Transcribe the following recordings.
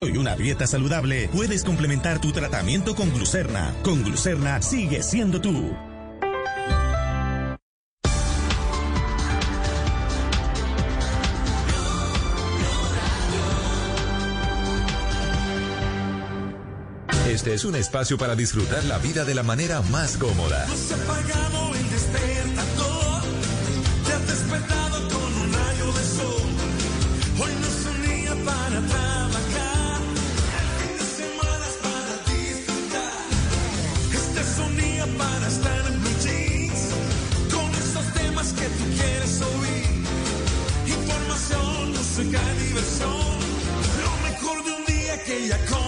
y una dieta saludable, puedes complementar tu tratamiento con glucerna. Con glucerna sigue siendo tú. Este es un espacio para disfrutar la vida de la manera más cómoda. Lo día que ya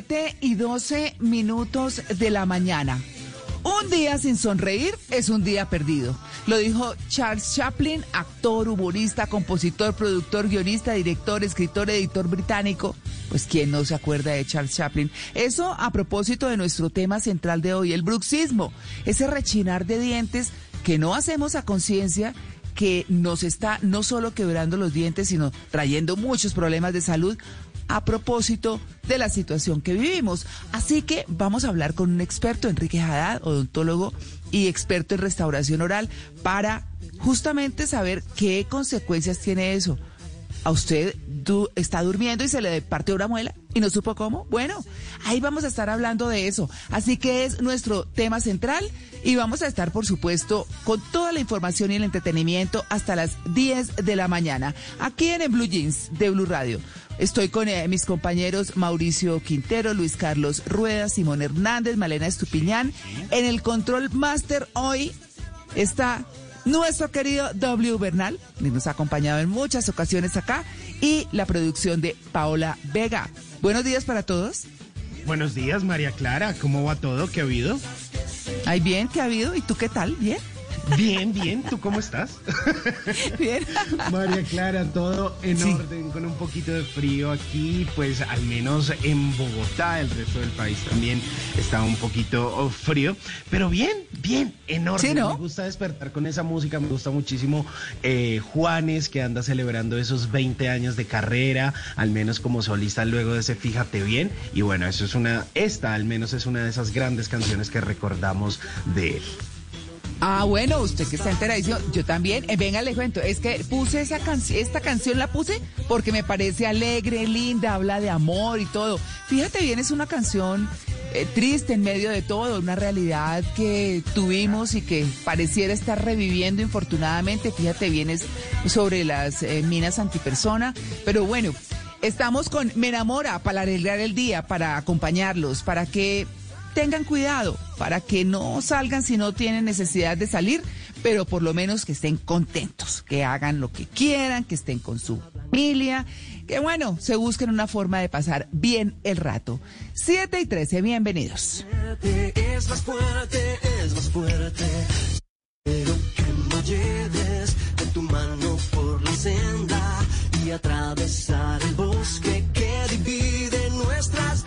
7 y 12 minutos de la mañana. Un día sin sonreír es un día perdido. Lo dijo Charles Chaplin, actor, humorista, compositor, productor, guionista, director, escritor, editor británico. Pues quién no se acuerda de Charles Chaplin. Eso a propósito de nuestro tema central de hoy, el bruxismo, ese rechinar de dientes que no hacemos a conciencia que nos está no solo quebrando los dientes, sino trayendo muchos problemas de salud a propósito de la situación que vivimos. Así que vamos a hablar con un experto, Enrique Haddad, odontólogo y experto en restauración oral, para justamente saber qué consecuencias tiene eso. ¿A usted du- está durmiendo y se le partió una muela y no supo cómo? Bueno, ahí vamos a estar hablando de eso. Así que es nuestro tema central y vamos a estar, por supuesto, con toda la información y el entretenimiento hasta las 10 de la mañana, aquí en, el Blue Jeans de Blue Radio. Estoy con eh, mis compañeros Mauricio Quintero, Luis Carlos Rueda, Simón Hernández, Malena Estupiñán. En el Control Master hoy está nuestro querido W. Bernal, que nos ha acompañado en muchas ocasiones acá, y la producción de Paola Vega. Buenos días para todos. Buenos días, María Clara. ¿Cómo va todo? ¿Qué ha habido? ¿Hay bien? ¿Qué ha habido? ¿Y tú qué tal? ¿Bien? Bien, bien. ¿Tú cómo estás? Bien. María Clara, todo en Sí. orden, con un poquito de frío aquí, pues al menos en Bogotá, el resto del país también está un poquito oh, frío, pero bien, bien, en orden. Sí, ¿no? Me gusta despertar con esa música, me gusta muchísimo eh, Juanes, que anda celebrando esos 20 años de carrera, al menos como solista luego de ese Fíjate Bien, y bueno, eso es una, esta al menos es una de esas grandes canciones que recordamos de él. Ah, bueno, usted que está enteradísimo, yo también. Eh, venga, le cuento, es que puse esa canción, esta canción la puse porque me parece alegre, linda, habla de amor y todo. Fíjate bien, es una canción eh, triste en medio de todo, una realidad que tuvimos y que pareciera estar reviviendo infortunadamente. Fíjate bien, es sobre las eh, minas antipersona. Pero bueno, estamos con Me Enamora para alegrar el día, para acompañarlos, para que tengan cuidado para que no salgan si no tienen necesidad de salir, pero por lo menos que estén contentos, que hagan lo que quieran, que estén con su familia, que bueno, se busquen una forma de pasar bien el rato. 7 y 13, bienvenidos. Es más fuerte, es más fuerte. Que lleves de tu mano por la senda y atravesar el bosque que divide nuestras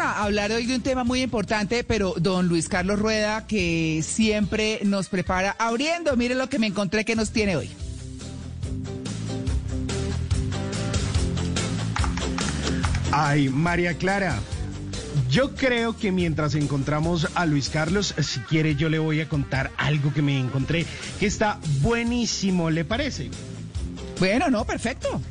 a hablar hoy de un tema muy importante, pero don Luis Carlos Rueda, que siempre nos prepara abriendo, mire lo que me encontré que nos tiene hoy. Ay, María Clara. Yo creo que mientras encontramos a Luis Carlos, si quiere yo le voy a contar algo que me encontré que está buenísimo, ¿le parece? Bueno, no, perfecto.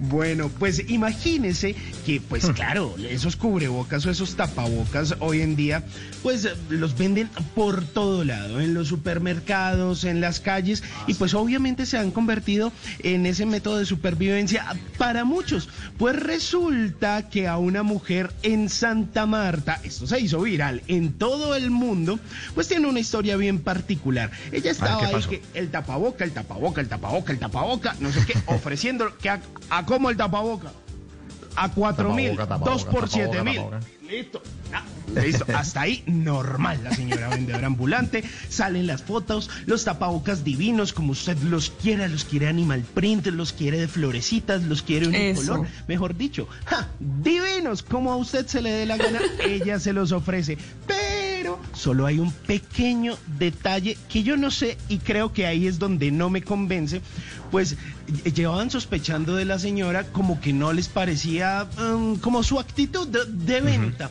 Bueno, pues imagínese que, pues claro, esos cubrebocas o esos tapabocas hoy en día, pues los venden por todo lado, en los supermercados, en las calles, y pues obviamente se han convertido en ese método de supervivencia para muchos. Pues resulta que a una mujer en Santa Marta, esto se hizo viral en todo el mundo, pues tiene una historia bien particular. Ella estaba ahí que el tapaboca, el tapaboca, el tapaboca, el tapaboca, no sé qué, ofreciendo que a, a cómo el tapaboca. A cuatro mil, Tapaboca, tapaboca, dos por siete tapaboca, mil. tapaboca. Listo. Ah, Listo, hasta ahí normal la señora vendedora ambulante, salen las fotos, los tapabocas divinos como usted los quiera, los quiere animal print, los quiere de florecitas, los quiere unicolor, Eso. mejor dicho, ¡ja! divinos, como a usted se le dé la gana, ella se los ofrece, pero solo hay un pequeño detalle que yo no sé y creo que ahí es donde no me convence, pues ll- llevaban sospechando de la señora como que no les parecía mm, como su actitud de, de venta.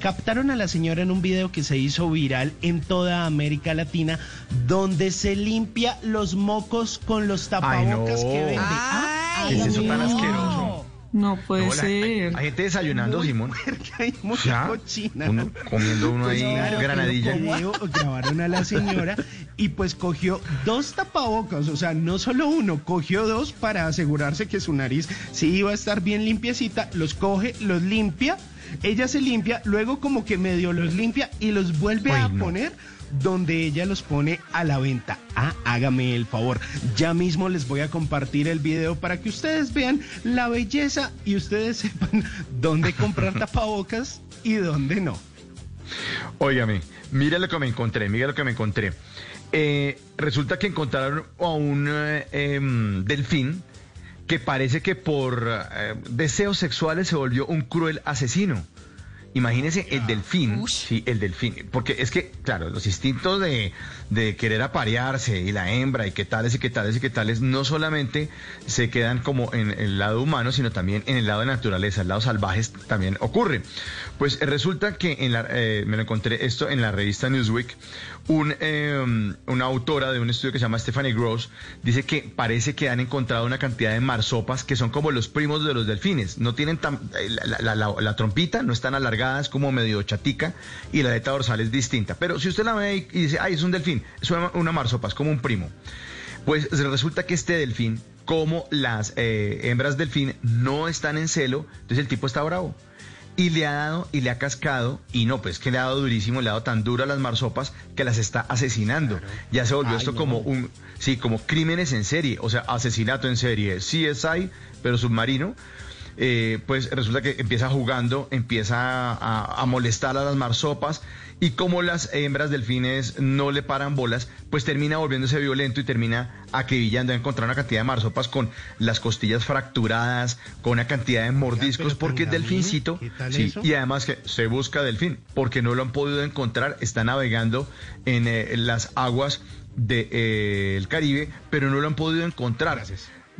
Captaron a la señora en un video que se hizo viral en toda América Latina, donde se limpia los mocos con los tapabocas no. que vende. Ay, ¿Qué es eso tan asqueroso? No puede No, la- ser. hay gente desayunando, Simón. Hay mucha Ya, cochina. uno comiendo uno ahí Pues claro, granadilla. video grabaron a la señora y pues cogió dos tapabocas, o sea, no solo uno, cogió dos para asegurarse que su nariz sí iba a estar bien limpiecita, los coge, los limpia, ella se limpia, luego como que medio los limpia y los vuelve a no. poner donde ella los pone a la venta. Ah, hágame el favor. Ya mismo les voy a compartir el video para que ustedes vean la belleza y ustedes sepan dónde comprar tapabocas y dónde no. Óigame, mira lo que me encontré, mira lo que me encontré. Eh, resulta que encontraron a un eh, em, delfín que parece que por eh, deseos sexuales se volvió un cruel asesino. Imagínense el delfín, sí, el delfín, porque es que, claro, los instintos de, de querer aparearse y la hembra y qué tales y qué tales y qué tales no solamente se quedan como en el lado humano, sino también en el lado de naturaleza, el lado salvajes también ocurre. Pues resulta que en la, eh, me lo encontré esto en la revista Newsweek, un, eh, una autora de un estudio que se llama Stephanie Gross dice que parece que han encontrado una cantidad de marsopas que son como los primos de los delfines. No tienen eh, la, la- la- la trompita, no están alargadas, como medio chatica y la aleta dorsal es distinta. Pero si usted la ve y dice, ay, es un delfín, es una, una marsopa, es como un primo. Pues resulta que este delfín, como las eh, hembras delfín no están en celo, entonces el tipo está bravo. Y le ha dado y le ha cascado, y no, pues que le ha dado durísimo, le ha dado tan duro a las marsopas que las está asesinando. Ya se volvió esto como un, sí, como crímenes en serie, o sea, asesinato en serie, CSI, pero submarino. Eh, pues resulta que empieza jugando, empieza a, a molestar a las marsopas y como las hembras delfines no le paran bolas, pues termina volviéndose violento y termina acribillando, a encontrar una cantidad de marsopas con las costillas fracturadas, con una cantidad de mordiscos, porque el delfincito, ¿qué tal sí, y además que se busca delfín, porque no lo han podido encontrar, está navegando en, eh, las aguas del Caribe, pero no lo han podido encontrar.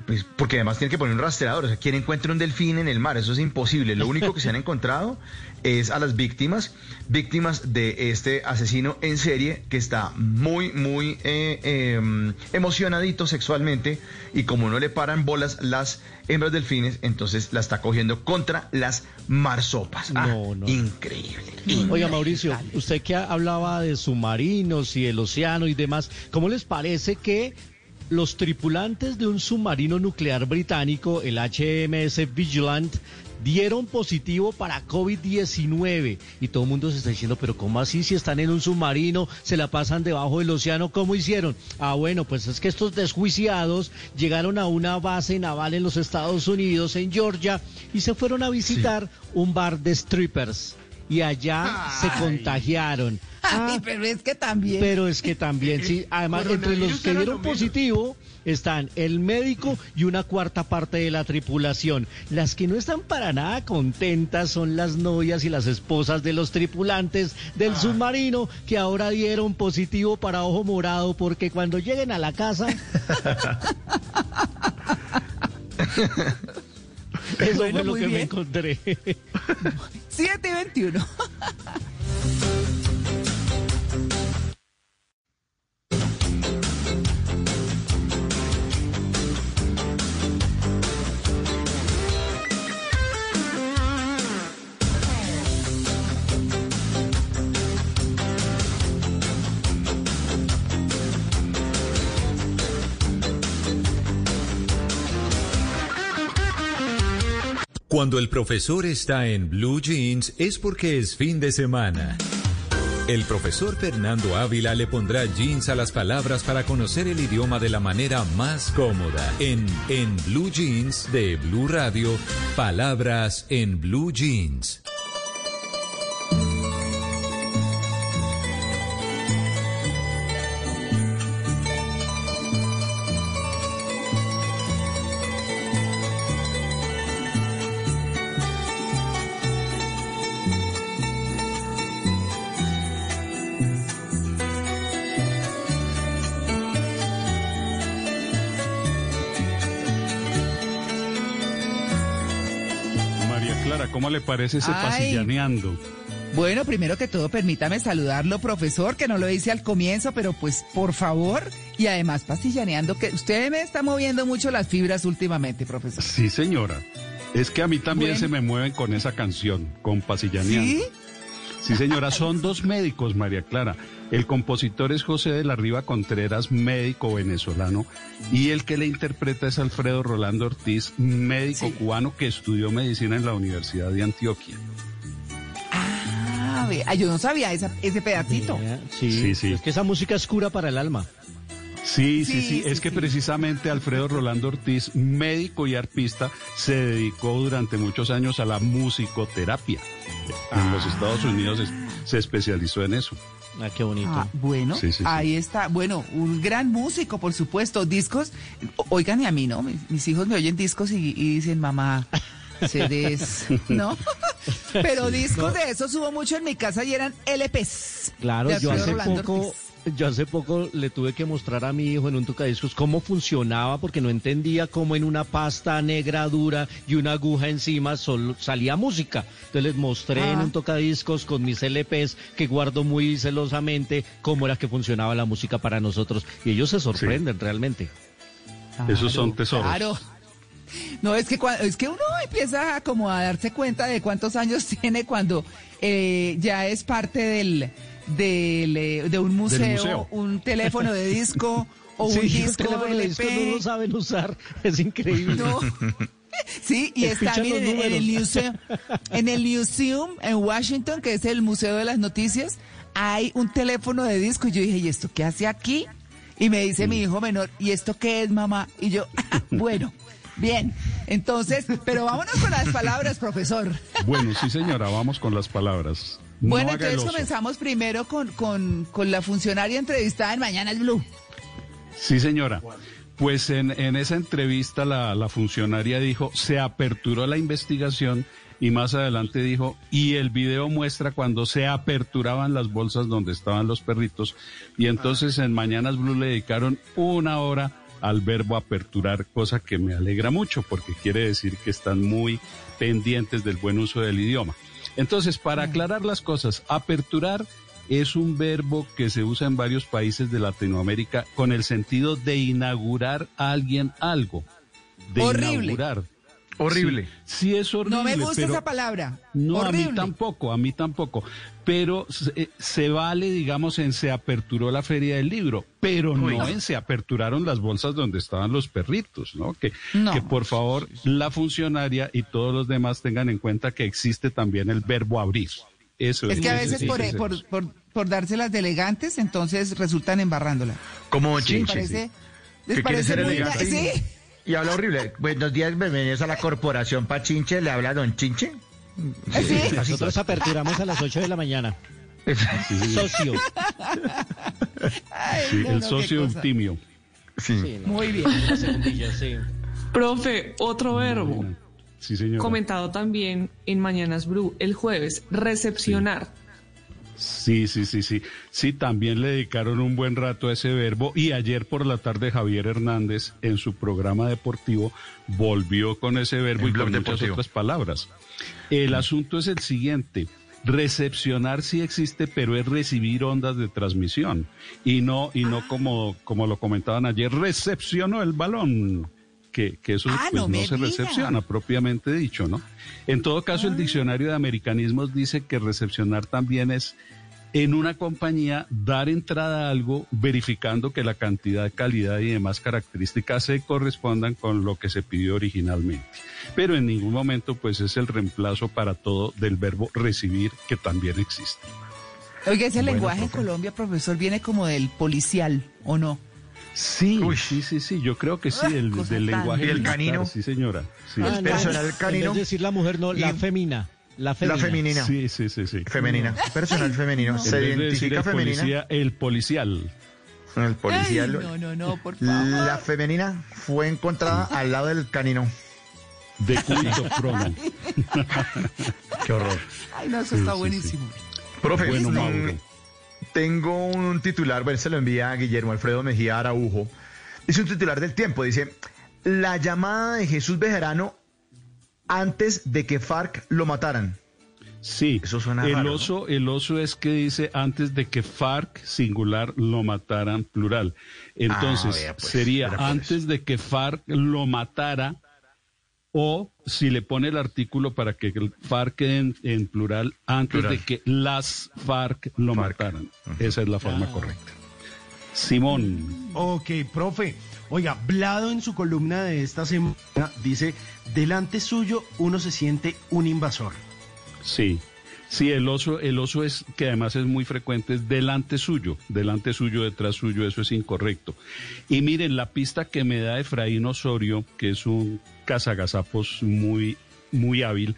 Pues porque además tiene que poner un rastreador. O sea, ¿quién encuentra un delfín en el mar? Eso es imposible. Lo único que se han encontrado es a las víctimas, víctimas de este asesino en serie que está muy, muy eh, eh, emocionadito sexualmente y como no le paran bolas las hembras delfines, entonces la está cogiendo contra las marsopas. Ah, No, no. Increíble. Oiga, Mauricio, usted que hablaba de submarinos y el océano y demás, ¿cómo les parece que los tripulantes de un submarino nuclear británico, el HMS Vigilant, dieron positivo para COVID-19? Y todo el mundo se está diciendo, pero ¿cómo así? Si están en un submarino, se la pasan debajo del océano, ¿cómo hicieron? Ah, bueno, pues es que estos desjuiciados llegaron a una base naval en los Estados Unidos, en Georgia, y se fueron a visitar un bar de strippers. Y allá se contagiaron. Ay, Ah, pero es que también. pero es que también, sí, además, entre los que dieron positivo están el médico y una cuarta parte de la tripulación. Las que no están para nada contentas son las novias y las esposas de los tripulantes del submarino que ahora dieron positivo para ojo morado porque cuando lleguen a la casa... Eso Bueno, fue lo que me encontré. 7 y 21. Cuando el profesor está en Blue Jeans es porque es fin de semana. El profesor Fernando Ávila le pondrá jeans a las palabras para conocer el idioma de la manera más cómoda. En En Blue Jeans de Blue Radio, palabras en Blue Jeans. Le parece ese Ay. pasillaneando? Bueno, primero que todo, permítame saludarlo, profesor, que no lo hice al comienzo, pero pues por favor, y además pastillaneando, que usted me está moviendo mucho las fibras últimamente, profesor. Sí, señora. Es que a mí también Bueno. se me mueven con esa canción, con pasillaneando. ¿Sí? Sí, señora, son dos médicos, María Clara. El compositor es José de la Riva Contreras, médico venezolano, y el que le interpreta es Alfredo Rolando Ortiz, médico Sí. cubano que estudió medicina en la Universidad de Antioquia. Ah, yo no sabía esa- ese pedacito. Sí, sí. Es que esa música es cura para el alma. Sí, sí, Sí, sí, sí, es que sí. precisamente Alfredo Rolando Ortiz, médico y arpista, se dedicó durante muchos años a la musicoterapia. En los Estados Unidos es- se especializó en eso. Ah, qué bonito. Ah, bueno, Sí, sí, sí. ahí está. Bueno, un gran músico, por supuesto. Discos, oigan y a mí, ¿no? Mis, mis hijos me oyen discos y, y dicen, mamá, CDs, ¿no? Pero discos de esos hubo mucho en mi casa y eran LPs. Claro, yo Alfredo hace Rolando poco, Ortiz. Yo hace poco le tuve que mostrar a mi hijo en un tocadiscos cómo funcionaba porque no entendía cómo en una pasta negra dura y una aguja encima solo salía música. Entonces les mostré en Ah. un tocadiscos con mis LPs que guardo muy celosamente cómo era que funcionaba la música para nosotros y ellos se sorprenden realmente. Esos son tesoros. Claro. No, es que, cua- es que uno empieza como a darse cuenta de cuántos años tiene cuando eh, ya es parte del, del, eh, de un museo, museo. un teléfono de disco o Sí, un disco teléfono de disco LP. no lo saben usar, es increíble. No. Sí, y está miren, en el museo, en el museum en Washington, que es el Museo de las Noticias, hay un teléfono de disco. Y yo dije, ¿y esto qué hace aquí? Y me dice mi hijo menor, ¿y esto qué es, mamá? Y yo, bueno, bien. Entonces, pero vámonos con las palabras, profesor. Bueno, sí, señora, vamos con las palabras. No bueno, el entonces comenzamos primero con, con, con la funcionaria entrevistada en Mañanas Blue. Sí, señora. Pues en, en esa entrevista la, la funcionaria dijo, se aperturó la investigación y más adelante dijo, y el video muestra cuando se aperturaban las bolsas donde estaban los perritos. Y entonces en Mañanas Blue le dedicaron una hora al verbo aperturar, cosa que me alegra mucho porque quiere decir que están muy pendientes del buen uso del idioma. Entonces, para aclarar las cosas, aperturar es un verbo que se usa en varios países de Latinoamérica con el sentido de inaugurar a alguien algo. De Horrible. inaugurar. Horrible. Sí, sí es horrible. No me gusta pero- esa palabra. no, a mí tampoco, a mí tampoco. Pero se, eh, se vale, digamos, en se aperturó la feria del libro, pero no en se aperturaron las bolsas donde estaban los perritos, ¿no? Que, No. que por favor la funcionaria y todos los demás tengan en cuenta que existe también el verbo abrir. Eso Es que a veces sí, por, sí, sí. por, por, por dárselas de elegantes, entonces resultan embarrándola. Como ¿Les chinche. parece, Que quiere parece ser muy elegante. Sí. Y habla horrible. Buenos días, bienvenidos a la corporación Pachinche. ¿Le habla Don Chinche? Sí. Nosotros aperturamos a las 8 de la mañana. Socio. Ay, Sí, no, el no, socio cosa. Eutimio. Sí. Sí, no, Muy bien. Profe, otro verbo. Sí, señor. Comentado también en Mañanas Blue el jueves, recepcionar. Sí, sí, sí, sí. Sí, también le dedicaron un buen rato a ese verbo y ayer por la tarde Javier Hernández en su programa deportivo volvió con ese verbo En y con muchas Deportivo. otras palabras. El asunto es el siguiente. Recepcionar sí existe, pero es recibir ondas de transmisión y no y no como como lo comentaban ayer recepcionó el balón que, que eso Ah, pues, no no, se diga. recepciona propiamente dicho, ¿no? En todo caso, el diccionario de americanismos dice que recepcionar también es en una compañía dar entrada a algo verificando que la cantidad, calidad y demás características se correspondan con lo que se pidió originalmente. Pero en ningún momento pues es el reemplazo para todo del verbo recibir que también existe. Oiga, ese Bueno, lenguaje en. Colombia, profesor, viene como del policial, ¿o no? Sí, Uy. sí, sí, sí, yo creo que sí, Ah, el, cosa del lenguaje ¿Y el canino? Sí, señora. Sí. Ah, no, personal canino. de decir la mujer, no, la Y- femina. La La femina. femenina. Sí, sí, sí, sí. Femenina. Personal femenino. En Se identifica el femenina. policía, el policial. El policía. Ay, no, no, no, por favor. La femenina fue encontrada al lado del canino. De culto prono. Qué horror. Ay, no, eso Sí, está sí, buenísimo. Profe, Bueno, mm, Mauro. tengo un titular, bueno, se lo envía a Guillermo Alfredo Mejía Araujo. Es un titular del tiempo, dice, la llamada de Jesús Bejarano antes de que FARC lo mataran. Sí, Eso suena el raro, ¿no? oso, el oso es que dice antes de que FARC singular lo mataran plural. Entonces Ah, pues, sería antes de que FARC lo matara o si le pone el artículo para que el FARC quede en, en plural antes Plural. de que las FARC lo FARC. mataran. Esa es la forma correcta. Simón, Ok, profe. Oiga, Blado en su columna de esta semana dice, delante suyo uno se siente un invasor. sí. Sí, el oso, el oso es que además es muy frecuente, es delante suyo, delante suyo, detrás suyo, eso es incorrecto. Y miren, la pista que me da Efraín Osorio, que es un cazagazapos muy, muy hábil,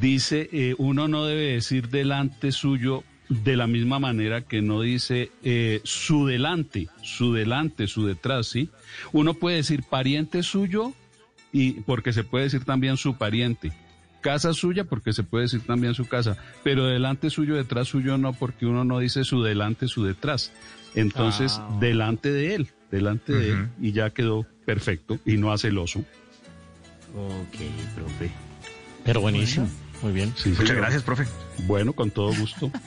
dice, eh, uno no debe decir delante suyo de la misma manera que no dice eh, su delante, su delante, su detrás, ¿sí? Uno puede decir pariente suyo y porque se puede decir también su pariente. Casa suya porque se puede decir también su casa, pero delante suyo, detrás suyo no, porque uno no dice su delante, su detrás. Entonces, Ah. delante de él, delante de él, y ya quedó perfecto y no hace el oso. Ok, profe. Pero buenísimo. Muy bien. Sí, Muchas señor. gracias, profe. Bueno, con todo gusto.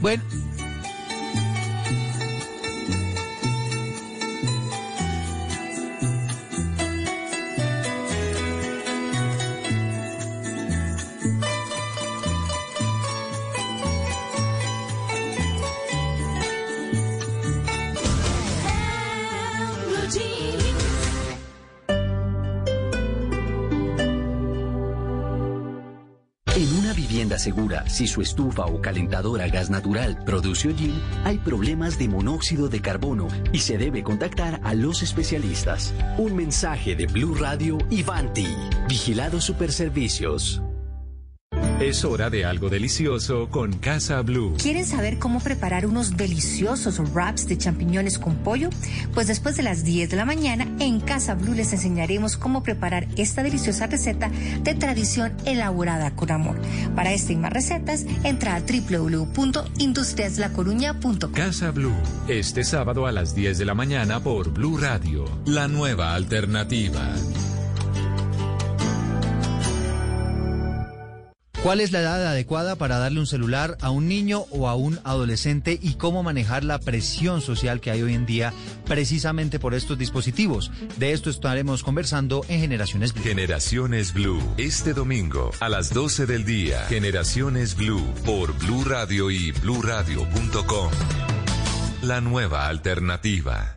Bueno, una vivienda segura, si su estufa o calentadora a gas natural produce hollín, hay problemas de monóxido de carbono y se debe contactar a los especialistas. Un mensaje de Blue Radio y Vanti. Vigilado Superservicios. Es hora de algo delicioso con Casa Blue. ¿Quieren saber cómo preparar unos deliciosos wraps de champiñones con pollo? Pues después de las 10 de la mañana en Casa Blue les enseñaremos cómo preparar esta deliciosa receta de tradición elaborada con amor. Para esta y más recetas, entra a www.industriaslacoruña.com. Casa Blue, este sábado a las 10 de la mañana por Blue Radio, la nueva alternativa. ¿Cuál es la edad adecuada para darle un celular a un niño o a un adolescente y cómo manejar la presión social que hay hoy en día precisamente por estos dispositivos? De esto estaremos conversando en Generaciones Blue. Generaciones Blue, este domingo a las 12 del día. Generaciones Blue por Blue Radio y bluradio.com. La nueva alternativa.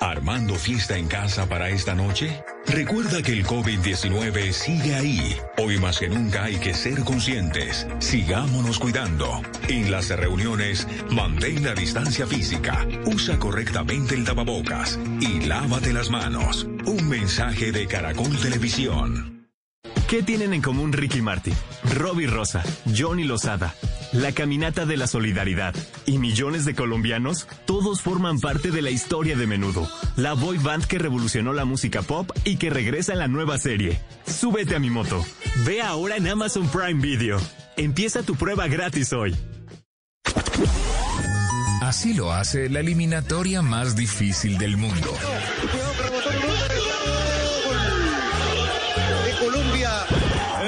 ¿Armando fiesta en casa para esta noche? Recuerda que el COVID-19 sigue ahí. Hoy más que nunca hay que ser conscientes. Sigámonos cuidando. En las reuniones, mantén la distancia física, usa correctamente el tapabocas y lávate las manos. Un mensaje de Caracol Televisión. ¿Qué tienen en común Ricky Martin, Robbie Rosa, Johnny Lozada, la Caminata de la Solidaridad y millones de colombianos? Todos forman parte de la historia de Menudo, la boy band que revolucionó la música pop y que regresa en la nueva serie. Súbete a mi moto. Ve ahora en Amazon Prime Video. Empieza tu prueba gratis hoy. Así lo hace la eliminatoria más difícil del mundo. de Colombia.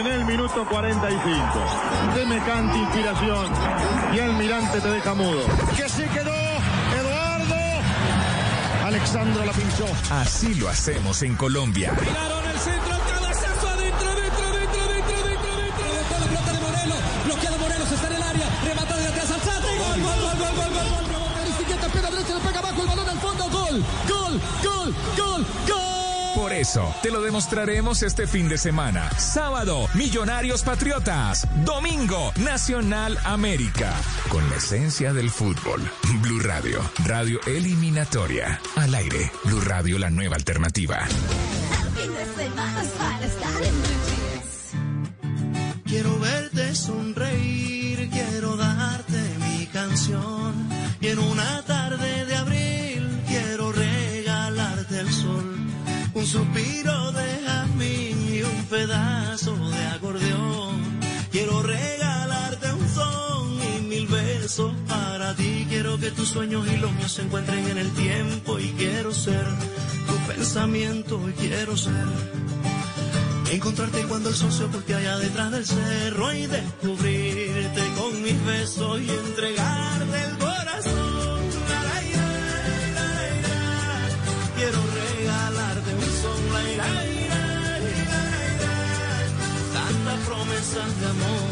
En el minuto 45. Semejante inspiración. Y el mirante te deja mudo. Que se quedó Eduardo. Alexandra la pinchó. Así lo hacemos en Colombia. Tiraron el centro, el cabezazo adentro, adentro, adentro, adentro, adentro, adentro. Dejó la pelota de Morelos. Bloqueado Morelos, está en el área. Remata desde atrás al Sate. Gol, gol, gol, gol, gol, gol, gol. Rebote Aristigueta, pega derecha, le pega abajo el balón al fondo. Gol, gol, gol, gol, gol. Por eso te lo demostraremos este fin de semana. Sábado, Millonarios Patriotas. Domingo, Nacional América. Con la esencia del fútbol. Blue Radio, radio eliminatoria. Al aire, Blue Radio, la nueva alternativa. Quiero verte sonreír, quiero darte mi canción. Y en una tarde Un suspiro de jazmín y un pedazo de acordeón. Quiero regalarte un son y mil besos para ti. Quiero que tus sueños y los míos se encuentren en el tiempo. Y quiero ser tu pensamiento y quiero ser Encontrarte cuando el sol se oculte allá detrás del cerro y descubrirte con mis besos y entregarte el promesas de amor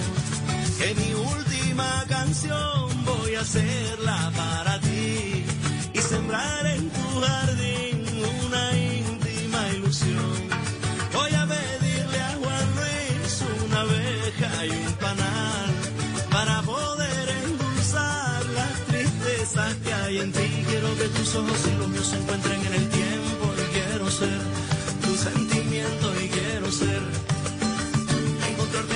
que mi última canción voy a hacerla para ti y sembrar en tu jardín una íntima ilusión. Voy a pedirle a Juan Luis una abeja y un panal para poder endulzar las tristezas que hay en ti. Quiero que tus ojos y los míos se encuentren en el tiempo y quiero ser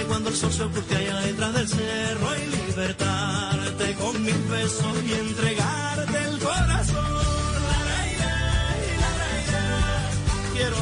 cuando el sol se oculte allá detrás del cerro y libertarte con mis besos y entregarte el corazón. La, la, la. Quiero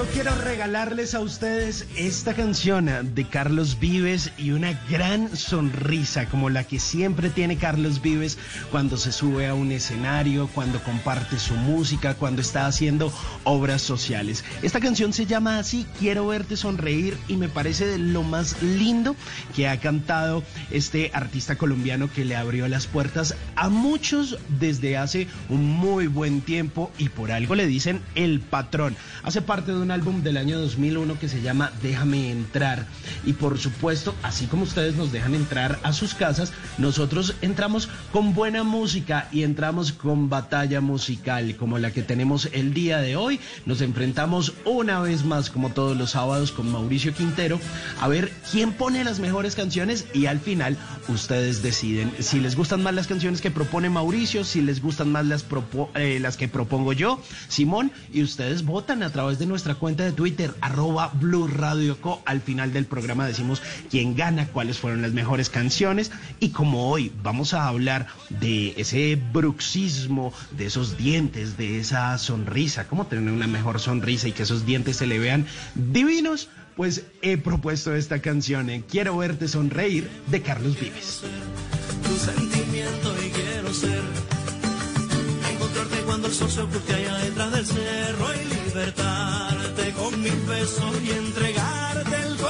yo quiero regalarles a ustedes esta canción de Carlos Vives y una gran sonrisa como la que siempre tiene Carlos Vives cuando se sube a un escenario, cuando comparte su música, cuando está haciendo obras sociales. Esta canción se llama así, Quiero verte sonreír y me parece lo más lindo que ha cantado este artista colombiano que le abrió las puertas a muchos desde hace un muy buen tiempo y por algo le dicen el patrón. Hace parte de álbum del año 2001 que se llama Déjame entrar y por supuesto, así como ustedes nos dejan entrar a sus casas, nosotros entramos con buena música y entramos con batalla musical como la que tenemos el día de hoy. Nos enfrentamos una vez más como todos los sábados con Mauricio Quintero a ver quién pone las mejores canciones y al final ustedes deciden si les gustan más las canciones que propone Mauricio, si les gustan más las, propo- eh, las que propongo yo, Simón, y ustedes votan a través de nuestra cuenta de Twitter, arroba Blue Co. Al final del programa decimos quién gana, cuáles fueron las mejores canciones y como hoy vamos a hablar de ese bruxismo, de esos dientes, de esa sonrisa, cómo tener una mejor sonrisa y que esos dientes se le vean divinos, pues he propuesto esta canción, eh, Quiero verte sonreír, de Carlos Vives. tu sentimiento y quiero ser encontrarte cuando el sol se oculte allá detrás del cerro y libertarte con mis besos y entregarte el corazón.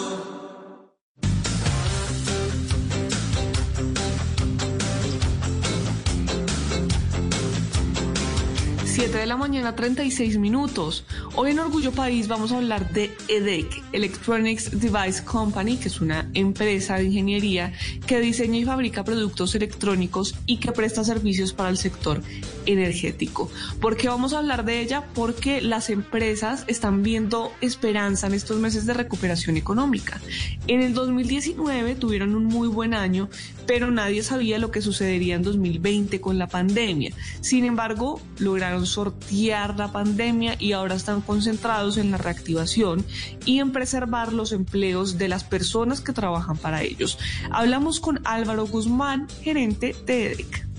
Siete de la mañana, 36 minutos. Hoy en Orgullo País vamos a hablar de EDEC, Electronics Device Company, que es una empresa de ingeniería que diseña y fabrica productos electrónicos y que presta servicios para el sector energético. ¿Por qué vamos a hablar de ella? Porque las empresas están viendo esperanza en estos meses de recuperación económica. En el 2019 tuvieron un muy buen año, pero nadie sabía lo que sucedería en 2020 con la pandemia. Sin embargo, lograron sortear la pandemia y ahora están concentrados en la reactivación y en preservar los empleos de las personas que trabajan para ellos. Hablamos con Álvaro Guzmán, gerente de EDEC.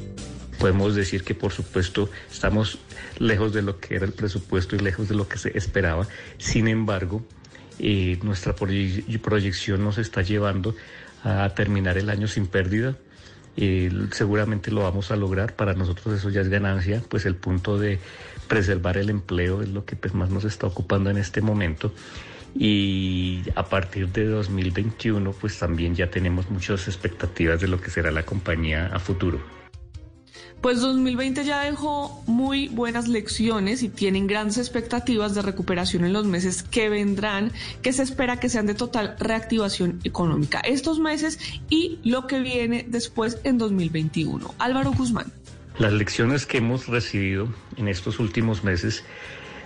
Podemos decir que por supuesto estamos lejos de lo que era el presupuesto y lejos de lo que se esperaba. Sin embargo, eh, nuestra proye- proyección nos está llevando a terminar el año sin pérdida. Seguramente lo vamos a lograr. Para nosotros eso ya es ganancia, pues el punto de preservar el empleo es lo que pues, más nos está ocupando en este momento. Y a partir de 2021, pues también ya tenemos muchas expectativas de lo que será la compañía a futuro. Pues 2020 ya dejó muy buenas lecciones y tienen grandes expectativas de recuperación en los meses que vendrán, que se espera que sean de total reactivación económica estos meses y lo que viene después en 2021. Álvaro Guzmán. Las lecciones que hemos recibido en estos últimos meses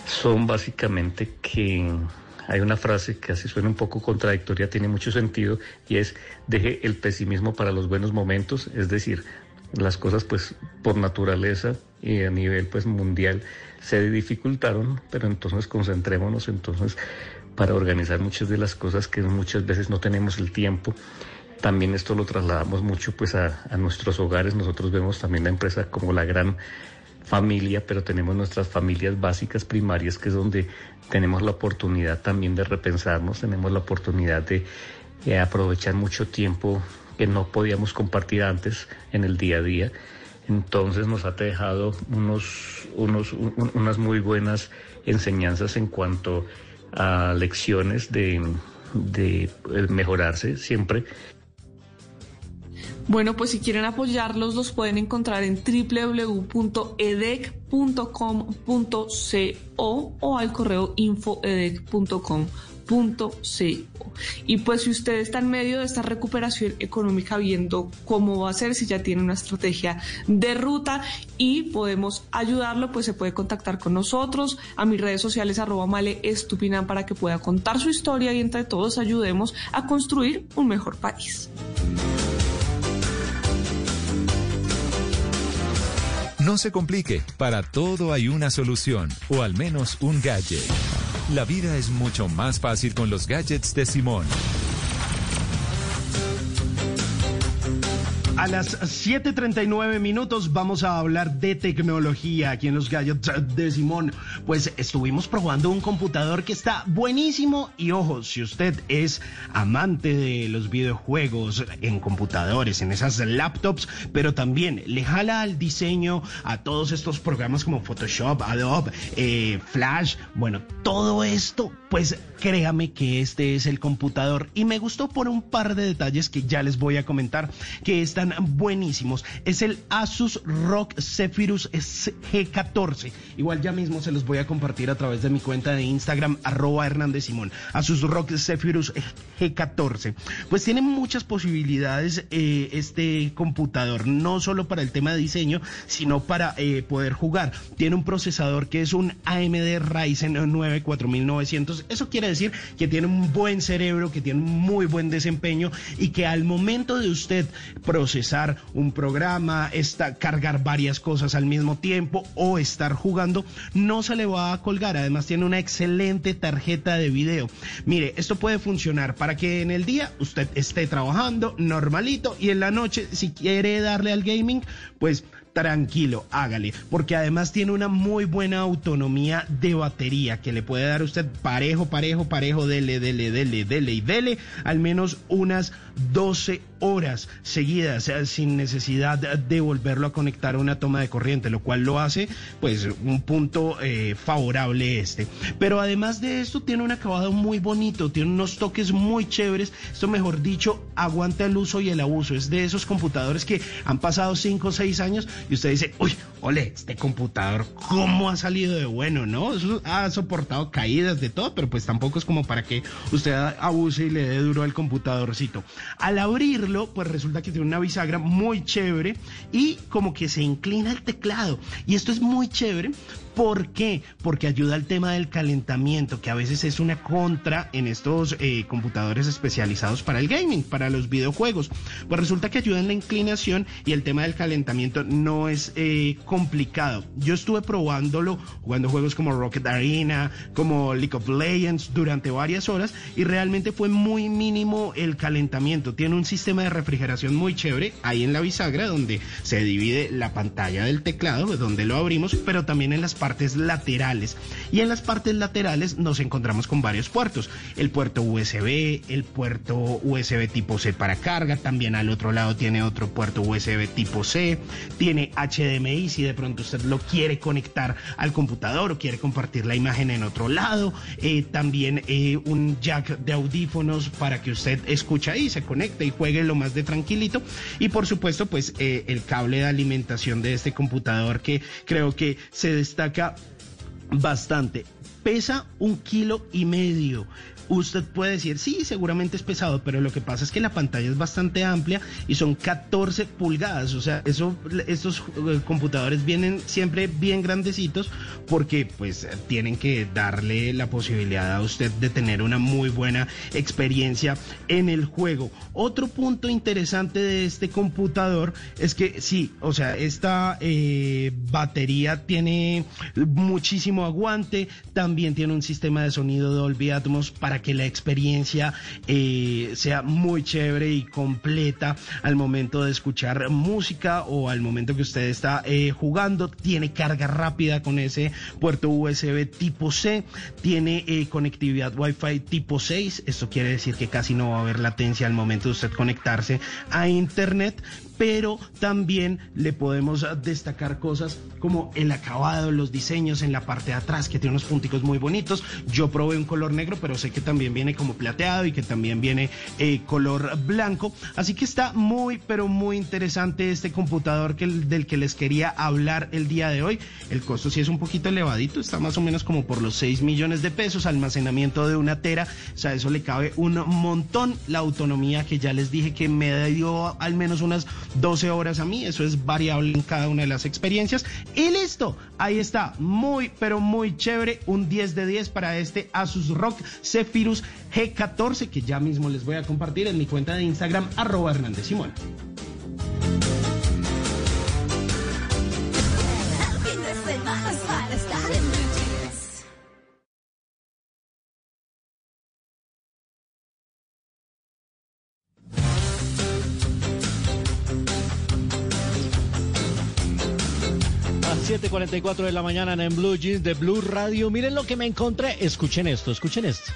son básicamente que hay una frase que así suena un poco contradictoria, tiene mucho sentido, y es deje el pesimismo para los buenos momentos, es decir, las cosas pues por naturaleza y a nivel pues mundial se dificultaron, pero entonces concentrémonos entonces para organizar muchas de las cosas que muchas veces no tenemos el tiempo. También esto lo trasladamos mucho pues a, nuestros hogares. Nosotros vemos también la empresa como la gran familia, pero tenemos nuestras familias básicas primarias, que es donde tenemos la oportunidad también de repensarnos, tenemos la oportunidad de eh, aprovechar mucho tiempo que no podíamos compartir antes en el día a día. Entonces nos ha dejado unos, unos, un- unas muy buenas enseñanzas en cuanto a lecciones de, de eh, mejorarse siempre. Bueno, pues si quieren apoyarlos, los pueden encontrar en www.edec.com.co o al correo Y pues si usted está en medio de esta recuperación económica, viendo cómo va a ser, si ya tiene una estrategia de ruta y podemos ayudarlo, pues se puede contactar con nosotros a mis redes sociales arroba male estupinan para que pueda contar su historia y entre todos ayudemos a construir un mejor país. No se complique, para todo hay una solución, o al menos un gadget. La vida es mucho más fácil con los gadgets de Simón. A las 7:39 minutos vamos a hablar de tecnología aquí en los gadgets de Simón. Pues estuvimos probando un computador que está buenísimo y ojo, si usted es amante de los videojuegos en computadores, en esas laptops, pero también le jala al diseño a todos estos programas como Photoshop, Adobe, eh, Flash, bueno, todo esto, pues créame que este es el computador y me gustó por un par de detalles que ya les voy a comentar que están buenísimos. Es el Asus ROG Zephyrus G14. Igual ya mismo se los voy a compartir a través de mi cuenta de Instagram, arroba Hernández Simón. Asus ROG Zephyrus G14. Pues tiene muchas posibilidades eh, este computador, no solo para el tema de diseño, sino para eh, poder jugar. Tiene un procesador que es un AMD Ryzen 9 4900. Eso quiere decir que tiene un buen cerebro, que tiene un muy buen desempeño y que al momento de usted procesar un programa, cargar varias cosas al mismo tiempo o estar jugando, no se le va a colgar. Además tiene una excelente tarjeta de video. Mire, esto puede funcionar para que en el día usted esté trabajando normalito y en la noche si quiere darle al gaming, pues tranquilo, hágale, porque además tiene una muy buena autonomía de batería que le puede dar usted parejo, parejo, parejo, dele, dele, dele, dele y dele, al menos unas 12 horas seguidas, eh, sin necesidad de volverlo a conectar a una toma de corriente, lo cual lo hace, pues, un punto eh, favorable este. Pero además de esto, tiene un acabado muy bonito, tiene unos toques muy chéveres, esto mejor dicho, aguanta el uso y el abuso, es de esos computadores que han pasado 5 o 6 años y usted dice, uy, ole, este computador, ¿cómo ha salido de bueno, no? Ha soportado caídas de todo, pero pues tampoco es como para que usted abuse y le dé duro al computadorcito. Al abrirlo, pues resulta que tiene una bisagra muy chévere y como que se inclina el teclado. Y esto es muy chévere. ¿Por qué? Porque ayuda al tema del calentamiento, que a veces es una contra en estos eh, computadores especializados para el gaming, para los videojuegos. Pues resulta que ayuda en la inclinación y el tema del calentamiento no es eh, complicado. Yo estuve probándolo jugando juegos como Rocket Arena, como League of Legends durante varias horas y realmente fue muy mínimo el calentamiento. Tiene un sistema de refrigeración muy chévere ahí en la bisagra donde se divide la pantalla del teclado, donde lo abrimos, pero también en las partes laterales. Y en las partes laterales nos encontramos con varios puertos. El puerto USB, el puerto USB tipo C para carga, también al otro lado tiene otro puerto USB tipo C, tiene HDMI si de pronto usted lo quiere conectar al computador o quiere compartir la imagen en otro lado, eh, también eh, un jack de audífonos para que usted escuche ahí, se conecte y juegue lo más de tranquilito y por supuesto pues eh, el cable de alimentación de este computador que creo que se destaca bastante. Pesa un kilo y medio. Usted puede decir, sí, seguramente es pesado, pero lo que pasa es que la pantalla es bastante amplia y son 14 pulgadas. O sea, eso, estos eh, computadores vienen siempre bien grandecitos porque pues tienen que darle la posibilidad a usted de tener una muy buena experiencia en el juego. Otro punto interesante de este computador es que sí, o sea, esta eh, batería tiene muchísimo aguante, también tiene un sistema de sonido Dolby Atmos para que la experiencia eh, sea muy chévere y completa al momento de escuchar música o al momento que usted está eh, jugando. Tiene carga rápida con ese puerto USB tipo C, tiene eh, conectividad Wi-Fi tipo 6. Esto quiere decir que casi no va a haber latencia al momento de usted conectarse a Internet pero también le podemos destacar cosas como el acabado, los diseños en la parte de atrás, que tiene unos punticos muy bonitos. Yo probé un color negro, pero sé que también viene como plateado y que también viene eh, color blanco. Así que está muy, pero muy interesante este computador que, del que les quería hablar el día de hoy. El costo sí es un poquito elevadito, está más o menos como por los 6 millones de pesos, almacenamiento de una tera, o sea, eso le cabe un montón. La autonomía que ya les dije que me dio al menos unas 12 horas a mí, eso es variable en cada una de las experiencias. Y listo, ahí está, muy, pero muy chévere, un 10 de 10 para este Asus ROG Zephyrus G14 que ya mismo les voy a compartir en mi cuenta de Instagram, arroba Hernández Simón. 7:44 de la mañana en Blue Jeans de Blue Radio. Miren lo que me encontré. Escuchen esto, escuchen esto.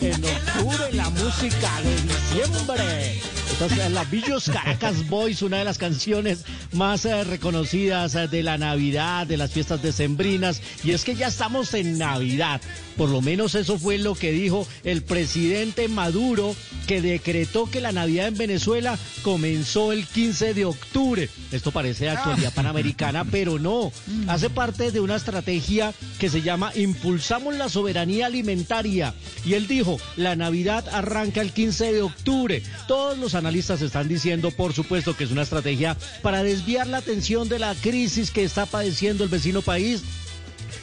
En octubre la música de diciembre. Entonces, la Villos Caracas Boys, una de las canciones más eh, reconocidas eh, de la Navidad, de las fiestas decembrinas. Y es que ya estamos en Navidad. Por lo menos eso fue lo que dijo el presidente Maduro, que decretó que la Navidad en Venezuela comenzó el 15 de octubre. Esto parece actualidad panamericana, pero no. Hace parte de una estrategia que se llama Impulsamos la soberanía alimentaria. Y él dijo, la Navidad arranca el 15 de octubre. Todos los analistas están diciendo, por supuesto, que es una estrategia para desviar la atención de la crisis que está padeciendo el vecino país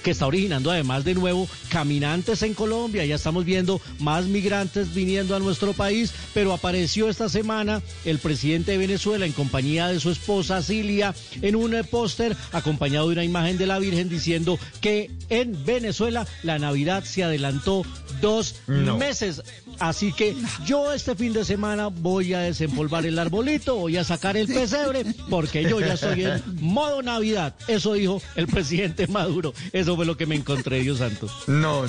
que está originando además de nuevo caminantes en Colombia. Ya estamos viendo más migrantes viniendo a nuestro país, pero apareció esta semana el presidente de Venezuela en compañía de su esposa Cilia en un eh, póster acompañado de una imagen de la Virgen diciendo que en Venezuela la Navidad se adelantó dos No. meses. Así que yo este fin de semana voy a desempolvar el arbolito, voy a sacar el pesebre, porque yo ya estoy en modo Navidad. Eso dijo el presidente Maduro. Eso fue lo que me encontré, Dios santo. No,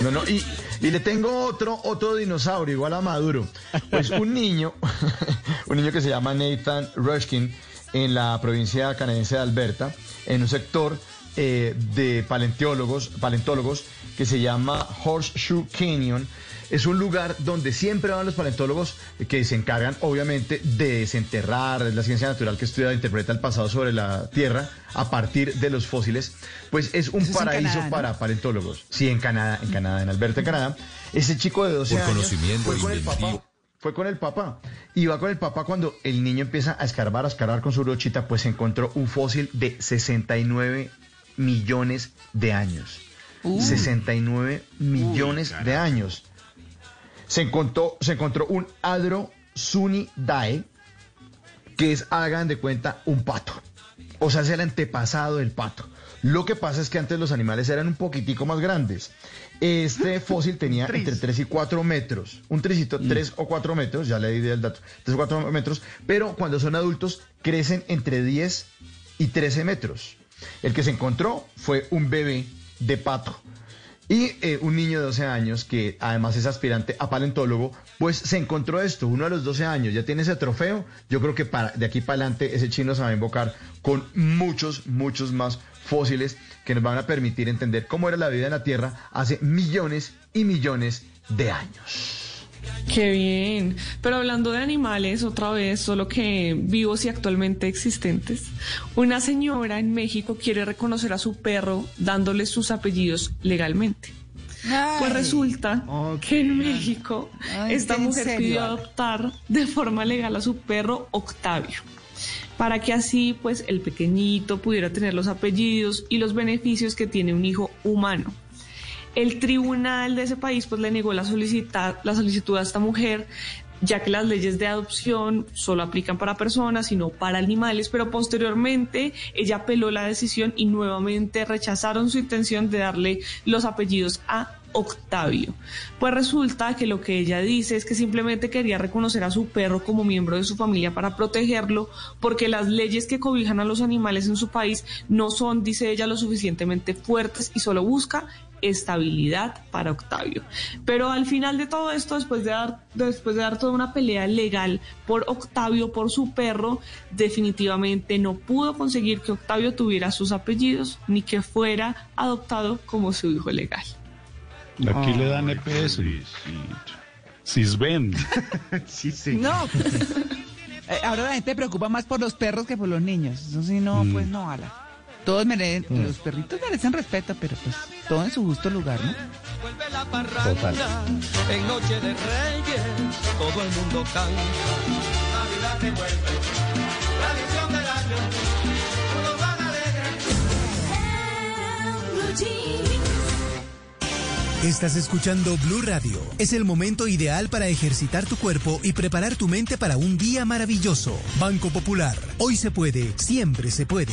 no, no. Y, y le tengo otro, otro dinosaurio, igual a Maduro. Pues un niño, un niño que se llama Nathan Rushkin, en la provincia canadiense de Alberta, en un sector eh, de paleontólogos, paleontólogos que se llama Horseshoe Canyon. Es un lugar donde siempre van los paleontólogos que se encargan, obviamente, de desenterrar es la ciencia natural que estudia e interpreta el pasado sobre la Tierra a partir de los fósiles. Pues es un Eso es en paraíso Canadá, ¿no? para paleontólogos. Sí, en Canadá, en Canadá, en Alberta, en Canadá. Ese chico de 12 Por años conocimiento fue con el papá. Fue con el papá. Y va con el papá cuando el niño empieza a escarbar, a escarbar con su brochita, pues encontró un fósil de 69 millones de años. Uh. 69 millones de años. Se encontró, se encontró un Adro Suni Dae, que es, hagan de cuenta, un pato. O sea, es el antepasado del pato. Lo que pasa es que antes los animales eran un poquitico más grandes. Este fósil tenía entre 3 y 4 metros. Un tricito, 3 o 4 metros, ya le di el dato, 3 o 4 metros. Pero cuando son adultos crecen entre 10 y 13 metros. El que se encontró fue un bebé de pato. Y eh, un niño de 12 años, que además es aspirante a paleontólogo, pues se encontró esto, uno de los 12 años, ya tiene ese trofeo. Yo creo que para, de aquí para adelante ese chino se va a invocar con muchos, muchos más fósiles que nos van a permitir entender cómo era la vida en la Tierra hace millones y millones de años. Qué bien. Pero hablando de animales, otra vez, solo que vivos y actualmente existentes, una señora en México quiere reconocer a su perro dándole sus apellidos legalmente. Pues resulta que en México Ay, esta ¿en mujer pidió adoptar de forma legal a su perro Octavio, para que así pues el pequeñito pudiera tener los apellidos y los beneficios que tiene un hijo humano. El tribunal de ese país pues le negó la, la solicitud a esta mujer ya que las leyes de adopción solo aplican para personas y no para animales, pero posteriormente ella apeló la decisión y nuevamente rechazaron su intención de darle los apellidos a Octavio. Pues resulta que lo que ella dice es que simplemente quería reconocer a su perro como miembro de su familia para protegerlo, porque las leyes que cobijan a los animales en su país no son, dice ella, lo suficientemente fuertes y solo busca estabilidad para Octavio. Pero al final de todo esto, después de dar, después de dar toda una pelea legal por Octavio, por su perro, definitivamente no pudo conseguir que Octavio tuviera sus apellidos ni que fuera adoptado como su hijo legal. Aquí le dan EPS. Sisben. sí, sí. No. Eh, Ahora la gente preocupa más por los perros que por los niños. Eso sí, no, Mm. pues no, ala. Todos merecen, los perritos merecen respeto, pero pues todo en su justo lugar, ¿no? Vuelve la parranda en Noche de Reyes, todo el mundo canta. Navidad te vuelve, tradición del año, todos van alegres. Estás escuchando Blue Radio. Es el momento ideal para ejercitar tu cuerpo y preparar tu mente para un día maravilloso. Banco Popular. Hoy se puede, siempre se puede.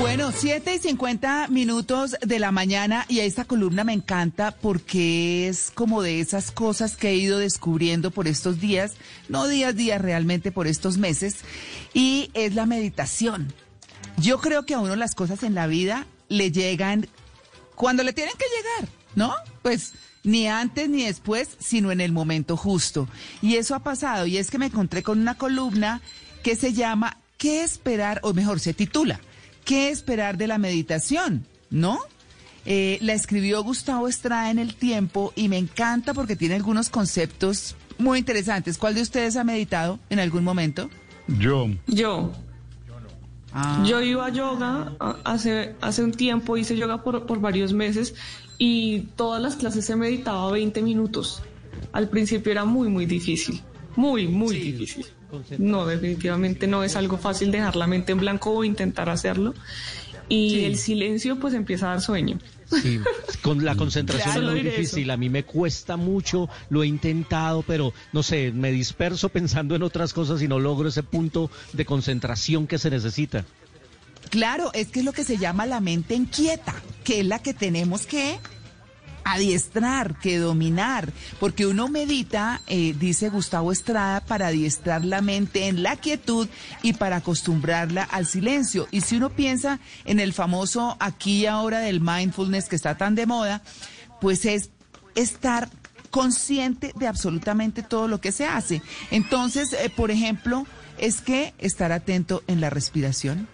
Bueno, 7 y 50 minutos de la mañana y esta columna me encanta porque es como de esas cosas que he ido descubriendo por estos días, no días, días realmente por estos meses, y es la meditación. Yo creo que a uno las cosas en la vida le llegan cuando le tienen que llegar, ¿no? Pues ni antes ni después, sino en el momento justo. Y eso ha pasado, y es que me encontré con una columna que se llama ¿Qué esperar? O mejor, se titula ¿Qué esperar de la meditación? ¿No? Eh, la escribió Gustavo Estrada en el tiempo y me encanta porque tiene algunos conceptos muy interesantes. ¿Cuál de ustedes ha meditado en algún momento? Yo. Yo. Ah. Yo iba a yoga hace, hace un tiempo, hice yoga por, por varios meses y todas las clases se meditaba 20 minutos. Al principio era muy, muy difícil. Muy, muy difícil. No, definitivamente no es algo fácil dejar la mente en blanco o intentar hacerlo. Y Sí. el silencio pues empieza a dar sueño. Sí, con la concentración Claro, es muy eso. difícil. A mí me cuesta mucho, lo he intentado, pero no sé, me disperso pensando en otras cosas y no logro ese punto de concentración que se necesita. Claro, es que es lo que se llama la mente inquieta, que es la que tenemos que adiestrar que dominar, porque uno medita, eh, dice Gustavo Estrada, para adiestrar la mente en la quietud y para acostumbrarla al silencio. Y si uno piensa en el famoso aquí y ahora del mindfulness que está tan de moda, pues es estar consciente de absolutamente todo lo que se hace. Entonces, eh, por ejemplo, es que estar atento en la respiración,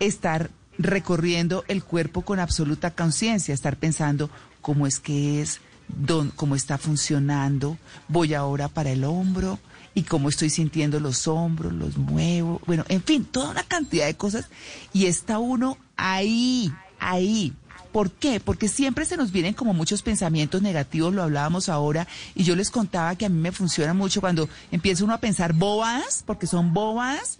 estar recorriendo el cuerpo con absoluta conciencia, estar pensando cómo es que es, dón- cómo está funcionando, voy ahora para el hombro y cómo estoy sintiendo los hombros, los muevo, bueno, en fin, toda una cantidad de cosas y está uno ahí, ahí. ¿Por qué? Porque siempre se nos vienen como muchos pensamientos negativos, lo hablábamos ahora, y yo les contaba que a mí me funciona mucho cuando empieza uno a pensar bobadas, porque son bobadas,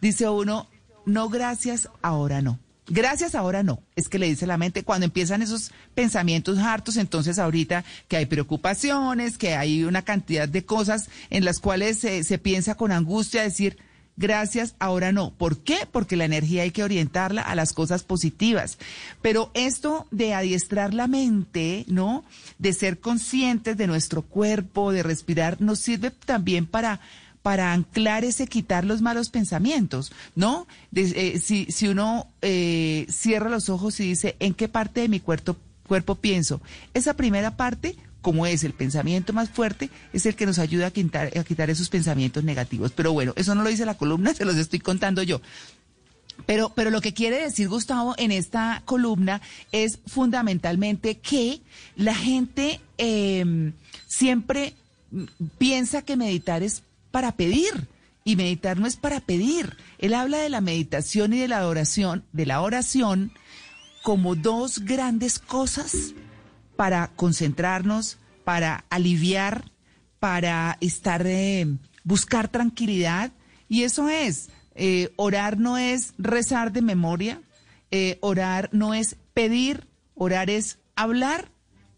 dice uno, no gracias, ahora no. Gracias, ahora no. Es que le dice la mente, cuando empiezan esos pensamientos hartos, entonces ahorita que hay preocupaciones, que hay una cantidad de cosas en las cuales se, piensa con angustia, decir, gracias, ahora no. ¿Por qué? Porque la energía hay que orientarla a las cosas positivas. Pero esto de adiestrar la mente, ¿no? De ser conscientes de nuestro cuerpo, de respirar, nos sirve también para para anclar ese quitar los malos pensamientos, ¿no? Eh, si, si uno eh, cierra los ojos y dice, ¿en qué parte de mi cuerpo, cuerpo pienso? Esa primera parte, como es el pensamiento más fuerte, es el que nos ayuda a quitar, a quitar esos pensamientos negativos. Pero bueno, eso no lo dice la columna, se los estoy contando yo. Pero, pero lo que quiere decir Gustavo en esta columna es fundamentalmente que la gente eh, siempre piensa que meditar es para pedir y meditar no es para pedir. Él habla de la meditación y de la oración, de la oración como dos grandes cosas para concentrarnos, para aliviar, para estar, eh, buscar tranquilidad. Y eso es, eh, orar no es rezar de memoria, eh, orar no es pedir, orar es hablar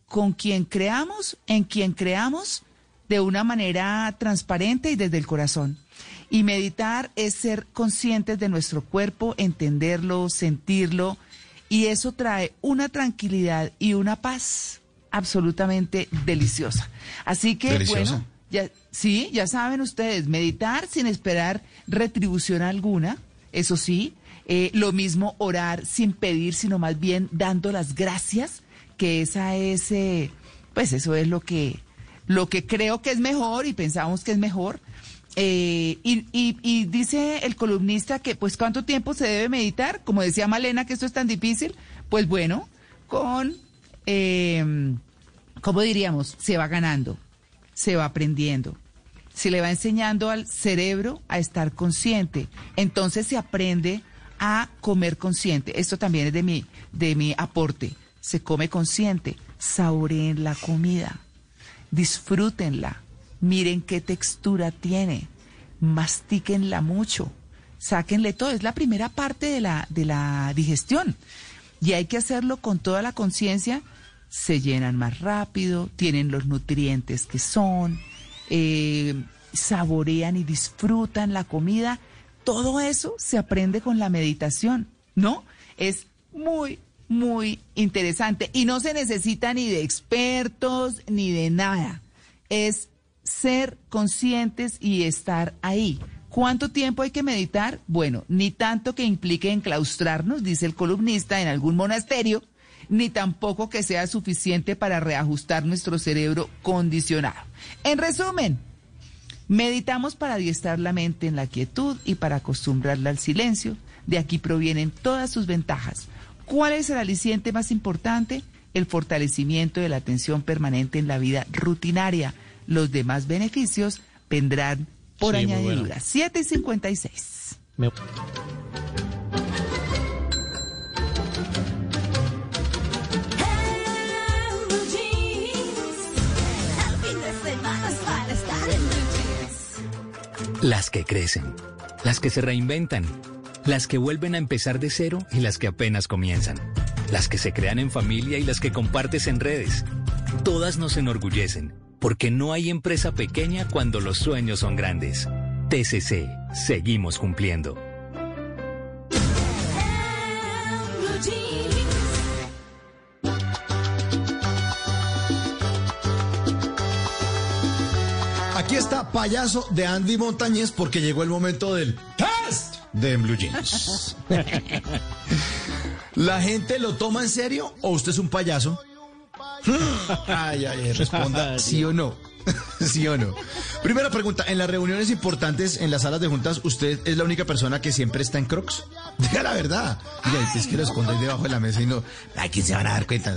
con quien creamos, en quien creamos, de una manera transparente y desde el corazón. Y meditar es ser conscientes de nuestro cuerpo, entenderlo, sentirlo, y eso trae una tranquilidad y una paz absolutamente deliciosa. Así que, Deliciosa. bueno, ya, sí, ya saben ustedes, meditar sin esperar retribución alguna, eso sí, eh, lo mismo orar sin pedir, sino más bien dando las gracias, que esa es, eh, pues eso es lo que, lo que creo que es mejor y pensamos que es mejor. Eh, y, y- y dice el columnista que, pues, ¿cuánto tiempo se debe meditar? Como decía Malena, que esto es tan difícil. Pues bueno, con, eh, ¿cómo diríamos? Se va ganando, se va aprendiendo, se le va enseñando al cerebro a estar consciente. Entonces se aprende a comer consciente. Esto también es de mi, de mi aporte. Se come consciente. Saboreen la comida. Disfrútenla. Miren qué textura tiene. Mastíquenla mucho. Sáquenle todo. Es la primera parte de la, de la digestión. Y hay que hacerlo con toda la conciencia. Se llenan más rápido, tienen los nutrientes que son, eh, saborean y disfrutan la comida. Todo eso se aprende con la meditación, ¿no? Es muy, muy interesante. Y no se necesita ni de expertos ni de nada. Es ser conscientes y estar ahí. ¿Cuánto tiempo hay que meditar? Bueno, ni tanto que implique enclaustrarnos, dice el columnista, en algún monasterio, ni tampoco que sea suficiente para reajustar nuestro cerebro condicionado. En resumen, meditamos para adiestrar la mente en la quietud y para acostumbrarla al silencio. De aquí provienen todas sus ventajas. ¿Cuál es el aliciente más importante? El fortalecimiento de la atención permanente en la vida rutinaria. Los demás beneficios vendrán por Sí, bueno. añadidura. 7 y 56. Me- El fin de semana es para estar en blue jeans. Las que crecen, las que se reinventan, las que vuelven a empezar de cero y las que apenas comienzan, las que se crean en familia y las que compartes en redes. Todas nos enorgullecen, porque no hay empresa pequeña cuando los sueños son grandes. TCC, seguimos cumpliendo. Aquí está payaso de Andy Montañez porque llegó el momento del test de Blue Jeans. ¿La gente lo toma en serio o usted es un payaso? Ay, ay, responda sí o no. ¿Sí o no? Primera pregunta, en las reuniones importantes, en las salas de juntas, ¿usted es la única persona que siempre está en crocs? Diga la verdad. Diga, es que lo escondáis debajo de la mesa y no... Ay, ¿quién se van a dar cuenta?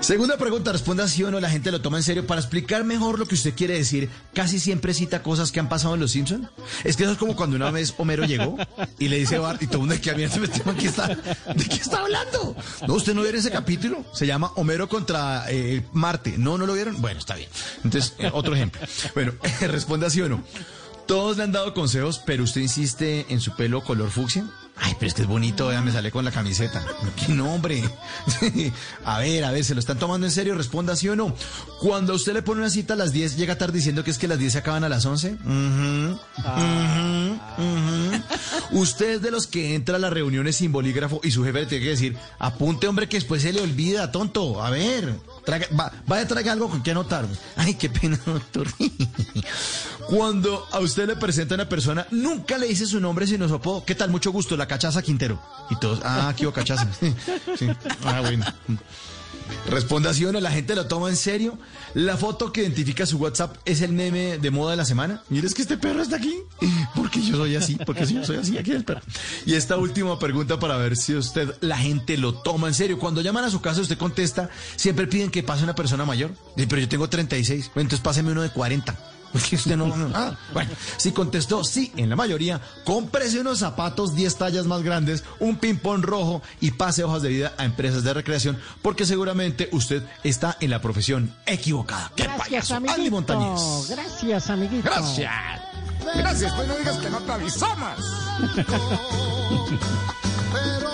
Segunda pregunta, responda sí o no, la gente lo toma en serio. Para explicar mejor lo que usted quiere decir, casi siempre cita cosas que han pasado en Los Simpsons. Es que eso es como cuando una vez Homero llegó y le dice a Bart, y todo el mundo que había ¿de qué está, ¿de qué está hablando? No, usted no vieron ese capítulo. Se llama Homero contra eh, Marte. No, no lo vieron. Bueno, está bien. Entonces, eh, otro ejemplo. Bueno, responda sí o no. Todos le han dado consejos, pero usted insiste en su pelo color fucsia. Ay, pero es que es bonito, vea, me sale con la camiseta. ¿Qué nombre? a ver, a ver, ¿se lo están tomando en serio? Responda sí o no. Cuando usted le pone una cita a las 10, llega tarde diciendo que es que las 10 se acaban a las 11. Ujú, ujú, ujú. Usted es de los que entra a las reuniones sin bolígrafo y su jefe le tiene que decir, apunte hombre que después se le olvida, tonto. A ver, traga, va- vaya a traer algo con que anotar. Ay, qué pena, doctor. Cuando a usted le presenta a una persona, nunca le dice su nombre sino su apodo. ¿Qué tal? Mucho gusto, la cachaza Quintero. Y todos, ah, aquí hubo cachaza. Sí. Ah, bueno. Responda sí o no, la gente lo toma en serio. La foto que identifica su WhatsApp es el meme de moda de la semana. Mire, es que este perro está aquí. Porque yo soy así, porque si yo soy así, aquí el perro. Y esta última pregunta para ver si usted, la gente lo toma en serio. Cuando llaman a su casa, usted contesta, siempre piden que pase una persona mayor. Pero yo tengo 36. Bueno, entonces páseme uno de 40. Porque usted no. no- ah, bueno, si contestó sí en la mayoría, cómprese unos zapatos 10 tallas más grandes, un ping-pong rojo y pase hojas de vida a empresas de recreación, porque seguramente usted está en la profesión equivocada. ¡Qué Gracias, payaso! Andy. Montañez. Gracias, amiguito. Gracias. Gracias, pues no digas que no te avisamos.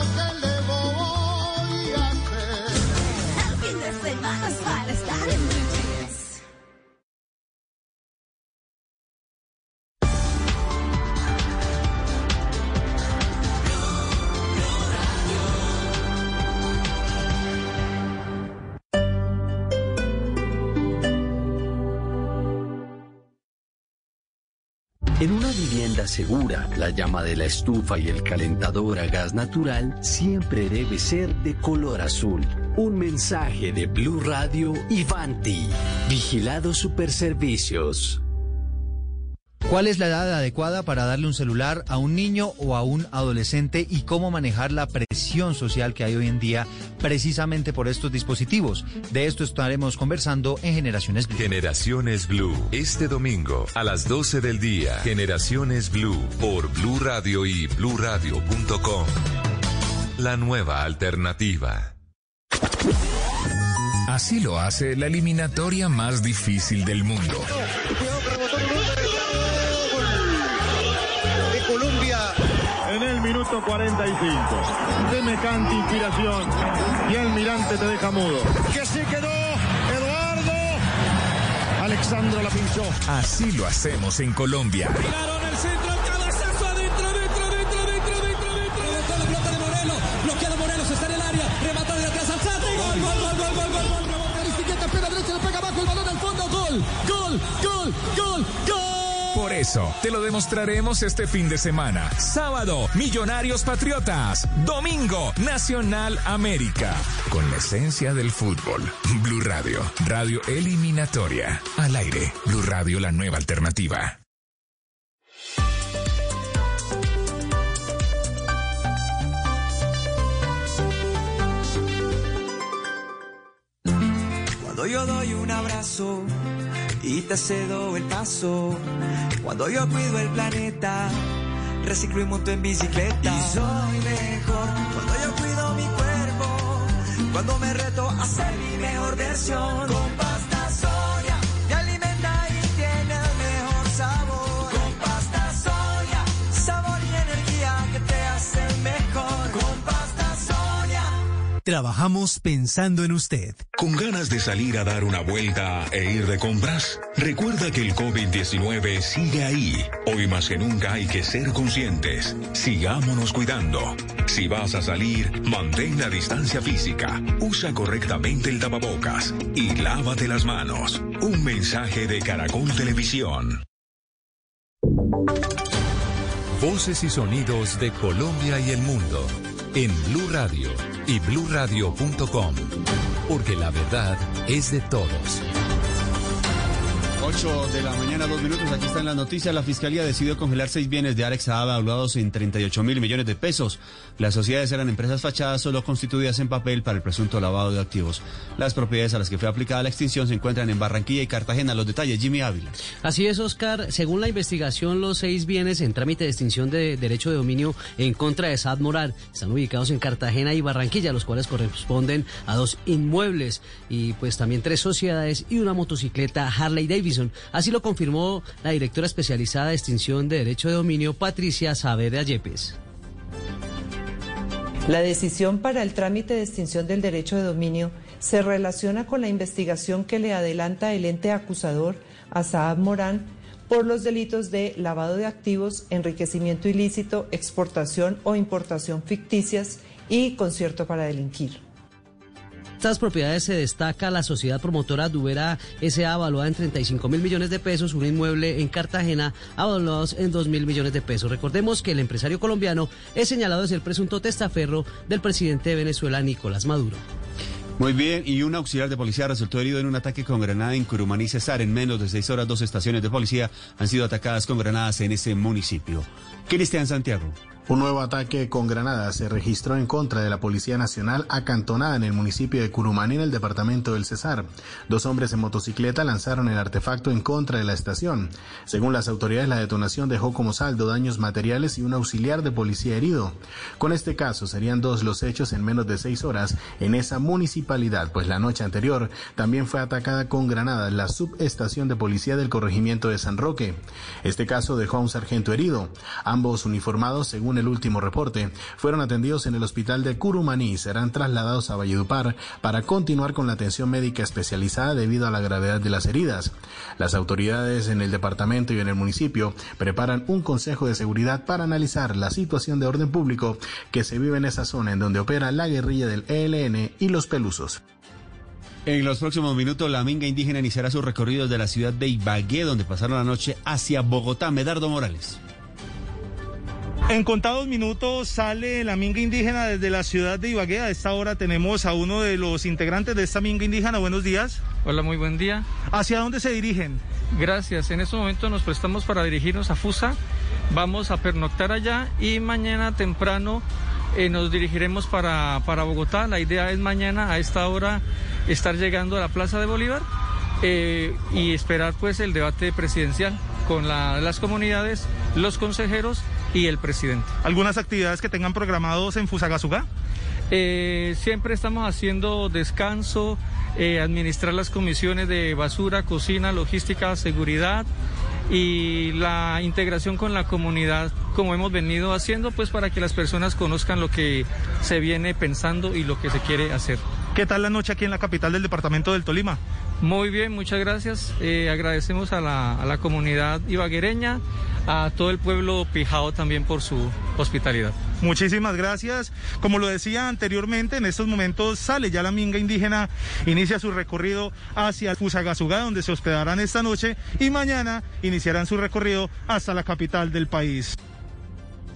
En una vivienda segura, la llama de la estufa y el calentador a gas natural siempre debe ser de color azul. Un mensaje de Blue Radio y Vanti. Vigilado Superservicios. ¿Cuál es la edad adecuada para darle un celular a un niño o a un adolescente y cómo manejar la presión social que hay hoy en día precisamente por estos dispositivos? De esto estaremos conversando en Generaciones Blue. Generaciones Blue, este domingo a las 12 del día. Generaciones Blue por Blue Radio y bluradio.com. La nueva alternativa. Así lo hace la eliminatoria más difícil del mundo. En el minuto 45. Semejante inspiración y el mirante te deja mudo. Que se quedó Eduardo. Alexandro la pinchó. Así lo hacemos en Colombia. Tiraron el centro, el cabezazo adentro, adentro, adentro, adentro, adentro, adentro. Dejó la pelota de Morelos. Bloqueado Morelos, está en el área. Remata desde atrás al Sate. Gol, gol, gol, gol, gol, gol, gol. Rebote Aristiqueta, pega derecha, le pega abajo el balón al fondo. Gol, gol, gol, gol, gol. Por eso, te lo demostraremos este fin de semana. Sábado, Millonarios Patriotas. Domingo, Nacional América. Con la esencia del fútbol. Blue Radio, radio eliminatoria. Al aire, Blue Radio, la nueva alternativa. Cuando yo doy un abrazo y te cedo el paso. Cuando yo cuido el planeta, reciclo y monto en bicicleta. Y soy mejor cuando yo cuido mi cuerpo. Cuando me reto a ser mi mejor versión. Con Trabajamos pensando en usted. ¿Con ganas de salir a dar una vuelta e ir de compras? Recuerda que el COVID-19 sigue ahí. Hoy más que nunca hay que ser conscientes. Sigámonos cuidando. Si vas a salir, mantén la distancia física. Usa correctamente el tapabocas y lávate las manos. Un mensaje de Caracol Televisión. Voces y sonidos de Colombia y el mundo en Blue Radio y bluradio.com, porque la verdad es de todos. 8 de la mañana, dos minutos. Aquí están las noticias. La fiscalía decidió congelar seis bienes de Alex Saab evaluados en 38 mil millones de pesos. Las sociedades eran empresas fachadas solo constituidas en papel para el presunto lavado de activos. Las propiedades a las que fue aplicada la extinción se encuentran en Barranquilla y Cartagena. Los detalles, Jimmy Ávila. Así es, Oscar. Según la investigación, los seis bienes en trámite de extinción de derecho de dominio en contra de Saad Moral están ubicados en Cartagena y Barranquilla, los cuales corresponden a dos inmuebles y pues también tres sociedades y una motocicleta Harley Davidson. Así lo confirmó la directora especializada de extinción de derecho de dominio, Patricia Saavedra Yepes. La decisión para el trámite de extinción del derecho de dominio se relaciona con la investigación que le adelanta el ente acusador a Saab Morán por los delitos de lavado de activos, enriquecimiento ilícito, exportación o importación ficticias y concierto para delinquir. Estas propiedades se destaca la sociedad promotora Dubera S.A. evaluada en 35 mil millones de pesos, un inmueble en Cartagena evaluados en 2 mil millones de pesos. Recordemos que el empresario colombiano es señalado de ser presunto testaferro del presidente de Venezuela, Nicolás Maduro. Muy bien, y un auxiliar de policía resultó herido en un ataque con granada en Curumaní, Cesar. En menos de seis horas, dos estaciones de policía han sido atacadas con granadas en ese municipio. Cristian Santiago. Un nuevo ataque con granadas se registró en contra de la Policía Nacional acantonada en el municipio de Curumaní, en el departamento del Cesar. Dos hombres en motocicleta lanzaron el artefacto en contra de la estación. Según las autoridades, la detonación dejó como saldo daños materiales y un auxiliar de policía herido. Con este caso, serían dos los hechos en menos de seis horas en esa municipalidad, pues la noche anterior también fue atacada con granadas la subestación de policía del corregimiento de San Roque. Este caso dejó a un sargento herido. Ambos uniformados, según el último reporte, fueron atendidos en el hospital de Curumaní y serán trasladados a Valledupar para continuar con la atención médica especializada debido a la gravedad de las heridas. Las autoridades en el departamento y en el municipio preparan un consejo de seguridad para analizar la situación de orden público que se vive en esa zona en donde opera la guerrilla del ELN y los pelusos. En los próximos minutos, la minga indígena iniciará su recorrido de la ciudad de Ibagué, donde pasaron la noche, hacia Bogotá. Medardo Morales. En contados minutos sale la minga indígena desde la ciudad de Ibagué. A esta hora tenemos a uno de los integrantes de esta minga indígena. Buenos días. Hola, muy buen día. ¿Hacia dónde se dirigen? Gracias. En este momento nos prestamos para dirigirnos a Fusa. Vamos a pernoctar allá y mañana temprano eh, nos dirigiremos para, para Bogotá. La idea es mañana a esta hora estar llegando a la Plaza de Bolívar eh, y esperar pues el debate presidencial con la- las comunidades, los consejeros y el presidente. ¿Algunas actividades que tengan programados en Fusagasugá? Eh, siempre estamos haciendo descanso, eh, administrar las comisiones de basura, cocina, logística, seguridad y la integración con la comunidad como hemos venido haciendo pues para que las personas conozcan lo que se viene pensando y lo que se quiere hacer. ¿Qué tal la noche aquí en la capital del departamento del Tolima? Muy bien, muchas gracias. Eh, agradecemos a la, a la comunidad ibaguereña, a todo el pueblo pijao también por su hospitalidad. Muchísimas gracias. Como lo decía anteriormente, en estos momentos sale ya la minga indígena, inicia su recorrido hacia Fusagasugá, donde se hospedarán esta noche y mañana iniciarán su recorrido hasta la capital del país.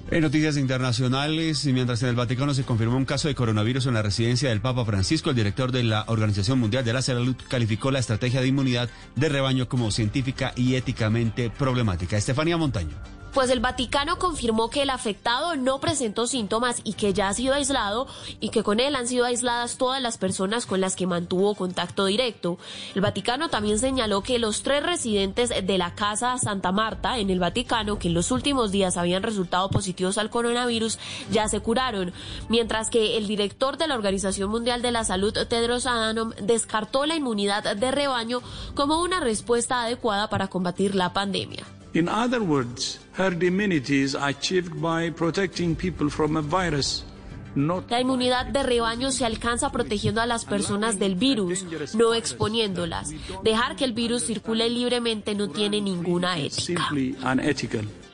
En noticias internacionales, mientras en el Vaticano se confirmó un caso de coronavirus en la residencia del Papa Francisco, el director de la Organización Mundial de la Salud calificó la estrategia de inmunidad de rebaño como científica y éticamente problemática. Estefanía Montaño. Pues el Vaticano confirmó que el afectado no presentó síntomas y que ya ha sido aislado y que con él han sido aisladas todas las personas con las que mantuvo contacto directo. El Vaticano también señaló que los tres residentes de la Casa Santa Marta en el Vaticano, que en los últimos días habían resultado positivos al coronavirus, ya se curaron, mientras que el director de la Organización Mundial de la Salud, Tedros Adhanom, descartó la inmunidad de rebaño como una respuesta adecuada para combatir la pandemia. In other words, herd immunity is achieved by protecting people from a virus, La inmunidad de rebaño se alcanza protegiendo a las personas del virus, no exponiéndolas. Dejar que el virus circule libremente no tiene ninguna ética.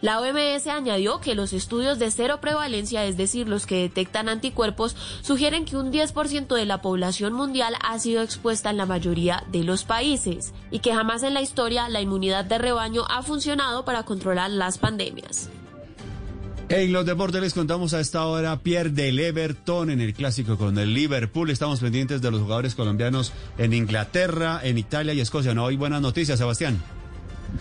La OMS añadió que los estudios de cero prevalencia, es decir, los que detectan anticuerpos, sugieren que un 10% de la población mundial ha sido expuesta en la mayoría de los países y que jamás en la historia la inmunidad de rebaño ha funcionado para controlar las pandemias. En los deportes les contamos a esta hora Pierre del Everton en el clásico con el Liverpool. Estamos pendientes de los jugadores colombianos en Inglaterra, en Italia y Escocia. No hay buenas noticias, Sebastián.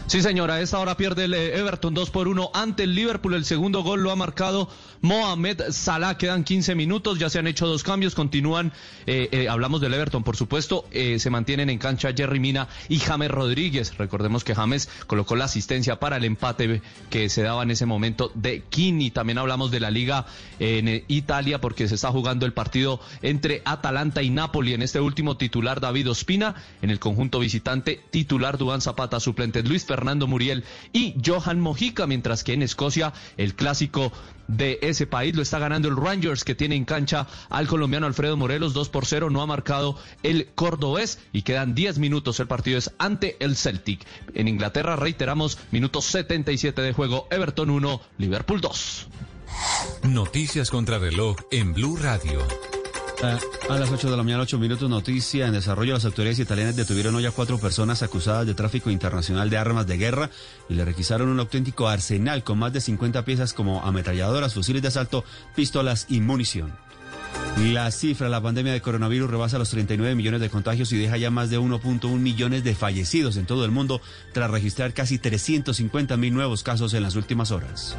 Sí, señora, a esta hora pierde el eh, Everton 2 por 1 ante el Liverpool. El segundo gol lo ha marcado Mohamed Salah. Quedan 15 minutos, ya se han hecho dos cambios, continúan, eh, eh, hablamos del Everton, por supuesto, se mantienen en cancha Jerry Mina y James Rodríguez. Recordemos que James colocó la asistencia para el empate que se daba en ese momento de Kini. También hablamos de la liga en Italia porque se está jugando el partido entre Atalanta y Napoli. En este último titular David Ospina, en el conjunto visitante titular Duván Zapata, suplente Luis Fernando Muriel y Johan Mojica, mientras que en Escocia el clásico de ese país lo está ganando el Rangers que tiene en cancha al colombiano Alfredo Morelos 2 por 0, no ha marcado el cordobés y quedan 10 minutos, el partido es ante el Celtic. En Inglaterra reiteramos minutos 77 de juego, Everton 1, Liverpool 2. Noticias contra reloj en Blue Radio. A las 8 de la mañana, 8 minutos, noticia. En desarrollo, las autoridades italianas detuvieron hoy a cuatro personas acusadas de tráfico internacional de armas de guerra y le requisaron un auténtico arsenal con más de 50 piezas como ametralladoras, fusiles de asalto, pistolas y munición. La cifra, la pandemia de coronavirus rebasa los 39 millones de contagios y deja ya más de 1.1 millones de fallecidos en todo el mundo tras registrar casi 350 mil nuevos casos en las últimas horas.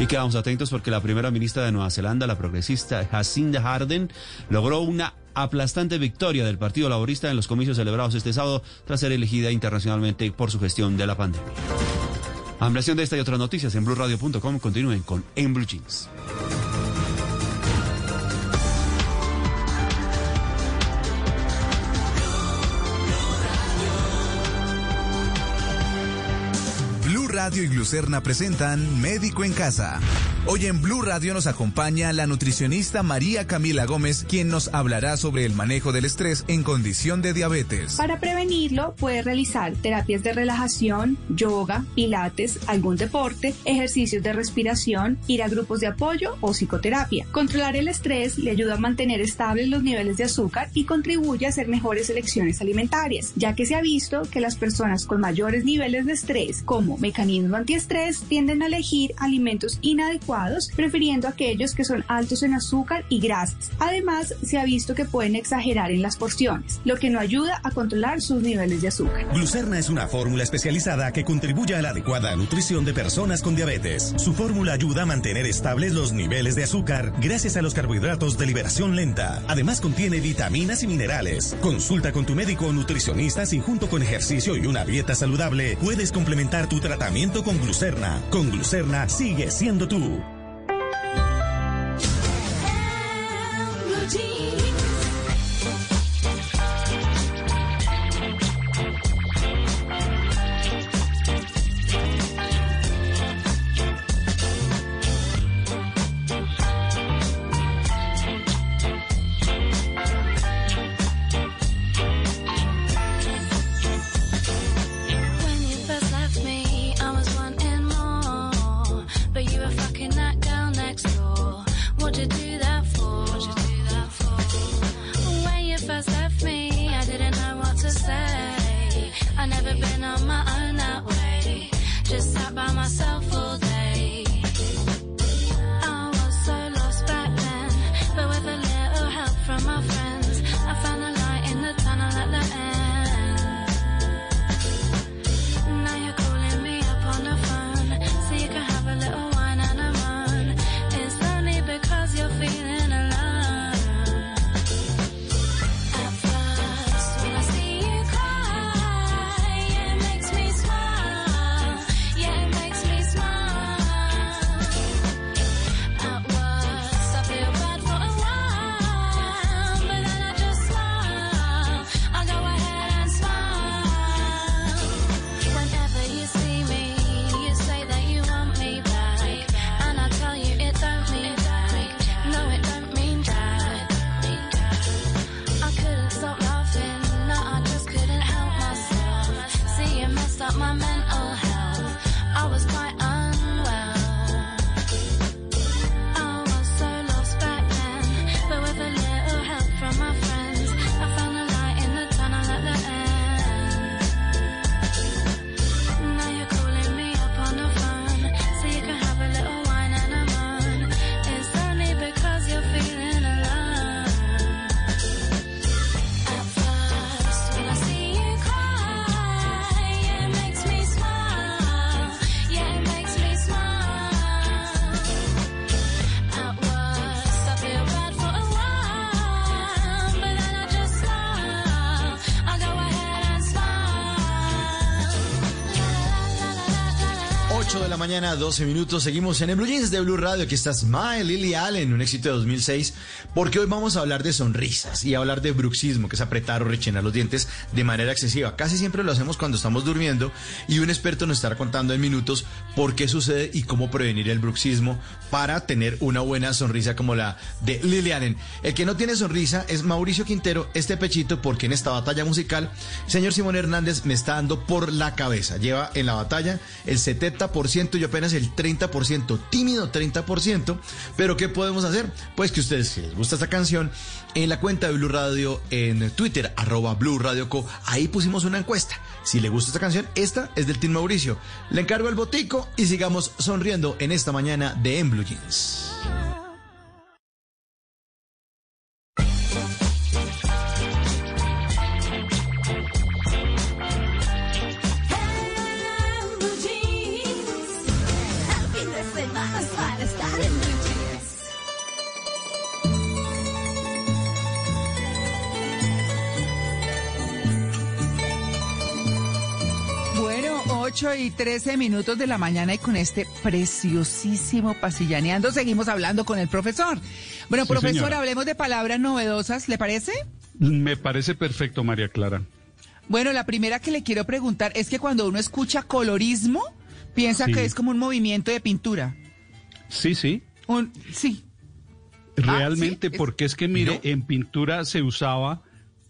Y quedamos atentos porque la primera ministra de Nueva Zelanda, la progresista Jacinda Ardern, logró una aplastante victoria del Partido Laborista en los comicios celebrados este sábado tras ser elegida internacionalmente por su gestión de la pandemia. Ampliación de esta y otras noticias en blueradio.com. Continúen con En Blue Jeans. Radio y Glucerna presentan Médico en Casa. Hoy en Blue Radio nos acompaña la nutricionista María Camila Gómez, quien nos hablará sobre el manejo del estrés en condición de diabetes. Para prevenirlo, puede realizar terapias de relajación, yoga, pilates, algún deporte, ejercicios de respiración, ir a grupos de apoyo o psicoterapia. Controlar el estrés le ayuda a mantener estables los niveles de azúcar y contribuye a hacer mejores elecciones alimentarias, ya que se ha visto que las personas con mayores niveles de estrés, como mecanismo antiestrés, tienden a elegir alimentos inadecuados prefiriendo aquellos que son altos en azúcar y grasas. Además, se ha visto que pueden exagerar en las porciones, lo que no ayuda a controlar sus niveles de azúcar. Glucerna es una fórmula especializada que contribuye a la adecuada nutrición de personas con diabetes. Su fórmula ayuda a mantener estables los niveles de azúcar gracias a los carbohidratos de liberación lenta. Además contiene vitaminas y minerales. Consulta con tu médico o nutricionista si junto con ejercicio y una dieta saludable puedes complementar tu tratamiento con glucerna. Con glucerna sigue siendo tú. Mañana, 12 minutos. Seguimos en el Blue Jeans de Blue Radio. Aquí está Smile Lily Allen, un éxito de 2006. Porque hoy vamos a hablar de sonrisas y hablar de bruxismo, que es apretar o rechenar los dientes de manera excesiva. Casi siempre lo hacemos cuando estamos durmiendo. Y un experto nos estará contando en minutos por qué sucede y cómo prevenir el bruxismo para tener una buena sonrisa como la de Lily Allen. El que no tiene sonrisa es Mauricio Quintero, este pechito, porque en esta batalla musical, señor Simón Hernández me está dando por la cabeza. Lleva en la batalla el 70% y apenas el 30%, tímido 30%. Pero ¿qué podemos hacer? Pues que ustedes, si les gusta esta canción, en la cuenta de Blue Radio en Twitter, arroba Blue Radio Co, ahí pusimos una encuesta. Si le gusta esta canción, esta es del Team Mauricio. Le encargo el botico y sigamos sonriendo en esta mañana de En Jeans. 8 y 13 minutos de la mañana y con este preciosísimo pasillaneando seguimos hablando con el profesor. Bueno, Sí, profesor, señora. hablemos de palabras novedosas, ¿le parece? Me parece perfecto, María Clara. Bueno, la primera que le quiero preguntar es que cuando uno escucha colorismo, piensa Sí. que es como un movimiento de pintura. Sí, sí. Un, sí. Realmente, porque es que, mire, en pintura se usaba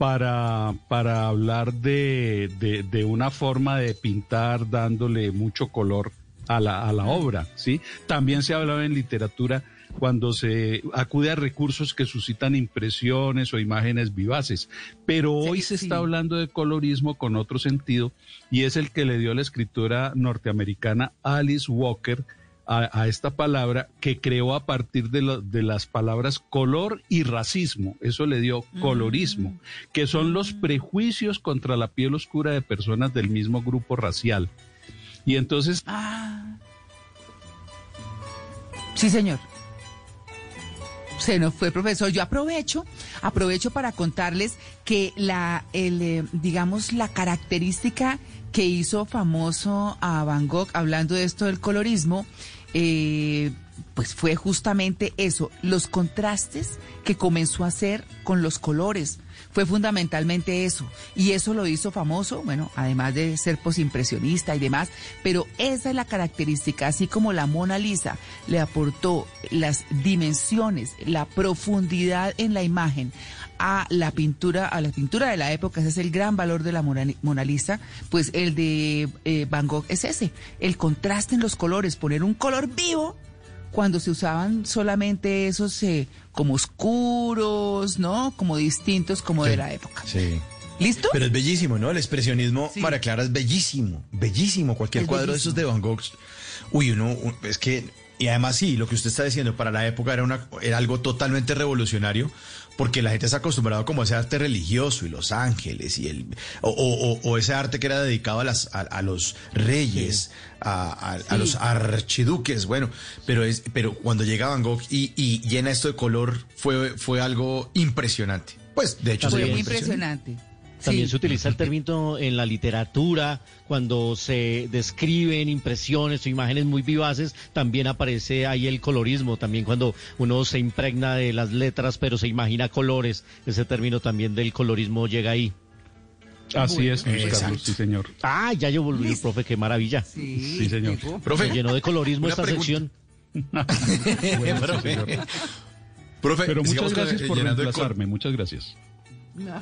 para, para hablar de, de, de una forma de pintar dándole mucho color a la, a la obra, ¿sí? También se hablaba en literatura cuando se acude a recursos que suscitan impresiones o imágenes vivaces. Pero hoy se está hablando de colorismo con otro sentido y es el que le dio la escritora norteamericana Alice Walker a, a esta palabra que creó a partir de, lo- de las palabras color y racismo. Eso le dio colorismo, que son los prejuicios contra la piel oscura de personas del mismo grupo racial. Y entonces... Ah. Sí, señor. Se nos fue, profesor. Yo aprovecho, aprovecho para contarles que la, el, eh, digamos, la característica que hizo famoso a Van Gogh, hablando de esto del colorismo, eh, pues fue justamente eso, los contrastes que comenzó a hacer con los colores. Fue fundamentalmente eso. Y eso lo hizo famoso, bueno, además de ser posimpresionista y demás, pero esa es la característica, así como la Mona Lisa le aportó las dimensiones, la profundidad en la imagen a la pintura, a la pintura de la época, ese es el gran valor de la Mona, Lisa, pues el de eh, Van Gogh es ese, el contraste en los colores, poner un color vivo cuando se usaban solamente esos eh, como oscuros, ¿no? Como distintos como de la época. Sí. ¿Listo? Pero es bellísimo, ¿no? El expresionismo, María Clara, es bellísimo, bellísimo. Cualquier Es cuadro de esos de Van Gogh. Uy, uno, un- es que, y además sí, lo que usted está diciendo, para la época era, una, era algo totalmente revolucionario, porque la gente está acostumbrada como a ese arte religioso y los ángeles, y el, o, o- ese arte que era dedicado a, las, a, a los reyes, a, a- a Sí. los archiduques, bueno, pero, es, pero cuando llega Van Gogh y, y llena esto de color, fue, fue algo impresionante. Pues, de hecho, Fue llamó impresionante. También Sí. se utiliza el término en la literatura, cuando se describen impresiones o imágenes muy vivaces, también aparece ahí el colorismo, también cuando uno se impregna de las letras pero se imagina colores, ese término también del colorismo llega ahí. Así es, Luis Exacto. Carlos, sí, señor. Ah, ya yo volví, profe, qué maravilla. Sí, señor. Profe, Se llenó de colorismo esta pregunta. sección. Bueno, sí, Profe. señor. Profe, Pero muchas gracias por reemplazarme, muchas gracias.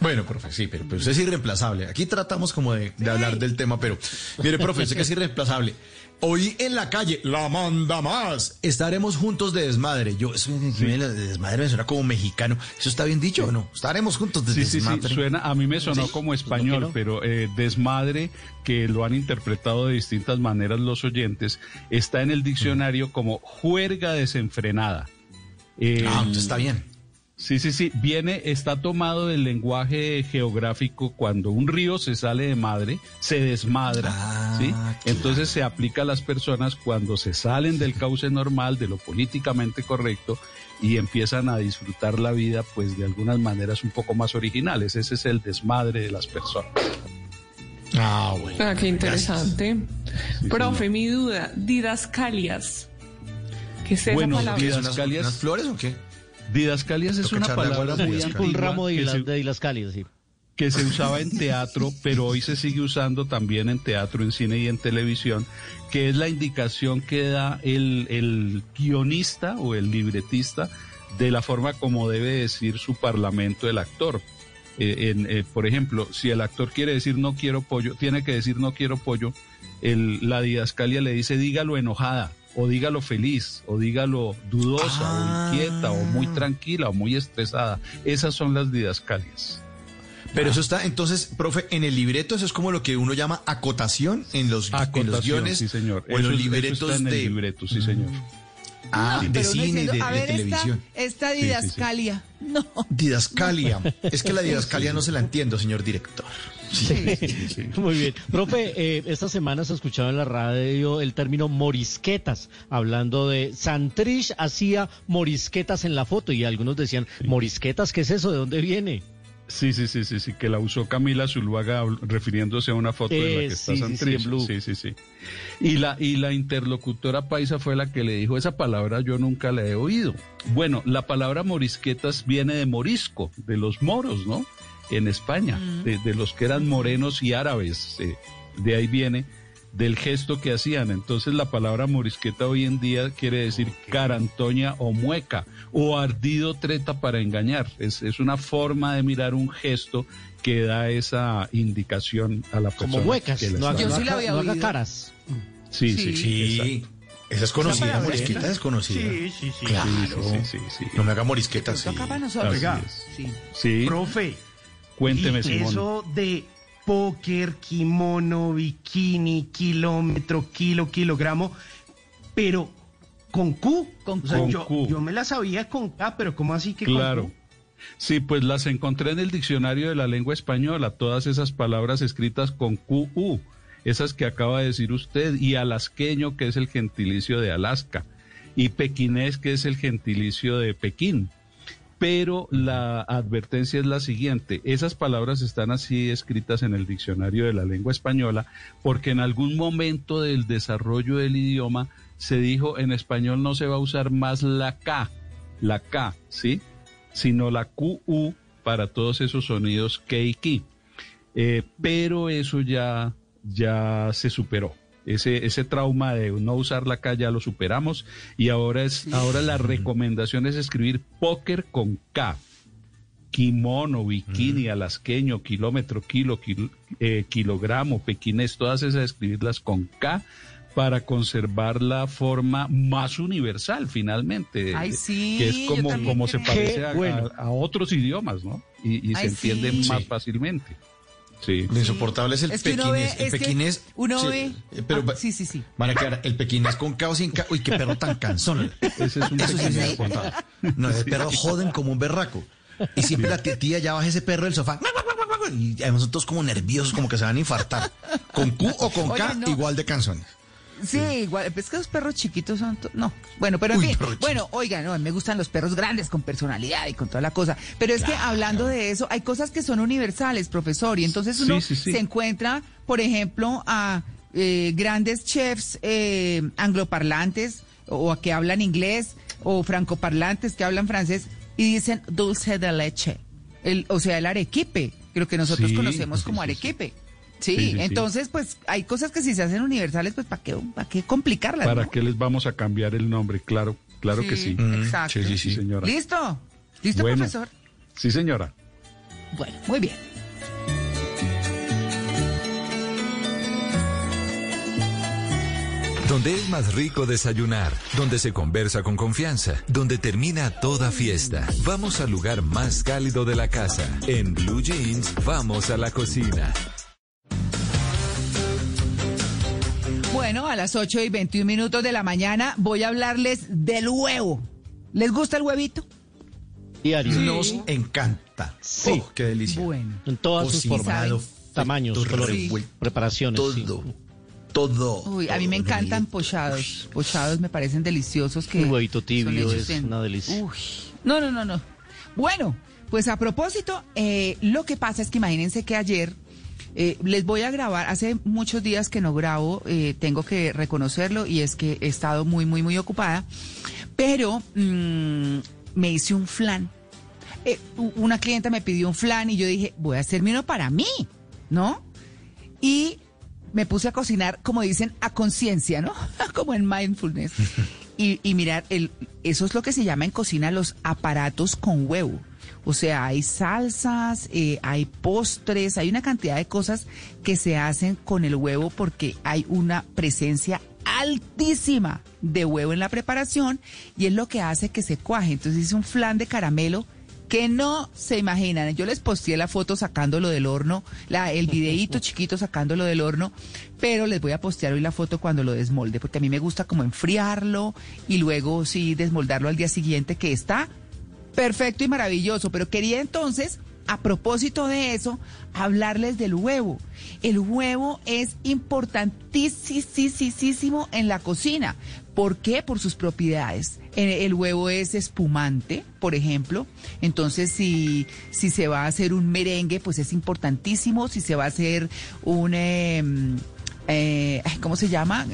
Bueno, profe, sí, pero, pero usted es irreemplazable. Aquí tratamos como de, de hablar del tema, pero mire, profe, usted que es irreemplazable. Hoy en la calle, la manda más. Estaremos juntos de desmadre. Yo, eso de de desmadre me suena como mexicano. ¿Eso está bien dicho o no? Estaremos juntos de Sí, sí, desmadre. sí, suena, a mí me sonó Sí. como español, pero eh, desmadre, que lo han interpretado de distintas maneras los oyentes, está en el diccionario como juerga desenfrenada. Eh, Ah, entonces está bien. Sí, sí, sí, viene, está tomado del lenguaje geográfico cuando un río se sale de madre, se desmadra, Ah, ¿sí? Entonces se aplica a las personas cuando se salen del cauce normal, de lo políticamente correcto, y empiezan a disfrutar la vida, pues de algunas maneras un poco más originales. Ese es el desmadre de las personas. Ah, bueno. Ah, qué interesante. Profe, mi duda, didascalias. ¿Qué es esa Bueno, palabra? didascalias. ¿Unas flores o qué? Didascalias es una palabra muy antigua Un ramo de, que se- de las cálidas, sí. que se usaba en teatro, pero hoy se sigue usando también en teatro, en cine y en televisión, que es la indicación que da el, el guionista o el libretista de la forma como debe decir su parlamento el actor. Eh, en, eh, por ejemplo, si el actor quiere decir no quiero pollo, tiene que decir no quiero pollo, el, la didascalia le dice dígalo enojada, o dígalo feliz, o dígalo dudosa, o inquieta, o muy tranquila, o muy estresada. Esas son las didascalias. Pero eso está, entonces, profe, en el libreto eso es como lo que uno llama acotación en los, en los Acotación, guiones sí, señor. o en los Eso libretos está en el de, libreto, sí, señor. ah, No, de cine y de, diciendo, a de ver, esta- televisión. Esta, sí, sí. didascalia. No. Didascalia. Es que la didascalia no se la entiendo, señor director. Muy bien. Profe, eh, esta semana se escuchaba en la radio el término morisquetas, hablando de Santrich hacía morisquetas en la foto y algunos decían, morisquetas, ¿qué es eso? ¿De dónde viene? Sí, sí, sí, sí, sí, que la usó Camila Zuluaga refiriéndose a una foto de la Eh, que está sí, sí, sí, Santrich. Sí, sí, sí. Y la, y la interlocutora paisa fue la que le dijo, esa palabra yo nunca la he oído. Bueno, la palabra morisquetas viene de morisco, de los moros, ¿no? En España, de, de los que eran morenos y árabes. eh, de ahí viene del gesto que hacían. Entonces la palabra morisqueta hoy en día quiere decir carantoña o mueca o ardido treta para engañar. Es, es una forma de mirar un gesto que da esa indicación a la persona. Como muecas, que no Yo sí la había no oído. caras. Sí, sí, Sí, esa es conocida, morisqueta es conocida. Sí, sí, sí. Claro. Sí, sí, sí, sí. No me haga morisqueta, sí. Toca para nosotros. Oiga. Sí, Profe, cuénteme, y Simón. eso de póker, kimono, bikini, kilómetro, kilo, kilogramo, pero con Q. Con O sea, Q. yo, Q. yo me la sabía con K, pero ¿cómo así que Claro. con Q? Sí, pues las encontré en el diccionario de la lengua española, todas esas palabras escritas con QU, esas que acaba de decir usted, y alasqueño, que es el gentilicio de Alaska, y pequinés, que es el gentilicio de Pekín. Pero la advertencia es la siguiente, esas palabras están así escritas en el diccionario de la lengua española porque en algún momento del desarrollo del idioma se dijo en español no se va a usar más la K, la K, ¿sí? Sino la QU para todos esos sonidos K y Ki. Eh, pero eso ya, ya se superó. Ese, ese trauma de no usar la K ya lo superamos y ahora es ahora la recomendación es escribir póker con K. Kimono, bikini, alasqueño, kilómetro, kilo, kil- eh, kilogramo, pequinés, todas esas escribirlas con K para conservar la forma más universal finalmente. Ay, eh, sí, que es como, como se parece a, bueno. a- a otros idiomas, ¿no? Y, y se entiende sí. más Sí. fácilmente. Sí. Lo insoportable es el Es que uno ve, pequinés. el es que pequinés. uno sí, ve. eh, Pero, Ah, sí, sí, sí. Van a quedar el pequinés con K o sin K. Uy, qué perro tan cansón. Ese es un Eso sí es pequinés. insoportable. No, ese perro joden como un berraco. Y siempre la tía ya baja ese perro del sofá. Y además son todos como nerviosos, como que se van a infartar. Con Q o con K, Oye, no. igual de canzones. Sí, igual, es que los perros chiquitos son... No, bueno, pero en Uy, fin, bueno, oigan, no, me gustan los perros grandes con personalidad y con toda la cosa, pero es que hablando de eso, hay cosas que son universales, profesor, y entonces uno sí, sí. se encuentra, por ejemplo, a eh, grandes chefs eh, angloparlantes o a que hablan inglés o francoparlantes que hablan francés y dicen dulce de leche, el, o sea, el arequipe, lo que nosotros conocemos como sí, sí. arequipe. Sí, Sí, sí, sí. entonces, pues hay cosas que si se hacen universales, pues ¿para qué, para qué complicarlas? ¿Para no? qué les vamos a cambiar el nombre? Claro, claro que sí. Sí, exacto. Sí, sí, sí, señora. ¿Listo? ¿Listo, Bueno. profesor? Sí, señora. Bueno, muy bien. Donde es más rico desayunar, donde se conversa con confianza, donde termina toda fiesta. Vamos al lugar más cálido de la casa. En Blue Jeans, vamos a la cocina. Bueno, a las 8 y 21 minutos de la mañana voy a hablarles del huevo. ¿Les gusta el huevito? Diario. Nos encanta. Sí. Oh, qué delicia. Bueno. En todas sus formas, tamaños, colores, preparaciones. Todo. sí. Todo. Uy, a mí me encantan pochados. Pochados me parecen deliciosos. Que Un huevito tibio es una delicia. Uy, no, no, no, no. Bueno, pues a propósito, eh, lo que pasa es que imagínense que ayer Eh, les voy a grabar, hace muchos días que no grabo, eh, tengo que reconocerlo y es que he estado muy, muy, muy ocupada, pero mm, me hice un flan. Eh, una clienta me pidió un flan y yo dije, voy a hacerme uno para mí, ¿no? Y me puse a cocinar, como dicen, a conciencia, ¿no? como en mindfulness. Y, y mirar, el, eso es lo que se llama en cocina los aparatos con huevo. O sea, hay salsas, eh, hay postres, hay una cantidad de cosas que se hacen con el huevo porque hay una presencia altísima de huevo en la preparación y es lo que hace que se cuaje. Entonces hice un flan de caramelo que no se imaginan. Yo les posteé la foto sacándolo del horno, la, el videíto chiquito sacándolo del horno, pero les voy a postear hoy la foto cuando lo desmolde, porque a mí me gusta como enfriarlo y luego sí desmoldarlo al día siguiente, que está perfecto y maravilloso. Pero quería entonces, a propósito de eso, hablarles del huevo. El huevo es importantísimo en la cocina. ¿Por qué? Por sus propiedades. El huevo es espumante, por ejemplo. Entonces, si, si se va a hacer un merengue, pues es importantísimo. Si se va a hacer un... em, eh, ¿cómo se llama?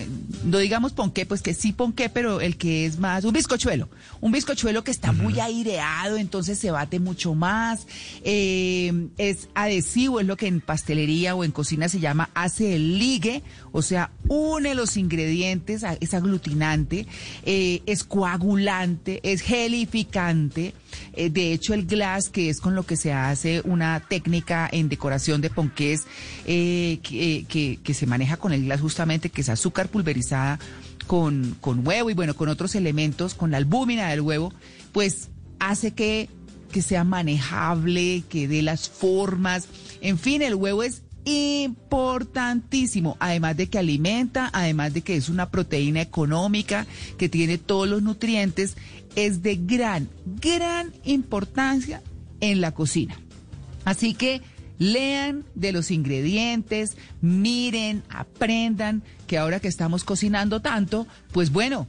No digamos ponqué, pues que sí ponqué, pero el que es más, un bizcochuelo, un bizcochuelo que está muy aireado, entonces se bate mucho más, Eh, es adhesivo, es lo que en pastelería o en cocina se llama hace el ligue, o sea, une los ingredientes, es aglutinante, eh, es coagulante, es gelificante, eh, de hecho, el glass, que es con lo que se hace una técnica en decoración de ponqués, eh, que, que- que se maneja con el glass justamente, que es azúcar pulverizada con, con huevo y bueno, con otros elementos, con la albúmina del huevo, pues hace que, que sea manejable, que dé las formas. En fin, el huevo es importantísimo, además de que alimenta, además de que es una proteína económica, que tiene todos los nutrientes, es de gran, gran importancia en la cocina. Así que lean de los ingredientes, miren, aprendan, que ahora que estamos cocinando tanto, pues bueno,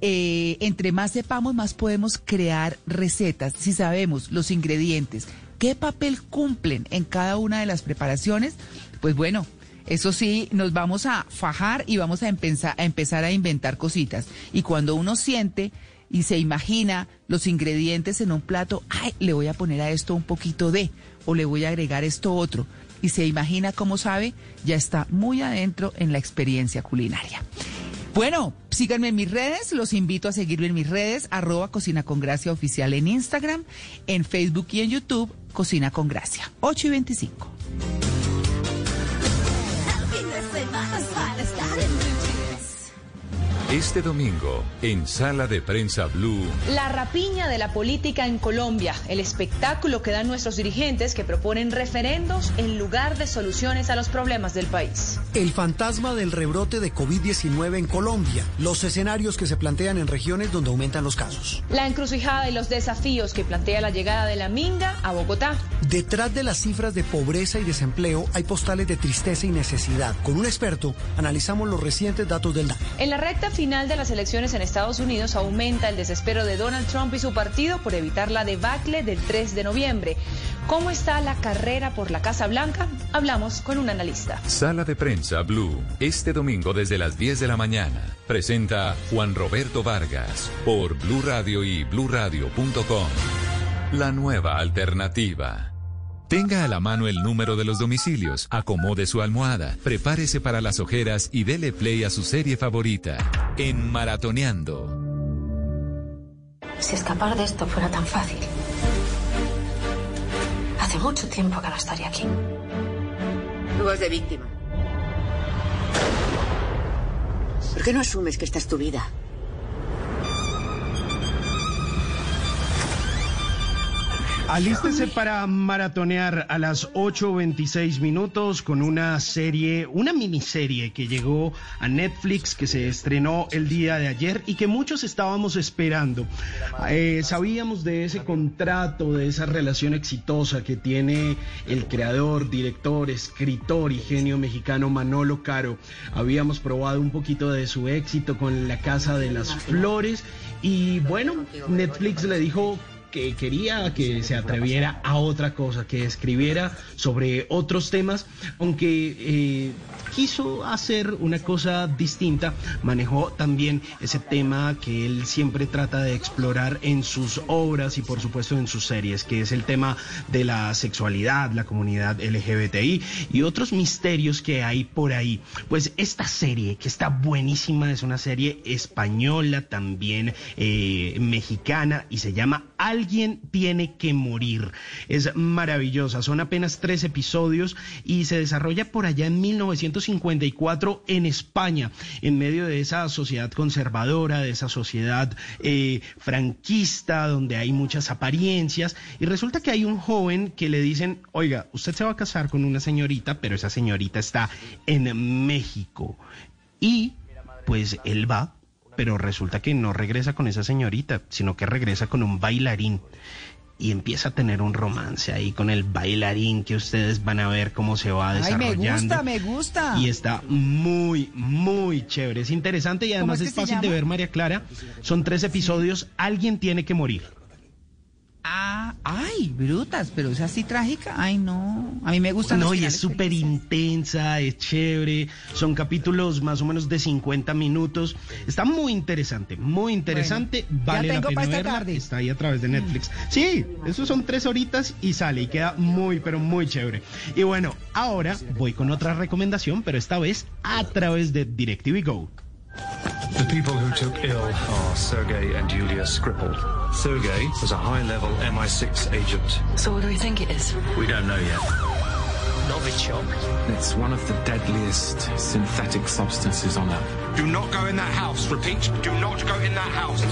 eh, entre más sepamos, más podemos crear recetas. Si sabemos los ingredientes, qué papel cumplen en cada una de las preparaciones, pues bueno, eso sí, nos vamos a fajar y vamos a empezar, a empezar a inventar cositas. Y cuando uno siente y se imagina los ingredientes en un plato, ay, le voy a poner a esto un poquito de, o le voy a agregar esto otro, y se imagina cómo sabe, ya está muy adentro en la experiencia culinaria. Bueno, síganme en mis redes, los invito a seguirme en mis redes, arroba Cocina con Gracia Oficial en Instagram, en Facebook y en YouTube, Cocina con Gracia, 8 y 25. Este domingo, en Sala de Prensa Blue, La rapiña de la política en Colombia, el espectáculo que dan nuestros dirigentes que proponen referendos en lugar de soluciones a los problemas del país. El fantasma del rebrote de COVID-19 en Colombia, los escenarios que se plantean en regiones donde aumentan los casos. La encrucijada y los desafíos que plantea la llegada de la Minga a Bogotá. Detrás de las cifras de pobreza y desempleo hay postales de tristeza y necesidad. Con un experto analizamos los recientes datos del DANE. En la recta final de las elecciones en Estados Unidos aumenta el desespero de Donald Trump y su partido por evitar la debacle del 3 de noviembre. ¿Cómo está la carrera por la Casa Blanca? Hablamos con un analista. Sala de Prensa Blue, este domingo desde las 10 de la mañana. Presenta Juan Roberto Vargas por Blue Radio y bluradio.com. La nueva alternativa. Tenga a la mano el número de los domicilios, acomode su almohada, prepárese para las ojeras y dele play a su serie favorita, en Maratoneando. Si escapar de esto fuera tan fácil. Hace mucho tiempo que no estaría aquí. Tú vas de víctima. ¿Por qué no asumes que esta es tu vida? Alístese para maratonear a las 8.26 minutos con una serie, una miniserie que llegó a Netflix, que se estrenó el día de ayer y que muchos estábamos esperando. Eh, sabíamos de ese contrato, de esa relación exitosa que tiene el creador, director, escritor y genio mexicano Manolo Caro. Habíamos probado un poquito de su éxito con La Casa de las Flores y bueno, Netflix le dijo que quería que se atreviera a otra cosa, que escribiera sobre otros temas, aunque eh, quiso hacer una cosa distinta, manejó también ese tema que él siempre trata de explorar en sus obras y por supuesto en sus series, que es el tema de la sexualidad, la comunidad LGBTI y otros misterios que hay por ahí. Pues esta serie, que está buenísima, es una serie española, también eh, mexicana, y se llama Alguien tiene que morir. Es maravillosa, son apenas tres episodios y se desarrolla por allá en 1954 en España, en medio de esa sociedad conservadora, de esa sociedad eh, franquista, donde hay muchas apariencias, y resulta que hay un joven que le dicen, oiga, usted se va a casar con una señorita, pero esa señorita está en México. Y pues él va, pero resulta que no regresa con esa señorita, sino que regresa con un bailarín y empieza a tener un romance ahí con el bailarín que ustedes van a ver cómo se va Ay, desarrollando. me gusta, me gusta. Y está muy, muy chévere. Es interesante y además es es, que fácil de ver, María Clara. Son tres episodios. Alguien tiene que morir. Ah, ay, brutas, pero es así trágica. Ay, no. A mí me gusta. No, y es súper intensa, es chévere. Son capítulos más o menos de 50 minutos. Está muy interesante, muy interesante. Bueno, vale la pena verla. tarde. Está ahí a través de Netflix. Sí, eso son tres horitas y sale y queda muy, pero muy chévere. Y bueno, ahora voy con otra recomendación, pero esta vez a través de DirecTV Go. The people who took ill are Sergei and Yulia Skripal. Sergei was a high-level MI6 agent. So what do we think it is? We don't know yet. Novichok. It's one of the deadliest synthetic substances on Earth. Do not go in that house. Repeat, do not go in that house.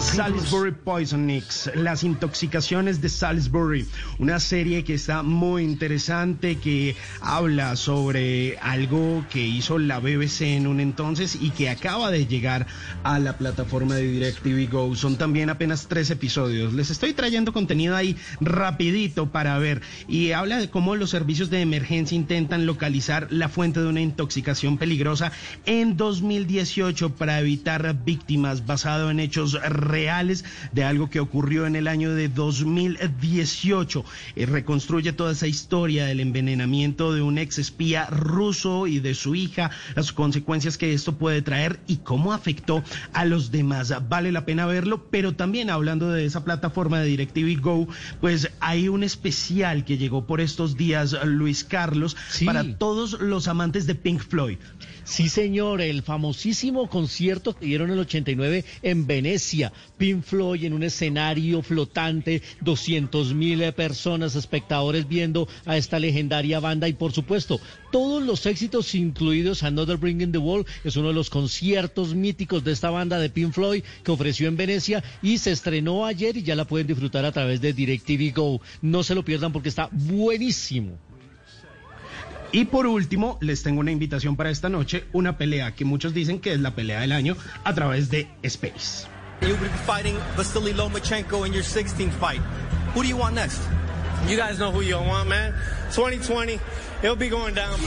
Salisbury Poisonix, las intoxicaciones de Salisbury, una serie que está muy interesante, que habla sobre algo que hizo la BBC en un entonces y que acaba de llegar a la plataforma de DirecTV Go. Son también apenas tres episodios. Les estoy trayendo contenido ahí rapidito para ver y habla de cómo los servicios de emergencia intentan localizar la fuente de una intoxicación peligrosa en 2018 para evitar víctimas basado en hechos reales de algo que ocurrió en el año de 2018. Eh, reconstruye toda esa historia del envenenamiento de un ex espía ruso y de su hija, las consecuencias que esto puede traer y cómo afectó a los demás. Vale la pena verlo, pero también hablando de esa plataforma de DirecTV Go, pues hay un especial que llegó por estos días, Luis Carlos, para todos los amantes de Pink Floyd. Sí, señor, el famosísimo concierto que dieron en el 89 en Venecia. Pink Floyd en un escenario flotante, 200 mil personas, espectadores viendo a esta legendaria banda y por supuesto todos los éxitos incluidos Another Bring in the Wall es uno de los conciertos míticos de esta banda de Pink Floyd que ofreció en Venecia y se estrenó ayer y ya la pueden disfrutar a través de DirecTV Go. No se lo pierdan porque está buenísimo. Y por último, les tengo una invitación para esta noche, una pelea que muchos dicen que es la pelea del año a través de Space. You'll be fighting Vasily Lomachenko in your 16th fight. Who do you want next? You guys know who you want, man. 2020, it'll be going down.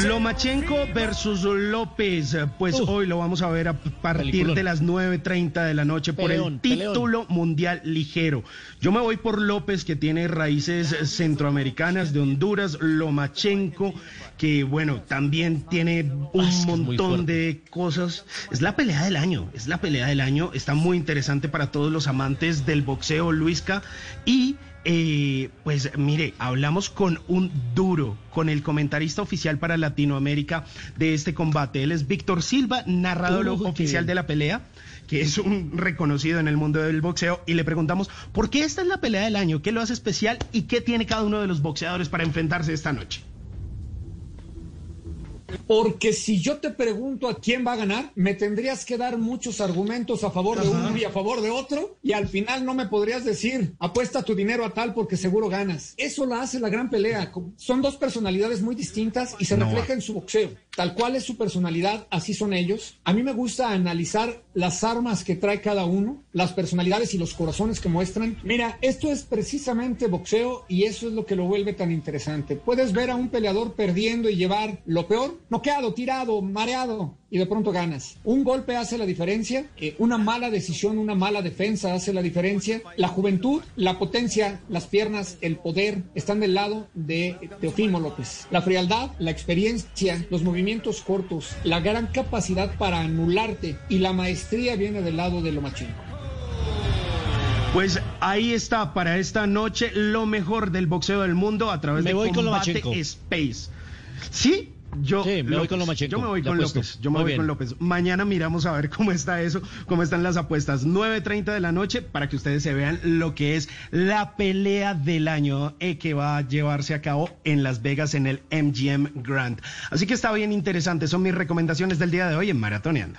Lomachenko versus López, pues hoy lo vamos a ver a partir Peliculón. de las 9.30 de la noche por Peleón, el peleón. título mundial ligero. Yo me voy por López, que tiene raíces centroamericanas de Honduras, Lomachenko, que bueno, también tiene un es montón de cosas. Es la pelea del año, es la pelea del año, está muy interesante para todos los amantes del boxeo, Luisca, y... eh, pues mire, hablamos con un duro, con el comentarista oficial para Latinoamérica de este combate. Él es Víctor Silva, narrador oficial de la pelea, que es un reconocido en el mundo del boxeo, y le preguntamos, ¿por qué esta es la pelea del año? ¿Qué lo hace especial? ¿Y qué tiene cada uno de los boxeadores para enfrentarse esta noche? Porque si yo te pregunto a quién va a ganar, me tendrías que dar muchos argumentos a favor de uno y a favor de otro, y al final no me podrías decir, apuesta tu dinero a tal porque seguro ganas. Eso la hace la gran pelea. Son dos personalidades muy distintas y se No. refleja en su boxeo. Tal cual es su personalidad, así son ellos. A mí me gusta analizar las armas que trae cada uno, las personalidades y los corazones que muestran. Mira, esto es precisamente boxeo y eso es lo que lo vuelve tan interesante. Puedes ver a un peleador perdiendo y llevar lo peor noqueado, tirado, mareado y de pronto ganas. Un golpe hace la diferencia, eh, una mala decisión, una mala defensa hace la diferencia. La juventud, la potencia, las piernas, el poder están del lado de Teofimo López. La frialdad, la experiencia, los movimientos cortos, la gran capacidad para anularte y la maestría viene del lado de Lomachenko. Pues ahí está para esta noche lo mejor del boxeo del mundo a través Me de voy Combate. Space. Sí, yo Sí, me voy con Lomachenko. Yo me voy con apuesto. López. Yo me Muy voy bien. con López. Mañana miramos a ver cómo está eso, cómo están las apuestas. 9.30 de la noche para que ustedes se vean lo que es la pelea del año eh, que va a llevarse a cabo en Las Vegas en el MGM Grand. Así que está bien interesante. Son mis recomendaciones del día de hoy en Maratoneando.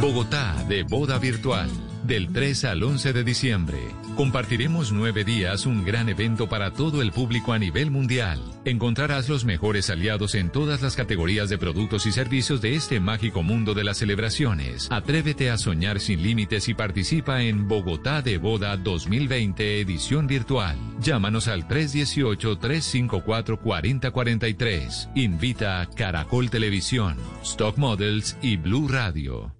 Bogotá de boda virtual. Del 3 al 11 de diciembre. Compartiremos nueve días un gran evento para todo el público a nivel mundial. Encontrarás los mejores aliados en todas las categorías de productos y servicios de este mágico mundo de las celebraciones. Atrévete a soñar sin límites y participa en Bogotá de Boda 2020 edición virtual. Llámanos al 318-354-4043. Invita Caracol Televisión, Stock Models y Blue Radio.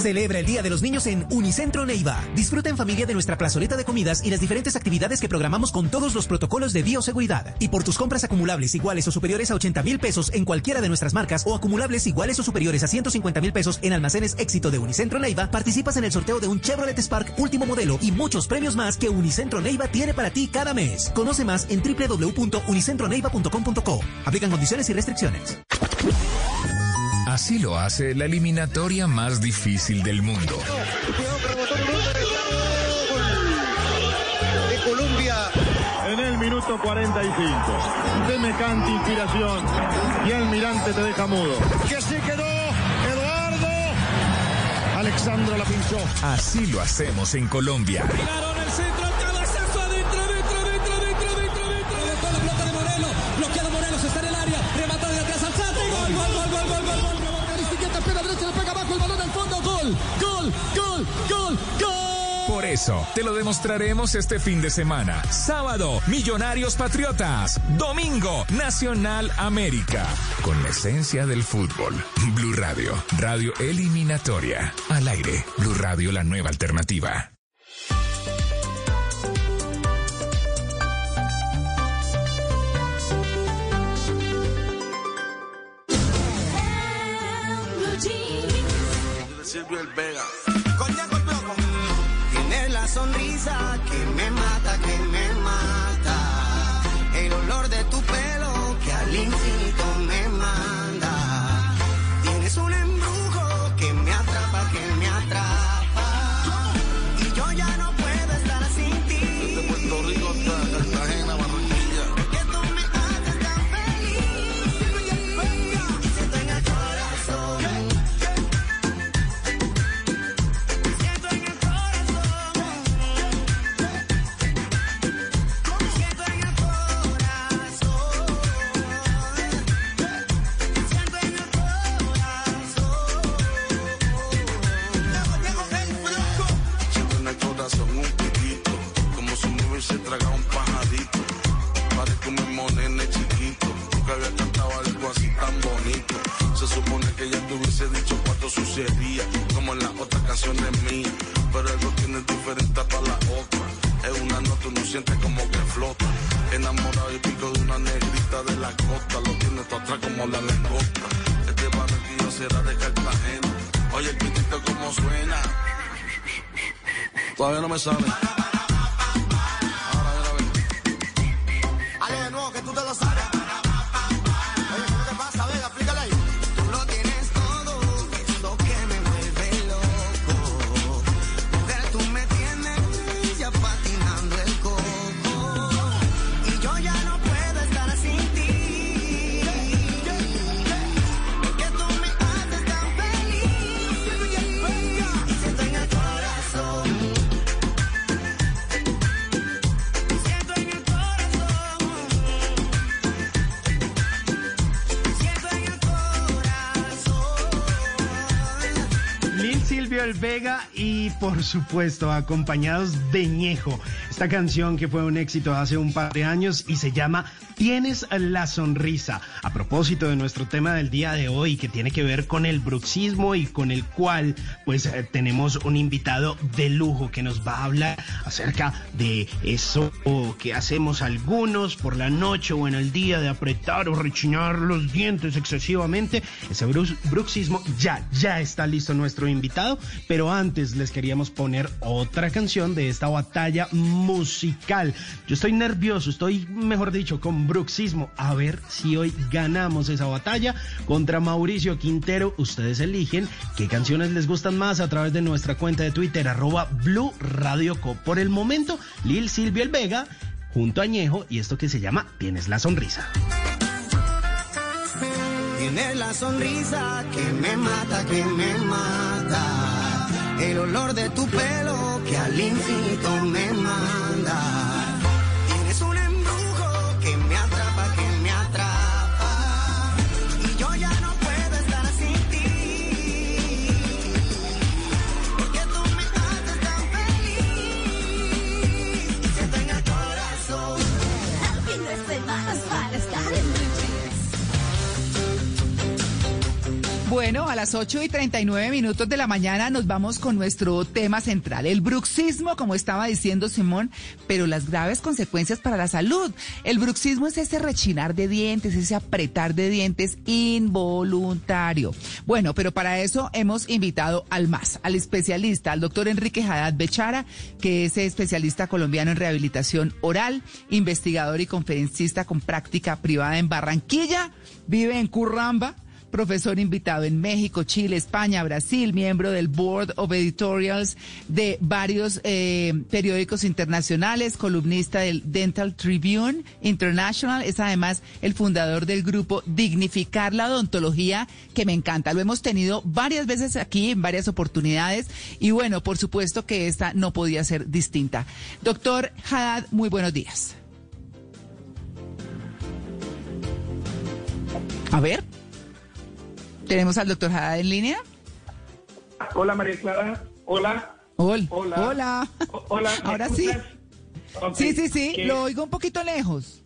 Celebra el Día de los Niños en Unicentro Neiva. Disfruta en familia de nuestra plazoleta de comidas y las diferentes actividades que programamos con todos los protocolos de bioseguridad. Y por tus compras acumulables iguales o superiores a 80 mil pesos en cualquiera de nuestras marcas o acumulables iguales o superiores a 150 mil pesos en almacenes éxito de Unicentro Neiva, participas en el sorteo de un Chevrolet Spark último modelo y muchos premios más que Unicentro Neiva tiene para ti cada mes. Conoce más en www.unicentroneiva.com.co. Aplican condiciones y restricciones. Así lo hace la eliminatoria más difícil del mundo. de Colombia en el minuto 45. Semejante inspiración y Almirante te deja mudo. Que se quedó Eduardo. Alexandro la pinchó. Así lo hacemos en Colombia. el centro, Eso, te lo demostraremos este fin de semana. Sábado, Millonarios Patriotas. Domingo, Nacional América. Con la esencia del fútbol. Blue Radio, radio eliminatoria. Al aire, Blue Radio, la nueva alternativa. Silvio el Vega. Vega y por supuesto acompañados de Ñejo. Esta canción que fue un éxito hace un par de años y se llama Tienes la sonrisa. A propósito de nuestro tema del día de hoy que tiene que ver con el bruxismo y con el cual pues eh, tenemos un invitado de lujo que nos va a hablar acerca de eso que hacemos algunos por la noche o en el día de apretar o rechinar los dientes excesivamente. Ese brux- bruxismo ya, ya está listo nuestro invitado, pero antes les queríamos poner otra canción de esta batalla musical. Yo estoy nervioso, estoy, mejor dicho, con bruxismo. A ver si hoy ganamos esa batalla contra Mauricio Quintero. Ustedes eligen qué canciones les gustan más a través de nuestra cuenta de Twitter, arroba Blue Radio Co. Por el momento, Lil Silvio El Vega junto a Ñejo y esto que se llama Tienes la sonrisa. Tienes la sonrisa que me mata, que me mata. El olor de tu pelo que al infinito me manda. Bueno, a las 8 y 39 minutos de la mañana nos vamos con nuestro tema central, el bruxismo, como estaba diciendo Simón, pero las graves consecuencias para la salud. El bruxismo es ese rechinar de dientes, ese apretar de dientes involuntario. Bueno, pero para eso hemos invitado al más, al especialista, al doctor Enrique Haddad Bechara, que es especialista colombiano en rehabilitación oral, investigador y conferencista con práctica privada en Barranquilla, vive en Curramba profesor invitado en México, Chile, España, Brasil, miembro del Board of Editorials de varios eh, periódicos internacionales, columnista del Dental Tribune International, es además el fundador del grupo Dignificar la Odontología, que me encanta. Lo hemos tenido varias veces aquí, en varias oportunidades, y bueno, por supuesto que esta no podía ser distinta. Doctor Haddad, muy buenos días. A ver. ¿Tenemos al doctor Haddad en línea? Hola María Clara, hola. Hola. Hola. Hola. Hola, ¿me Ahora sí. Sí, sí, sí. ¿qué? Lo oigo un poquito lejos.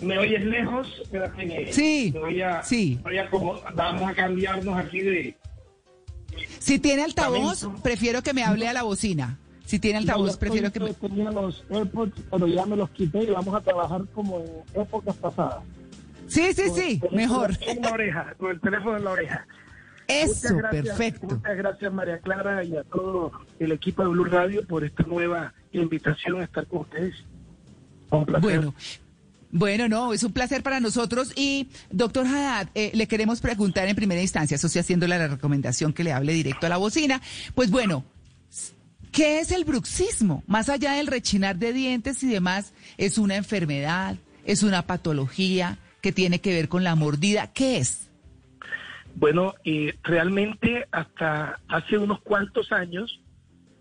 ¿Me oyes lejos? Espérate, Sí, me voy a, sí. voy a como- vamos a cambiarnos aquí de... Si tiene altavoz, prefiero que me hable a la bocina. Si tiene altavoz, No, prefiero que me... tenía los AirPods, pero ya me los quité y vamos a trabajar como en épocas pasadas. Sí, sí, Con sí, teléfono mejor. En la oreja, con el teléfono en la oreja. Eso, Muchas gracias, perfecto. Muchas gracias María Clara y a todo el equipo de Blue Radio por esta nueva invitación a estar con ustedes. Un placer. Bueno. Bueno, no, es un placer para nosotros. Y, doctor Haddad, eh, le queremos preguntar en primera instancia, eso sí haciéndole la recomendación que le hable directo a la bocina. Pues bueno, ¿qué es el bruxismo? Más allá del rechinar de dientes y demás, ¿es una enfermedad? ¿Es una patología que tiene que ver con la mordida? ¿Qué es? Bueno, eh, realmente hasta hace unos cuantos años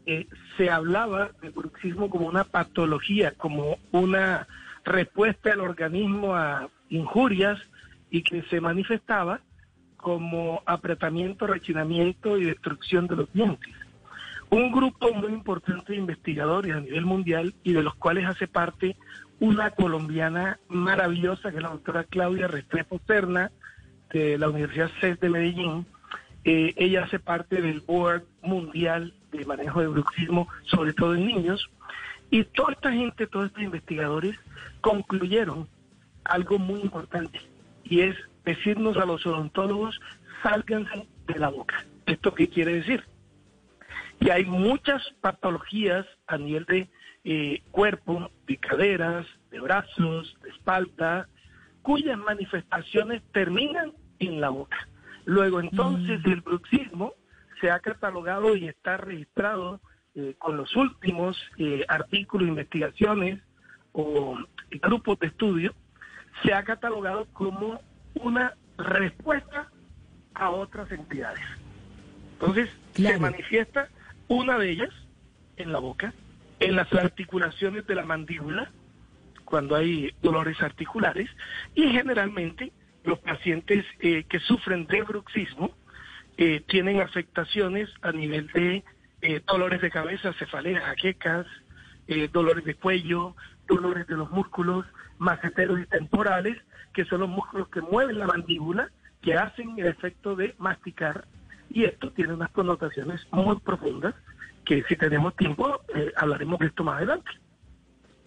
eh, se hablaba del bruxismo como una patología, como una respuesta del organismo a injurias y que se manifestaba como apretamiento, rechinamiento y destrucción de los dientes. Un grupo muy importante de investigadores a nivel mundial y de los cuales hace parte una colombiana maravillosa que es la doctora Claudia Restrepo Serna de la Universidad CES de Medellín, Eh, ella hace parte del Board Mundial de Manejo de Bruxismo, sobre todo en niños. Y toda esta gente, todos estos investigadores, concluyeron algo muy importante, y es decirnos a los odontólogos, sálganse de la boca. ¿Esto qué quiere decir? Y hay muchas patologías a nivel de eh, cuerpo, de caderas, de brazos, de espalda, cuyas manifestaciones terminan en la boca. Luego entonces el bruxismo se ha catalogado y está registrado eh, con los últimos eh, artículos, investigaciones o grupos de estudio, se ha catalogado como una respuesta a otras entidades. Entonces se manifiesta una de ellas en la boca, en las articulaciones de la mandíbula, cuando hay dolores articulares, y generalmente los pacientes eh, que sufren de bruxismo eh, tienen afectaciones a nivel de eh, dolores de cabeza, cefaleas, jaquecas, dolores de cuello, dolores de los músculos maceteros y temporales, que son los músculos que mueven la mandíbula, que hacen el efecto de masticar, y esto tiene unas connotaciones muy profundas, que si tenemos tiempo hablaremos de esto más adelante.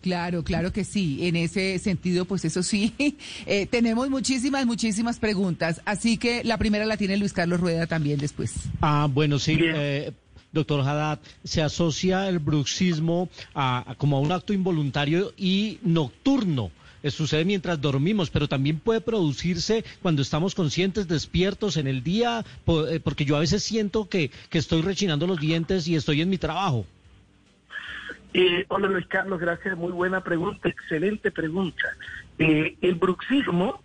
Claro, claro que sí. En ese sentido, pues eso sí, eh, tenemos muchísimas, muchísimas preguntas. Así que la primera la tiene Luis Carlos Rueda también después. Ah, bueno, sí. Eh, doctor Haddad, se asocia el bruxismo a, como a un acto involuntario y nocturno. Eh, sucede mientras dormimos, pero también puede producirse cuando estamos conscientes, despiertos en el día, porque yo a veces siento que, que estoy rechinando los dientes y estoy en mi trabajo. Eh, hola Luis Carlos, gracias, muy buena pregunta, excelente pregunta. Eh, el bruxismo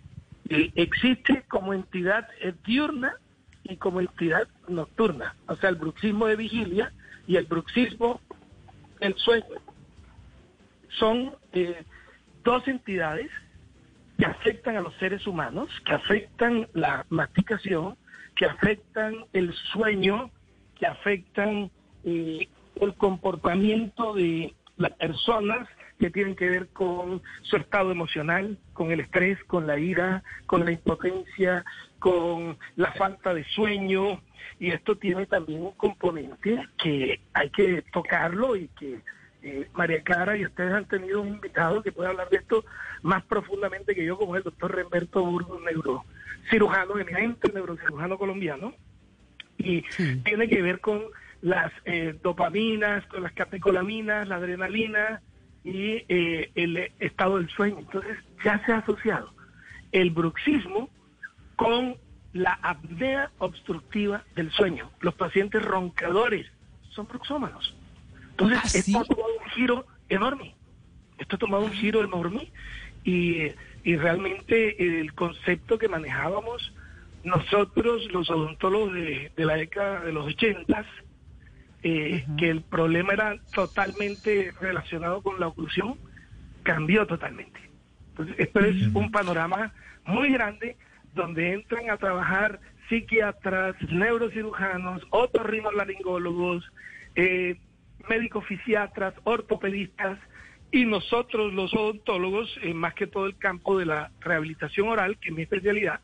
eh, existe como entidad diurna y como entidad nocturna, o sea, el bruxismo de vigilia y el bruxismo del sueño. Son dos entidades que afectan a los seres humanos, que afectan la masticación, que afectan el sueño, que afectan el comportamiento de las personas que tienen que ver con su estado emocional, con el estrés, con la ira, con la impotencia, con la falta de sueño. Y esto tiene también un componente que hay que tocarlo y que eh, María Clara y ustedes han tenido un invitado que puede hablar de esto más profundamente que yo, como el doctor Remberto Burgos, neurocirujano, eminente neurocirujano colombiano. Y tiene que ver con las eh, dopaminas, con las catecolaminas, la adrenalina y eh, el estado del sueño. Entonces ya se ha asociado el bruxismo con la apnea obstructiva del sueño. Los pacientes roncadores son bruxómanos. Entonces ¿Ah, esto ha tomado un giro enorme. Esto ha tomado un giro enorme y, y realmente el concepto que manejábamos nosotros, los odontólogos de, de la década de los ochentas, eh, que el problema era totalmente relacionado con la oclusión, cambió totalmente. Entonces, esto es un panorama muy grande donde entran a trabajar psiquiatras, neurocirujanos, otorrinolaringólogos, eh, médicos fisiatras, ortopedistas y nosotros los odontólogos, eh, más que todo el campo de la rehabilitación oral, que es mi especialidad,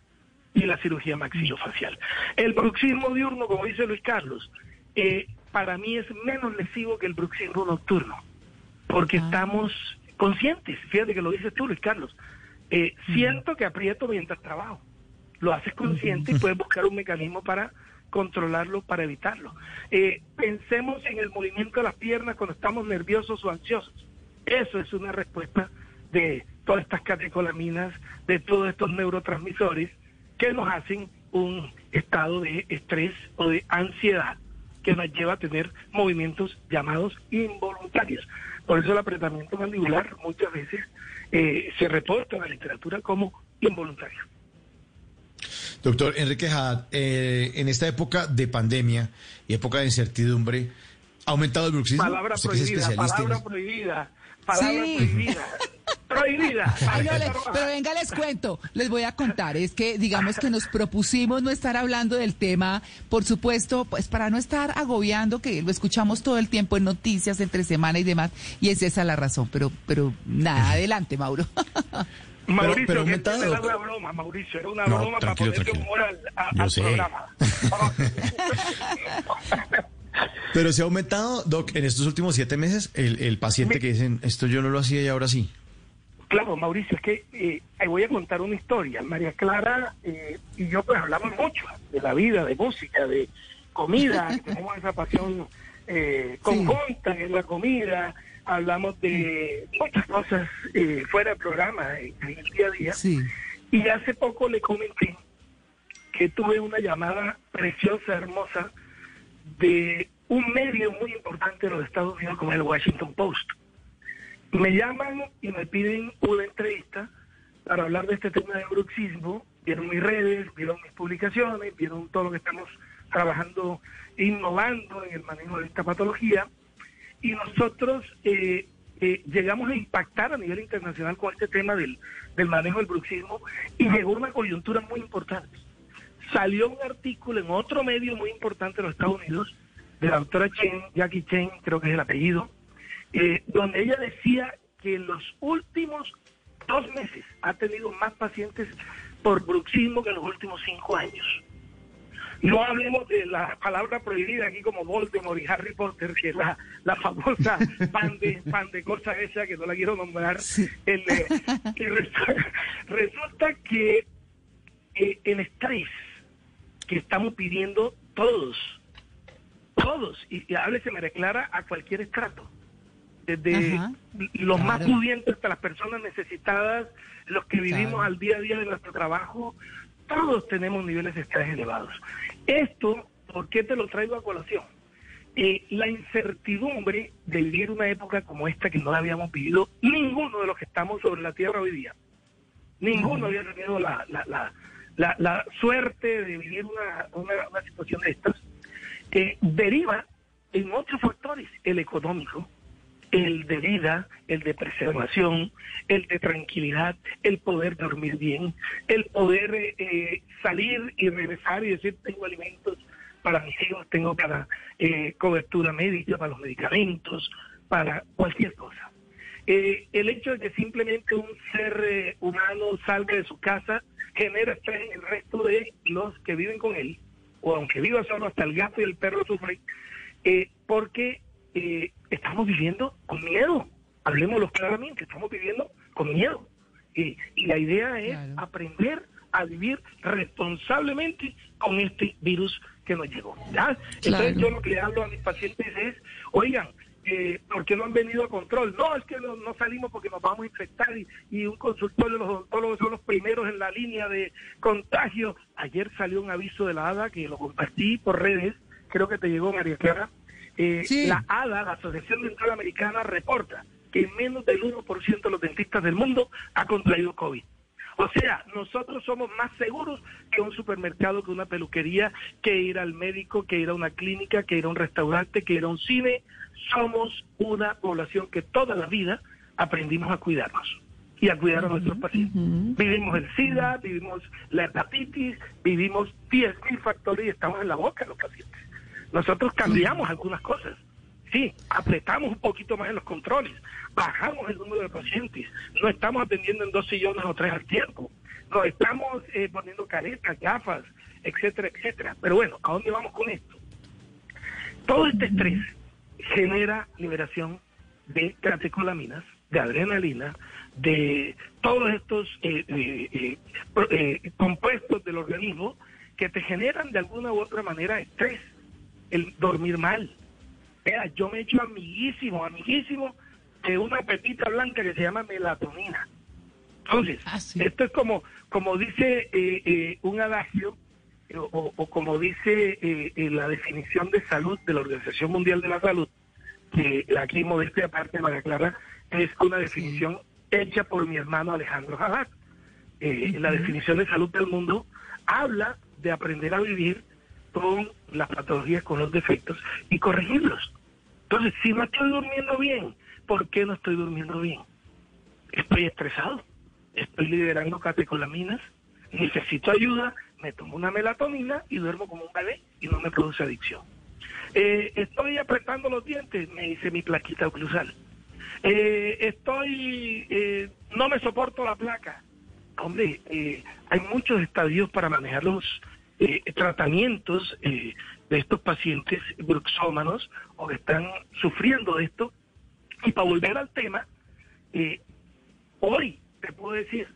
y la cirugía maxilofacial. El bruxismo diurno, como dice Luis Carlos, eh, para mí es menos lesivo que el bruxismo nocturno, porque ah. estamos conscientes, fíjate que lo dices tú, Luis Carlos, eh, siento que aprieto mientras trabajo, lo haces consciente y puedes buscar un mecanismo para controlarlo, para evitarlo. Eh, pensemos en el movimiento de las piernas cuando estamos nerviosos o ansiosos. Eso es una respuesta de todas estas catecolaminas, de todos estos neurotransmisores que nos hacen un estado de estrés o de ansiedad que nos lleva a tener movimientos llamados involuntarios. Por eso el apretamiento mandibular muchas veces eh, se reporta en la literatura como involuntario. Doctor Enrique Haddad, eh, en esta época de pandemia y época de incertidumbre, ¿ha aumentado el bruxismo? Palabra prohibida, palabra prohibida, palabra prohibida. prohibida. pero venga, les cuento, les voy a contar. Es que, digamos que nos propusimos no estar hablando del tema, por supuesto, pues para no estar agobiando, que lo escuchamos todo el tiempo en noticias, entre semana y demás, y es esa la razón. Pero, pero nada, adelante, Mauro. Mauricio, pero que aumentado, era una broma, Mauricio, era una No, broma para ponerle humor al, a- Yo al sé. programa. Pero se ha aumentado, Doc, en estos últimos siete meses, el, el paciente que dicen, esto yo no lo hacía y ahora sí. Claro, Mauricio, es que eh, voy a contar una historia. María Clara eh, y yo pues hablamos mucho de la vida, de música, de comida, tenemos esa pasión eh, conjunta en la comida, hablamos de muchas cosas eh, fuera del programa, en, el día a día. Y hace poco le comenté que tuve una llamada preciosa, hermosa, de un medio muy importante de los Estados Unidos como el Washington Post. Me llaman y me piden una entrevista para hablar de este tema de bruxismo. Vieron mis redes, vieron mis publicaciones, vieron todo lo que estamos trabajando, innovando en el manejo de esta patología. Y nosotros eh, eh, llegamos a impactar a nivel internacional con este tema del, del manejo del bruxismo y llegó una coyuntura muy importante. Salió un artículo en otro medio muy importante de los Estados Unidos, de la doctora Chen, Jackie Chen, creo que es el apellido, eh, donde ella decía que en los últimos dos meses ha tenido más pacientes por bruxismo que en los últimos cinco años. No hablemos de la palabra prohibida aquí como Voldemort y Harry Potter, que es la, la famosa pan de, pan de cosa esa que no la quiero nombrar. El, eh, resulta, resulta que eh, el estrés que estamos pidiendo todos, todos, y, y háblese, me declara a cualquier estrato, desde Ajá, los más pudientes hasta las personas necesitadas, los que vivimos Claro. al día a día de nuestro trabajo, todos tenemos niveles de estrés elevados. Esto, ¿por qué te lo traigo a colación? Eh, la incertidumbre de vivir una época como esta que no la habíamos vivido ninguno de los que estamos sobre la tierra hoy día. Ninguno había tenido la, la, la, la, la suerte de vivir una, una, una situación de estas. que deriva en otros factores, el económico, el de vida, el de preservación, el de tranquilidad, el poder dormir bien, el poder eh, salir y regresar y decir tengo alimentos para mis hijos, tengo para eh, cobertura médica, para los medicamentos, para cualquier cosa. Eh, el hecho de que simplemente un ser eh, humano salga de su casa genera estrés en el resto de los que viven con él, o aunque viva solo, hasta el gato y el perro sufren, eh, porque eh, estamos viviendo con miedo. Hablemoslo claramente, estamos viviendo con miedo. Y, y la idea es aprender a vivir responsablemente con este virus que nos llegó. ¿ya? Entonces yo lo que le hablo a mis pacientes es, oigan, eh, ¿por qué no han venido a control? No, es que no, no salimos porque nos vamos a infectar y, y un consultorio de los odontólogos son los primeros en la línea de contagio. Ayer salió un aviso de la ADA que lo compartí por redes, creo que te llegó María Clara. Eh, La ADA, la Asociación Dental Americana, reporta que menos del 1% de los dentistas del mundo ha contraído COVID. O sea, nosotros somos más seguros que un supermercado, que una peluquería, que ir al médico, que ir a una clínica, que ir a un restaurante, que ir a un cine. Somos una población que toda la vida aprendimos a cuidarnos y a cuidar a nuestros pacientes. Vivimos el SIDA, vivimos la hepatitis, vivimos 10.000 factores y estamos en la boca de los pacientes. Nosotros cambiamos algunas cosas. Sí, apretamos un poquito más en los controles, bajamos el número de pacientes, no estamos atendiendo en dos sillones o tres al tiempo, no estamos eh, poniendo caretas, gafas, etcétera, etcétera. Pero bueno, ¿a dónde vamos con esto? Todo este estrés genera liberación de catecolaminas, de adrenalina, de todos estos eh, eh, eh, eh, compuestos del organismo que te generan de alguna u otra manera estrés, el dormir mal. Yo me he hecho amiguísimo, amiguísimo de una pepita blanca que se llama melatonina. Entonces, esto es como, como dice eh, eh, un adagio, eh, o, o como dice eh, eh, la definición de salud de la Organización Mundial de la Salud, que aquí modestia aparte, María Clara, es una definición hecha por mi hermano Alejandro Jabát. Eh, La definición de salud del mundo habla de aprender a vivir con las patologías, con los defectos y corregirlos. Entonces, si no estoy durmiendo bien, ¿por qué no estoy durmiendo bien? Estoy estresado, estoy liberando catecolaminas, necesito ayuda, me tomo una melatonina y duermo como un bebé y no me produce adicción. Eh, estoy apretando los dientes, me dice mi plaquita oclusal. Eh, estoy, eh, no me soporto la placa, hombre, eh, hay muchos estadios para manejar los eh, tratamientos eh, de estos pacientes bruxómanos o que están sufriendo de esto. Y para volver al tema, eh, hoy te puedo decir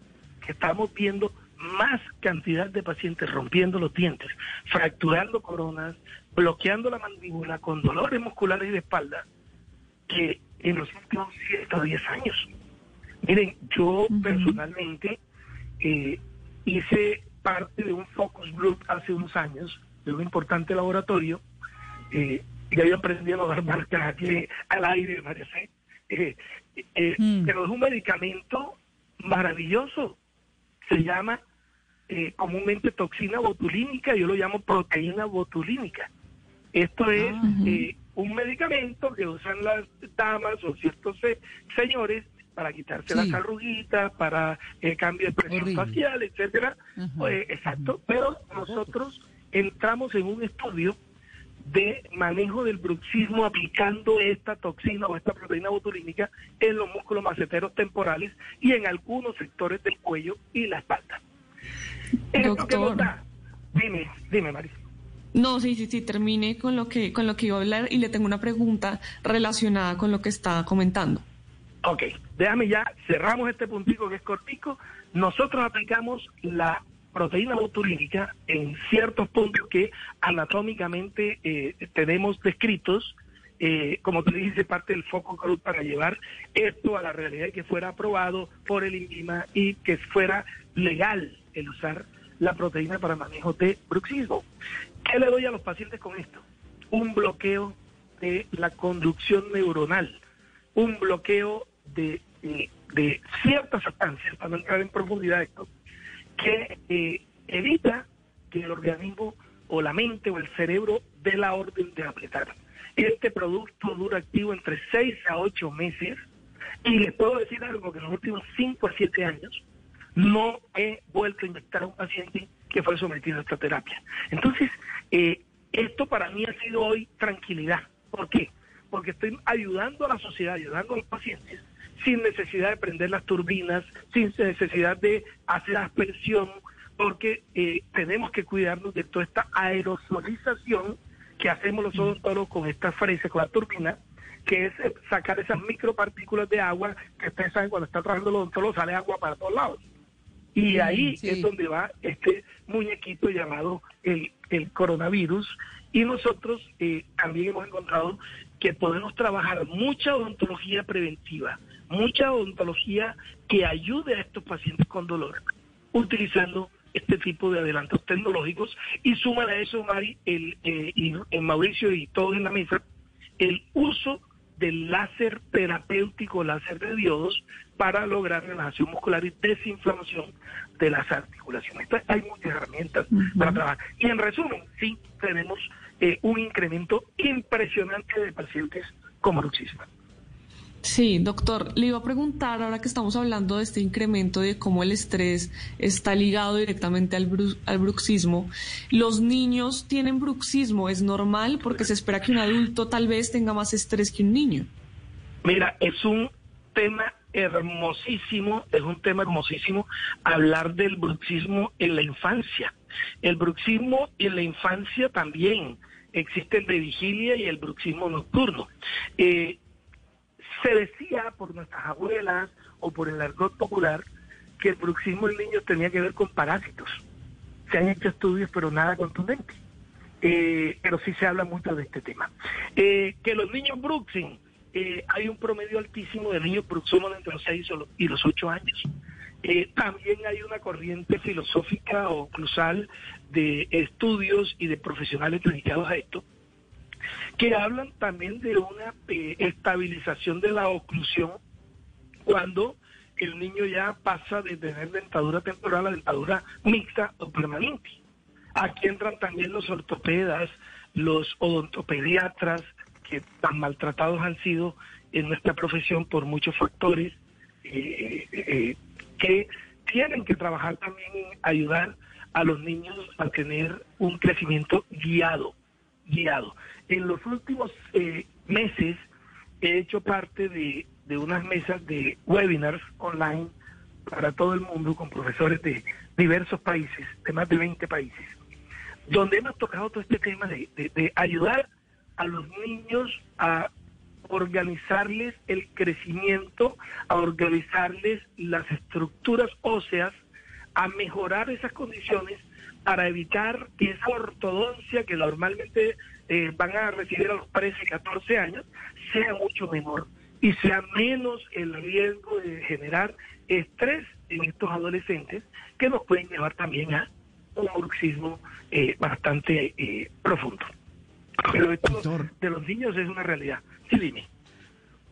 que estamos viendo más cantidad de pacientes rompiendo los dientes, fracturando coronas, bloqueando la mandíbula con dolores musculares y de espalda que en los últimos 110 años. Miren, yo personalmente eh, hice parte de un focus group hace unos años, de un importante laboratorio, eh, ya yo aprendí a no dar marcas aquí al aire, Fe, eh, eh, pero es un medicamento maravilloso, se llama eh, comúnmente toxina botulínica, yo lo llamo proteína botulínica. Esto es eh, un medicamento que usan las damas o ciertos se- señores para quitarse las arruguitas, para el cambio de presión facial, etcétera. Eh, exacto. Pero nosotros entramos en un estudio de manejo del bruxismo aplicando esta toxina o esta proteína botulínica en los músculos maceteros temporales y en algunos sectores del cuello y la espalda. Esto que nos da- Dime, dime, Marisa. No, sí, sí, sí, termine con lo que con lo que iba a hablar y le tengo una pregunta relacionada con lo que está comentando. Ok, déjame ya, cerramos este puntico que es cortico. Nosotros aplicamos la proteína botulínica en ciertos puntos que anatómicamente eh, tenemos descritos, eh, como te dije, parte del foco para llevar esto a la realidad y que fuera aprobado por el INVIMA y que fuera legal el usar la proteína para manejo de bruxismo. ¿Qué le doy a los pacientes con esto? Un bloqueo de la conducción neuronal, un bloqueo de, eh, ciertas sustancias, para no entrar en profundidad esto, que eh, evita que el organismo o la mente o el cerebro dé la orden de apretar. Este producto dura activo entre 6 a 8 meses y les puedo decir algo que en los últimos 5 a 7 años no he vuelto a inyectar a un paciente que fue sometido a esta terapia. Entonces, eh, esto para mí ha sido hoy tranquilidad. ¿Por qué? Porque estoy ayudando a la sociedad, ayudando a los pacientes, sin necesidad de prender las turbinas, sin necesidad de hacer aspersión, porque eh, tenemos que cuidarnos de toda esta aerosolización que hacemos los odontólogos con esta fresa, con la turbina, que es eh, sacar esas micropartículas de agua que ustedes saben cuando está trabajando el odontólogo sale agua para todos lados. Y Mm, ahí sí. es donde va este muñequito llamado el, el coronavirus. Y nosotros eh, también hemos encontrado que podemos trabajar mucha odontología preventiva, mucha odontología que ayude a estos pacientes con dolor, utilizando este tipo de adelantos tecnológicos. Y súmale a eso, Mari, el, eh, y, eh, Mauricio y todos en la mesa, el uso del láser terapéutico, láser de diodos, para lograr relajación muscular y desinflamación de las articulaciones. Entonces, hay muchas herramientas para trabajar. Y en resumen, sí tenemos eh, un incremento impresionante de pacientes con bruxismo. Sí, doctor, le iba a preguntar, ahora que estamos hablando de este incremento de cómo el estrés está ligado directamente al, bru- al bruxismo, ¿los niños tienen bruxismo? ¿Es normal? Porque se espera que un adulto tal vez tenga más estrés que un niño. Mira, es un tema hermosísimo, es un tema hermosísimo hablar del bruxismo en la infancia. El bruxismo en la infancia también existe el de vigilia y el bruxismo nocturno. Eh, se decía por nuestras abuelas o por el argot popular que el bruxismo en niños tenía que ver con parásitos. Se han hecho estudios, pero nada contundente. Eh, pero sí se habla mucho de este tema. Eh, que los niños bruxen, eh, hay un promedio altísimo de niños bruxómanos entre los 6 y los 8 años. Eh, también hay una corriente filosófica o cruzal de estudios y de profesionales dedicados a esto, que hablan también de una eh, estabilización de la oclusión cuando el niño ya pasa de tener dentadura temporal a dentadura mixta o permanente. Aquí entran también los ortopedas, los odontopediatras, que tan maltratados han sido en nuestra profesión por muchos factores, eh, eh, que tienen que trabajar también en ayudar a los niños a tener un crecimiento guiado, guiado. En los últimos eh, meses he hecho parte de, de unas mesas de webinars online para todo el mundo con profesores de diversos países, de más de 20 países, donde hemos tocado todo este tema de, de ayudar a los niños a organizarles el crecimiento, a organizarles las estructuras óseas, a mejorar esas condiciones para evitar que esa ortodoncia que normalmente eh, van a recibir a los 13 y 14 años sea mucho menor y sea menos el riesgo de generar estrés en estos adolescentes que nos pueden llevar también a un bruxismo eh, bastante eh, profundo. Pero esto de los niños es una realidad. Sí, dime.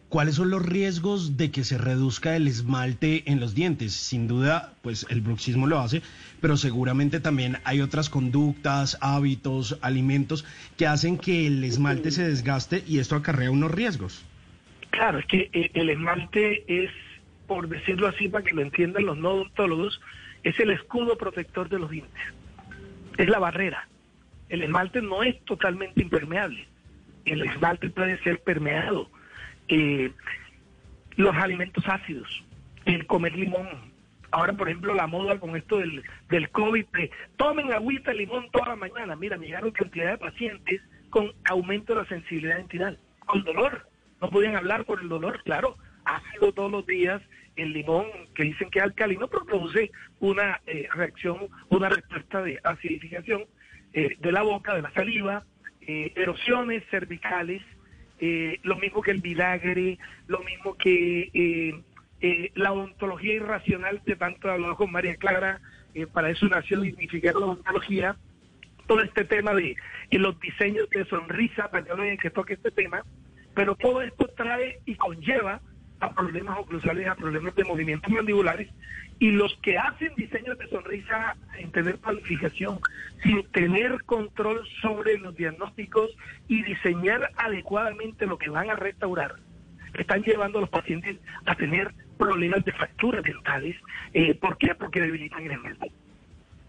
¿Cuáles son los riesgos de que se reduzca el esmalte en los dientes? Sin duda, pues el bruxismo lo hace, pero seguramente también hay otras conductas, hábitos, alimentos que hacen que el esmalte se desgaste y esto acarrea unos riesgos. Claro, es que eh, el esmalte es, por decirlo así, para que lo entiendan los no odontólogos, es el escudo protector de los dientes. Es la barrera. El esmalte no es totalmente impermeable. El esmalte puede ser permeado eh, los alimentos ácidos, el comer limón. Ahora, por ejemplo, la moda con esto del, del COVID, tomen agüita de limón toda la mañana. Mira, me llegaron cantidad de pacientes con aumento de la sensibilidad dental, con dolor. No podían hablar por el dolor, claro. Ácido todos los días, el limón, que dicen que es alcalino, pero produce una eh, reacción, una respuesta de acidificación eh, de la boca, de la saliva, eh, erosiones cervicales, eh, lo mismo que el vinagre, lo mismo que eh, eh, la odontología irracional de tanto hablado con María Clara, para eso nació dignificar la odontología, todo este tema de los diseños de sonrisa, perdón que toque este tema, pero todo esto trae y conlleva a problemas oclusales, a problemas de movimientos mandibulares, y los que hacen diseños de sonrisa sin tener planificación, sin tener control sobre los diagnósticos y diseñar adecuadamente lo que van a restaurar, están llevando a los pacientes a tener problemas de fracturas dentales. Eh, ¿Por qué? Porque debilitan el esmalte.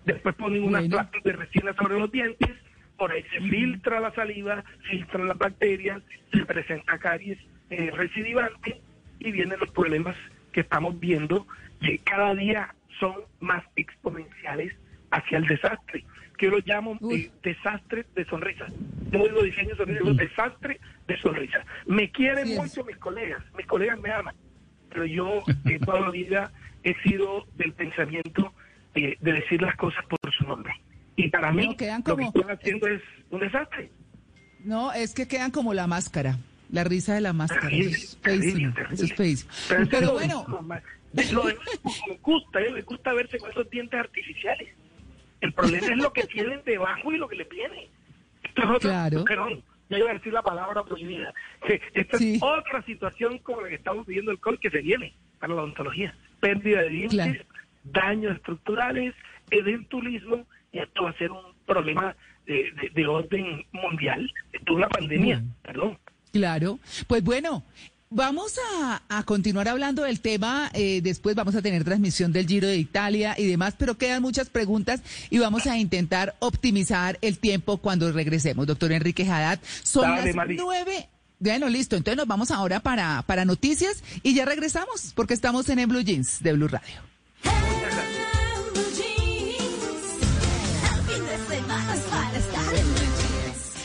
Después ponen unas placas de resina sobre los dientes, por ahí se filtra la saliva, filtran las bacterias, se presenta caries eh, recidivante y vienen los problemas que estamos viendo que cada día son más exponenciales hacia el desastre, que yo lo llamo desastre de sonrisa. No digo diseño de sonrisa, digo desastre de sonrisa. Me quieren mucho mis colegas, mis colegas me aman, pero yo eh, toda la vida he sido del pensamiento de decir las cosas por su nombre. Y para mí, lo que están haciendo es un desastre. No, es que quedan como la máscara. La risa de la máscara. eso es feísimo. Pero, bueno. Lo me gusta, ¿eh? me gusta verse con esos dientes artificiales. El problema es lo que tienen debajo y lo que le viene. claro. Perdón, ya iba a decir la palabra prohibida. Esta es otra situación como la que estamos viviendo el col que se viene para la odontología. Pérdida de dientes, daños estructurales, edentulismo, y esto va a ser un problema de, de, orden mundial. Esto es una pandemia, perdón. Claro. Pues bueno, Vamos a, continuar hablando del tema, eh, después vamos a tener transmisión del Giro de Italia y demás, pero quedan muchas preguntas y vamos a intentar optimizar el tiempo cuando regresemos. Doctor Enrique Haddad, son las nueve. Bueno, listo, entonces nos vamos ahora para, para noticias y ya regresamos porque estamos en, en Blue Jeans de Blue Radio.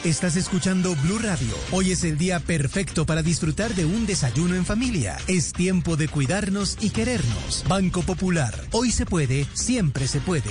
Estás escuchando Blue Radio. Hoy es el día perfecto para disfrutar de un desayuno en familia. Es tiempo de cuidarnos y querernos. Banco Popular. Hoy se puede, siempre se puede.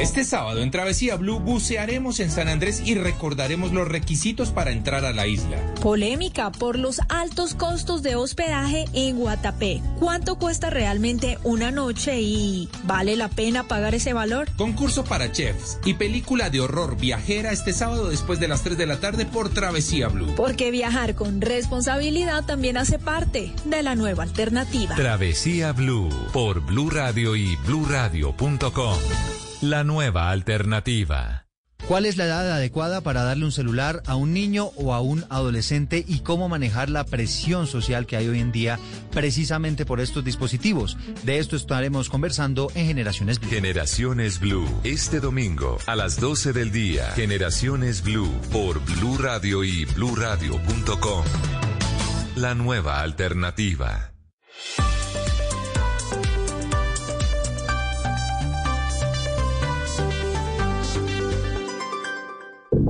Este sábado en Travesía Blue bucearemos en San Andrés y recordaremos los requisitos para entrar a la isla. Polémica por los altos costos de hospedaje en Guatapé. ¿Cuánto cuesta realmente una noche y vale la pena pagar ese valor? Concurso para chefs y película de horror viajera este sábado después de las 3 de la tarde por Travesía Blue. Porque viajar con responsabilidad también hace parte de la nueva alternativa. Travesía Blue por Blue Radio y bluradio.com. La nueva alternativa. ¿Cuál es la edad adecuada para darle un celular a un niño o a un adolescente y cómo manejar la presión social que hay hoy en día precisamente por estos dispositivos? De esto estaremos conversando en Generaciones Blue. Generaciones Blue, este domingo a las 12 del día. Generaciones Blue por Blue Radio y bluradio.com. La nueva alternativa.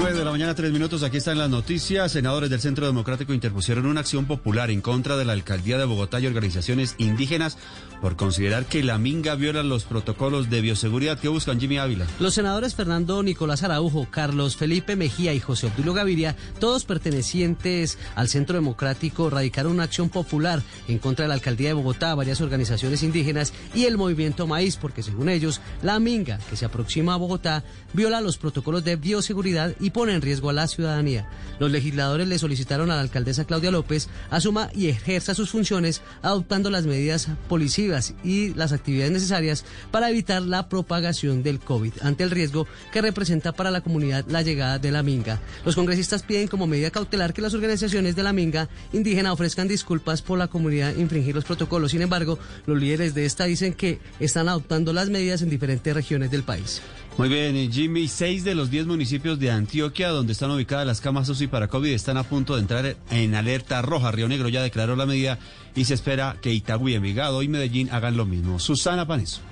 9 de la mañana, tres minutos. Aquí están las noticias. Senadores del Centro Democrático interpusieron una acción popular en contra de la alcaldía de Bogotá y organizaciones indígenas por considerar que la minga viola los protocolos de bioseguridad que buscan Jimmy Ávila. Los senadores Fernando Nicolás Araujo, Carlos Felipe Mejía y José Obdulio Gaviria, todos pertenecientes al Centro Democrático, radicaron una acción popular en contra de la alcaldía de Bogotá, varias organizaciones indígenas y el movimiento Maíz, porque según ellos, la minga que se aproxima a Bogotá viola los protocolos de bioseguridad y pone en riesgo a la ciudadanía. Los legisladores le solicitaron a la alcaldesa Claudia López asuma y ejerza sus funciones adoptando las medidas policivas y las actividades necesarias para evitar la propagación del COVID ante el riesgo que representa para la comunidad la llegada de la minga. Los congresistas piden como medida cautelar que las organizaciones de la minga indígena ofrezcan disculpas por la comunidad infringir los protocolos. Sin embargo, los líderes de esta dicen que están adoptando las medidas en diferentes regiones del país. Muy bien, Jimmy, seis de los diez municipios de Antioquia, donde están ubicadas las camas UCI para COVID, están a punto de entrar en alerta roja. Río Negro ya declaró la medida y se espera que Itagüí, Envigado y Medellín hagan lo mismo. Susana Paneso.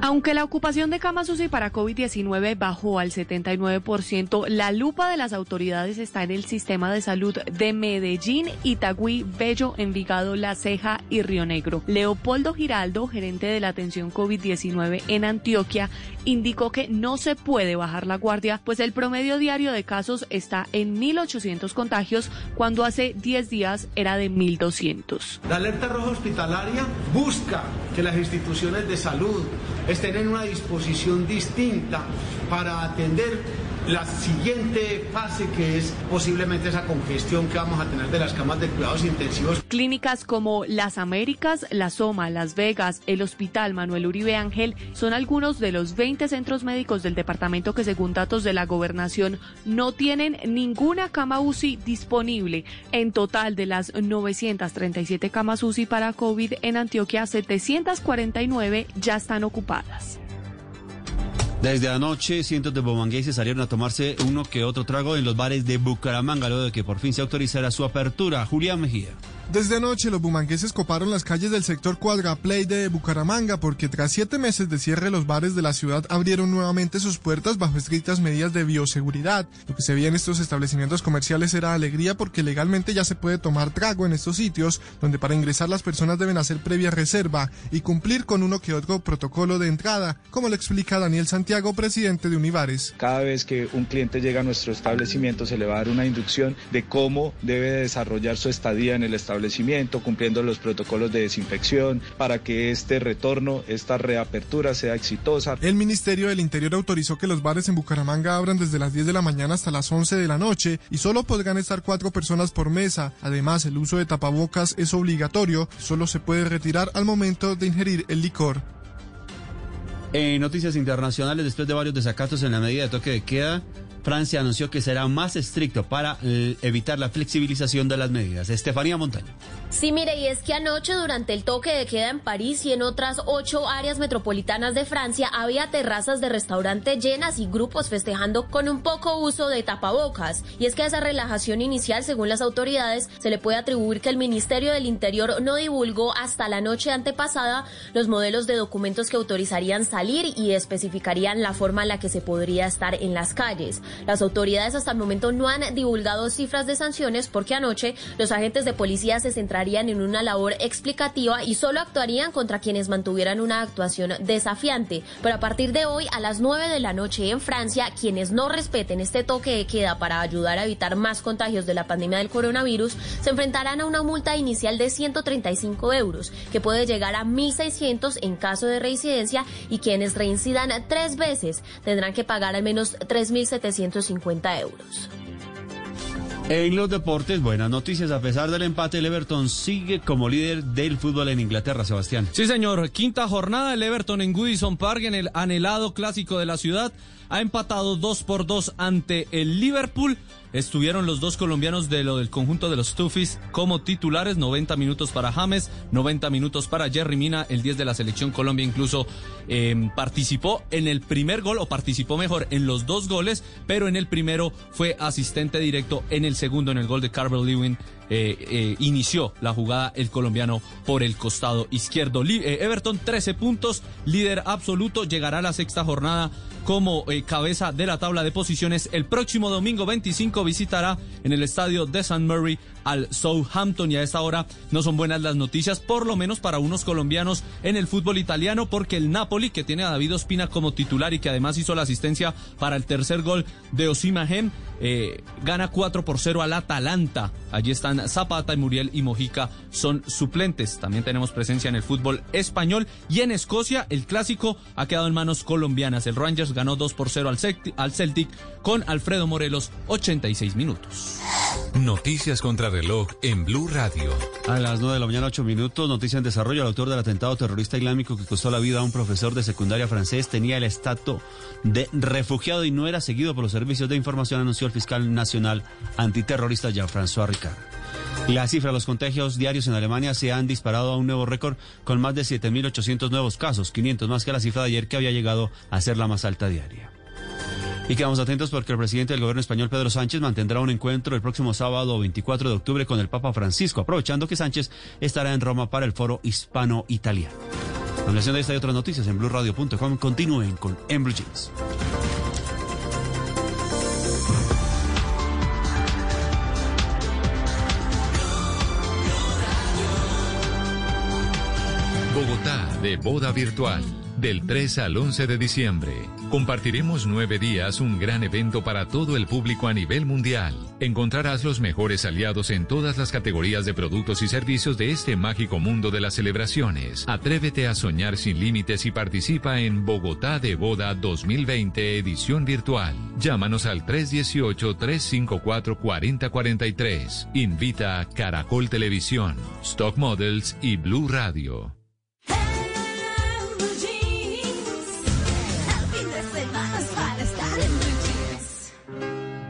Aunque la ocupación de camas para COVID-19 bajó al 79%, la lupa de las autoridades está en el sistema de salud de Medellín, Itagüí, Bello, Envigado, La Ceja y Río Negro. Leopoldo Giraldo, gerente de la atención COVID-19 en Antioquia, indicó que no se puede bajar la guardia, pues el promedio diario de casos está en 1.800 contagios, cuando hace 10 días era de 1.200. La alerta roja hospitalaria busca que las instituciones de salud estén en una disposición distinta para atender la siguiente fase que es posiblemente esa congestión que vamos a tener de las camas de cuidados intensivos. Clínicas como Las Américas, La Soma, Las Vegas, el Hospital Manuel Uribe Ángel son algunos de los 20 centros médicos del departamento que según datos de la gobernación no tienen ninguna cama UCI disponible. En total de las 937 camas UCI para COVID en Antioquia, 749 ya están ocupadas. Desde anoche, cientos de bomangueses salieron a tomarse uno que otro trago en los bares de Bucaramanga, luego de que por fin se autorizara su apertura. Julián Mejía. Desde anoche los bumangueses coparon las calles del sector Cuadraplay de Bucaramanga porque tras siete meses de cierre los bares de la ciudad abrieron nuevamente sus puertas bajo estrictas medidas de bioseguridad. Lo que se veía en estos establecimientos comerciales era alegría porque legalmente ya se puede tomar trago en estos sitios donde para ingresar las personas deben hacer previa reserva y cumplir con uno que otro protocolo de entrada, como lo explica Daniel Santiago, presidente de Univares. Cada vez que un cliente llega a nuestro establecimiento se le va a dar una inducción de cómo debe desarrollar su estadía en el establecimiento establecimiento, cumpliendo los protocolos de desinfección para que este retorno, esta reapertura sea exitosa. El Ministerio del Interior autorizó que los bares en Bucaramanga abran desde las 10 de la mañana hasta las 11 de la noche y solo podrán estar cuatro personas por mesa. Además, el uso de tapabocas es obligatorio, solo se puede retirar al momento de ingerir el licor. En noticias internacionales, después de varios desacatos en la medida de toque de queda, Francia anunció que será más estricto para eh, evitar la flexibilización de las medidas. Estefanía Montaño. Sí, mire, y es que anoche durante el toque de queda en París y en otras ocho áreas metropolitanas de Francia había terrazas de restaurante llenas y grupos festejando con un poco uso de tapabocas. Y es que a esa relajación inicial, según las autoridades, se le puede atribuir que el Ministerio del Interior no divulgó hasta la noche antepasada los modelos de documentos que autorizarían salir y especificarían la forma en la que se podría estar en las calles. Las autoridades hasta el momento no han divulgado cifras de sanciones porque anoche los agentes de policía se centraron en una labor explicativa y solo actuarían contra quienes mantuvieran una actuación desafiante. Pero a partir de hoy, a las 9 de la noche en Francia, quienes no respeten este toque de queda para ayudar a evitar más contagios de la pandemia del coronavirus, se enfrentarán a una multa inicial de 135 euros, que puede llegar a 1.600 en caso de reincidencia y quienes reincidan tres veces tendrán que pagar al menos 3.750 euros. En los deportes, buenas noticias. A pesar del empate, el Everton sigue como líder del fútbol en Inglaterra, Sebastián. Sí, señor. Quinta jornada, el Everton en Goodison Park, en el anhelado clásico de la ciudad, ha empatado 2 por 2 ante el Liverpool. Estuvieron los dos colombianos de lo del conjunto de los Tufis como titulares, 90 minutos para James, 90 minutos para Jerry Mina, el 10 de la selección Colombia incluso em, participó en el primer gol o participó mejor en los dos goles, pero en el primero fue asistente directo, en el segundo en el gol de Carver Lewin eh, eh, inició la jugada el colombiano por el costado izquierdo. Eh, Everton 13 puntos, líder absoluto, llegará a la sexta jornada como cabeza de la tabla de posiciones. El próximo domingo 25 visitará en el estadio de St. Murray al Southampton y a esta hora no son buenas las noticias, por lo menos para unos colombianos en el fútbol italiano, porque el Napoli, que tiene a David Ospina como titular y que además hizo la asistencia para el tercer gol de Osimahem, eh, gana 4 por 0 al Atalanta. Allí están Zapata Muriel y Mojica son suplentes. También tenemos presencia en el fútbol español y en Escocia el clásico ha quedado en manos colombianas. El Rangers ganó 2 por 0 al Celtic con Alfredo Morelos 86 minutos. Noticias contra en Blue Radio. A las 9 de la mañana 8 minutos, noticia en desarrollo. El autor del atentado terrorista islámico que costó la vida a un profesor de secundaria francés tenía el estatus de refugiado y no era seguido por los servicios de información, anunció el fiscal nacional antiterrorista Jean-François Ricard. La cifra de los contagios diarios en Alemania se han disparado a un nuevo récord con más de 7.800 nuevos casos, 500 más que la cifra de ayer que había llegado a ser la más alta diaria. Y quedamos atentos porque el presidente del gobierno español, Pedro Sánchez, mantendrá un encuentro el próximo sábado 24 de octubre con el Papa Francisco, aprovechando que Sánchez estará en Roma para el foro hispano-italiano. Ampliación de esta y otras noticias en blueradio.com. Continúen con Embry Jeans. Bogotá de boda virtual del 3 al 11 de diciembre. Compartiremos nueve días un gran evento para todo el público a nivel mundial. Encontrarás los mejores aliados en todas las categorías de productos y servicios de este mágico mundo de las celebraciones. Atrévete a soñar sin límites y participa en Bogotá de Boda 2020 edición virtual. Llámanos al 318-354-4043. Invita a Caracol Televisión, Stock Models y Blue Radio.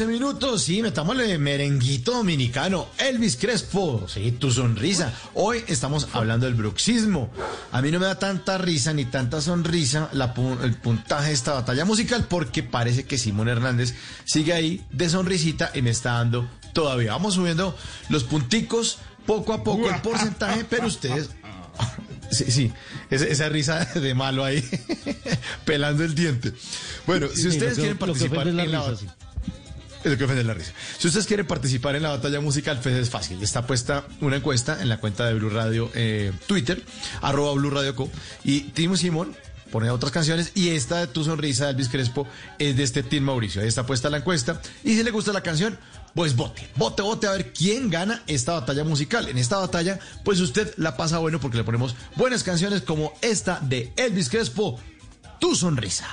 11 minutos. Sí, metámosle merenguito dominicano. Elvis Crespo. Sí, tu sonrisa. Hoy estamos hablando del bruxismo. A mí no me da tanta risa ni tanta sonrisa la el puntaje de esta batalla musical porque parece que Simón Hernández sigue ahí de sonrisita y me está dando todavía. Vamos subiendo los punticos poco a poco el porcentaje, pero ustedes Sí, sí, esa, esa risa de malo ahí, pelando el diente. Bueno, si ustedes que- quieren participar en la la risa, sí. Es lo que ofende la risa. Si ustedes quieren participar en la batalla musical, pues es fácil. Está puesta una encuesta en la cuenta de Blue Radio eh, Twitter, arroba Blue Radio Co. Y Timo Simón pone otras canciones y esta de Tu Sonrisa Elvis Crespo es de este Team Mauricio. Ahí está puesta la encuesta. Y si le gusta la canción, pues vote, vote, vote a ver quién gana esta batalla musical. En esta batalla, pues usted la pasa bueno porque le ponemos buenas canciones como esta de Elvis Crespo, Tu Sonrisa.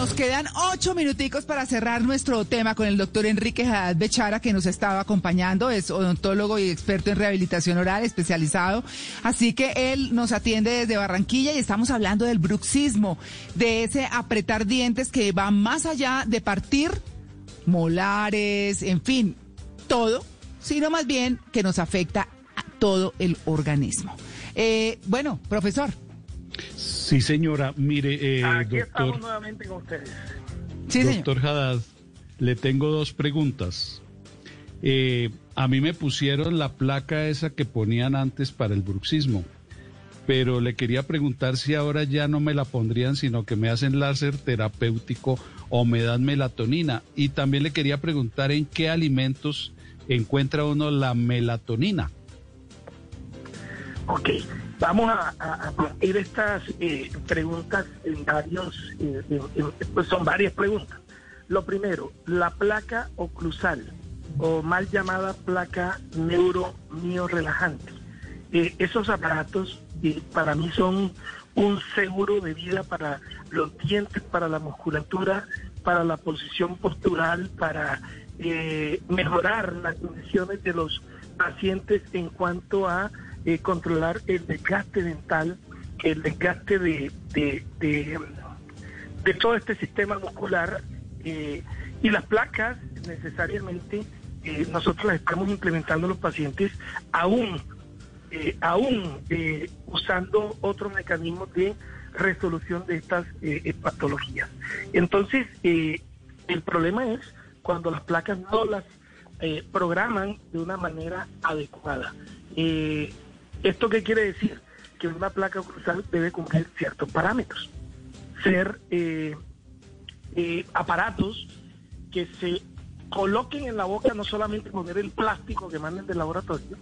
Nos quedan ocho minuticos para cerrar nuestro tema con el doctor Enrique Haddad Bechara, que nos estaba acompañando. Es odontólogo y experto en rehabilitación oral especializado. Así que él nos atiende desde Barranquilla y estamos hablando del bruxismo, de ese apretar dientes que va más allá de partir molares, en fin, todo, sino más bien que nos afecta a todo el organismo. Eh, bueno, profesor. Sí, señora. Mire, eh, Aquí estamos doctor, nuevamente con ustedes. Sí, señor. doctor Haddad, le tengo dos preguntas. Eh, a mí me pusieron la placa esa que ponían antes para el bruxismo, pero le quería preguntar si ahora ya no me la pondrían, sino que me hacen láser terapéutico o me dan melatonina. Y también le quería preguntar en qué alimentos encuentra uno la melatonina. Ok, vamos a, a, partir estas eh, preguntas en varios, eh, pues son varias preguntas. Lo primero, la placa oclusal o mal llamada placa neuromio-relajante. Eh, esos aparatos eh, para mí son un seguro de vida para los dientes, para la musculatura, para la posición postural, para eh, mejorar las condiciones de los pacientes en cuanto a eh, controlar el desgaste dental, el desgaste de, de, de, todo este sistema muscular eh, y las placas necesariamente eh, nosotros las estamos implementando en los pacientes aún eh, aún usando otros mecanismos de resolución de estas patologías. Entonces, el problema es cuando las placas no las eh, programan de una manera adecuada. Eh, ¿Esto qué quiere decir? Que una placa oclusal debe cumplir ciertos parámetros. Ser eh, eh, aparatos que se coloquen en la boca, no solamente poner el plástico que manden del laboratorio,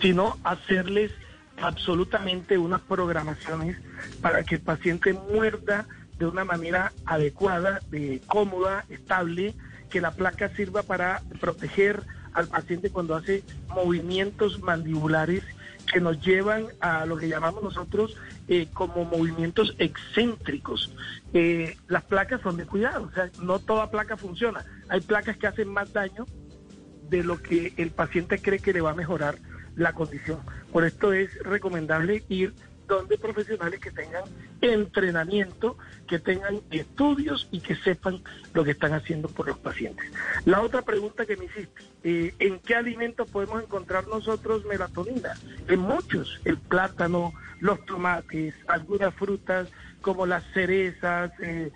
sino hacerles absolutamente unas programaciones para que el paciente muerda de una manera adecuada, de cómoda, estable, que la placa sirva para proteger al paciente cuando hace movimientos mandibulares que nos llevan a lo que llamamos nosotros eh, como movimientos excéntricos. Eh, las placas son de cuidado, o sea, no toda placa funciona. Hay placas que hacen más daño de lo que el paciente cree que le va a mejorar la condición. Por esto es recomendable ir donde profesionales que tengan entrenamiento, que tengan estudios y que sepan lo que están haciendo por los pacientes. La otra pregunta que me hiciste, eh, ¿en qué alimentos podemos encontrar nosotros melatonina? En muchos, el plátano, los tomates, algunas frutas como las cerezas, eh,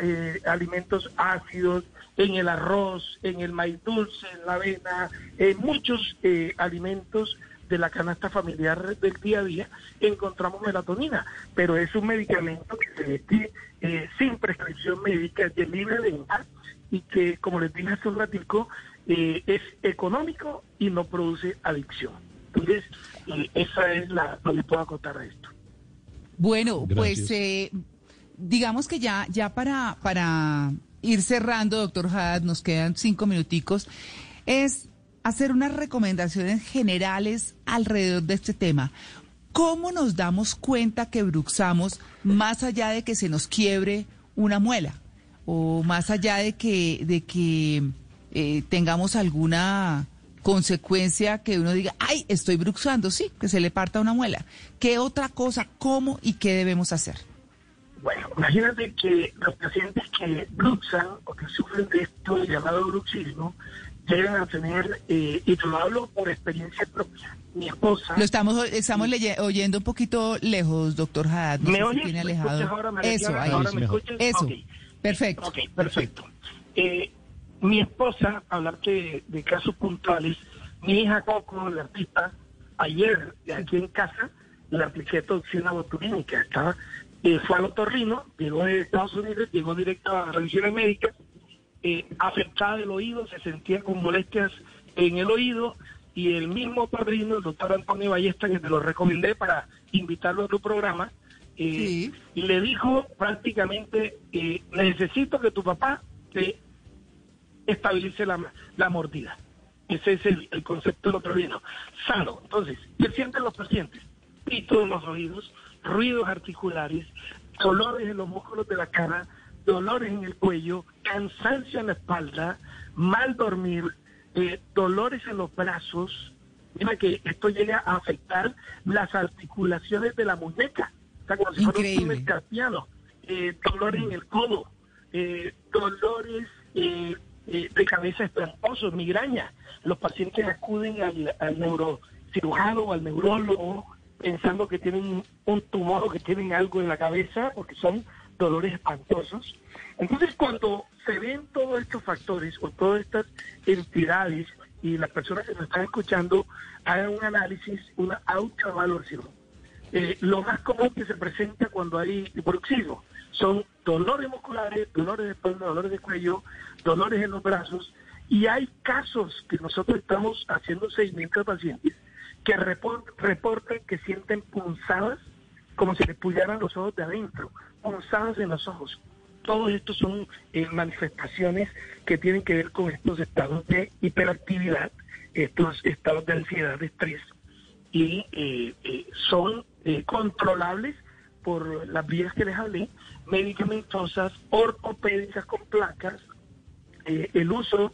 eh, alimentos ácidos, en el arroz, en el maíz dulce, en la avena, en muchos alimentos de la canasta familiar del día a día encontramos melatonina, pero es un medicamento que se vende eh, sin prescripción médica, de libre venta y que, como les dije hace un ratico, eh, es económico y no produce adicción. Entonces, eh, esa es la lo que puedo acotar a esto. Bueno, Gracias. pues eh, digamos que ya, ya para, para ir cerrando, doctor Haddad, nos quedan cinco minuticos, es hacer unas recomendaciones generales alrededor de este tema. ¿Cómo nos damos cuenta que bruxamos más allá de que se nos quiebre una muela? o más allá de que, de que eh, tengamos alguna consecuencia que uno diga, ay, estoy bruxando, sí, que se le parta una muela. ¿Qué otra cosa, cómo y qué debemos hacer? Bueno, imagínate que los pacientes que bruxan o que sufren de esto llamado bruxismo llegan a tener, eh, y te lo hablo por experiencia propia, mi esposa... Lo estamos, estamos leye- oyendo un poquito lejos, doctor Haddad. No ¿Me oyes? tiene ¿Me alejado. ahora, María Eso, ahí. ¿Ahora me escuchas? Eso, perfecto. Ok, perfecto. Eh, mi esposa, hablarte de, de casos puntuales, mi hija Coco, la artista, ayer aquí en casa le apliqué toxina botulínica. Estaba, eh, fue al otorrino, llegó de Estados Unidos, llegó directo a revisiones médicas, eh, afectada del oído, se sentía con molestias en el oído y el mismo padrino, el doctor Antonio Ballesta, que te lo recomendé para invitarlo a tu programa, eh, le dijo prácticamente, eh, necesito que tu papá te estabilice la, la mordida. Ese es el, el concepto del otro vino. Sano. Entonces, ¿qué sienten los pacientes? Pito en los oídos, ruidos articulares, dolores en los músculos de la cara, dolores en el cuello, cansancio en la espalda, mal dormir, eh, dolores en los brazos. Mira que esto llega a afectar las articulaciones de la muñeca. O sea, como si fuera un carpiano. Eh, dolores en el codo, eh, dolores eh, eh, de cabeza espantosos, migraña. Los pacientes acuden al, al neurocirujano o al neurólogo pensando que tienen un tumor o que tienen algo en la cabeza porque son dolores espantosos. Entonces, cuando se ven todos estos factores o todas estas entidades y las personas que nos están escuchando hagan un análisis, una autoevaluación. Eh, lo más común que se presenta cuando hay bruxismo son dolores musculares, dolores de espalda, dolores de cuello, dolores en los brazos y hay casos que nosotros estamos haciendo seguimiento de pacientes que report- reportan que sienten punzadas como si les pullaran los ojos de adentro, punzadas en los ojos. Todos estos son eh, manifestaciones que tienen que ver con estos estados de hiperactividad, estos estados de ansiedad, de estrés, y eh, eh, son eh, controlables por las vías que les hablé, medicamentosas, ortopédicas con placas, eh, el uso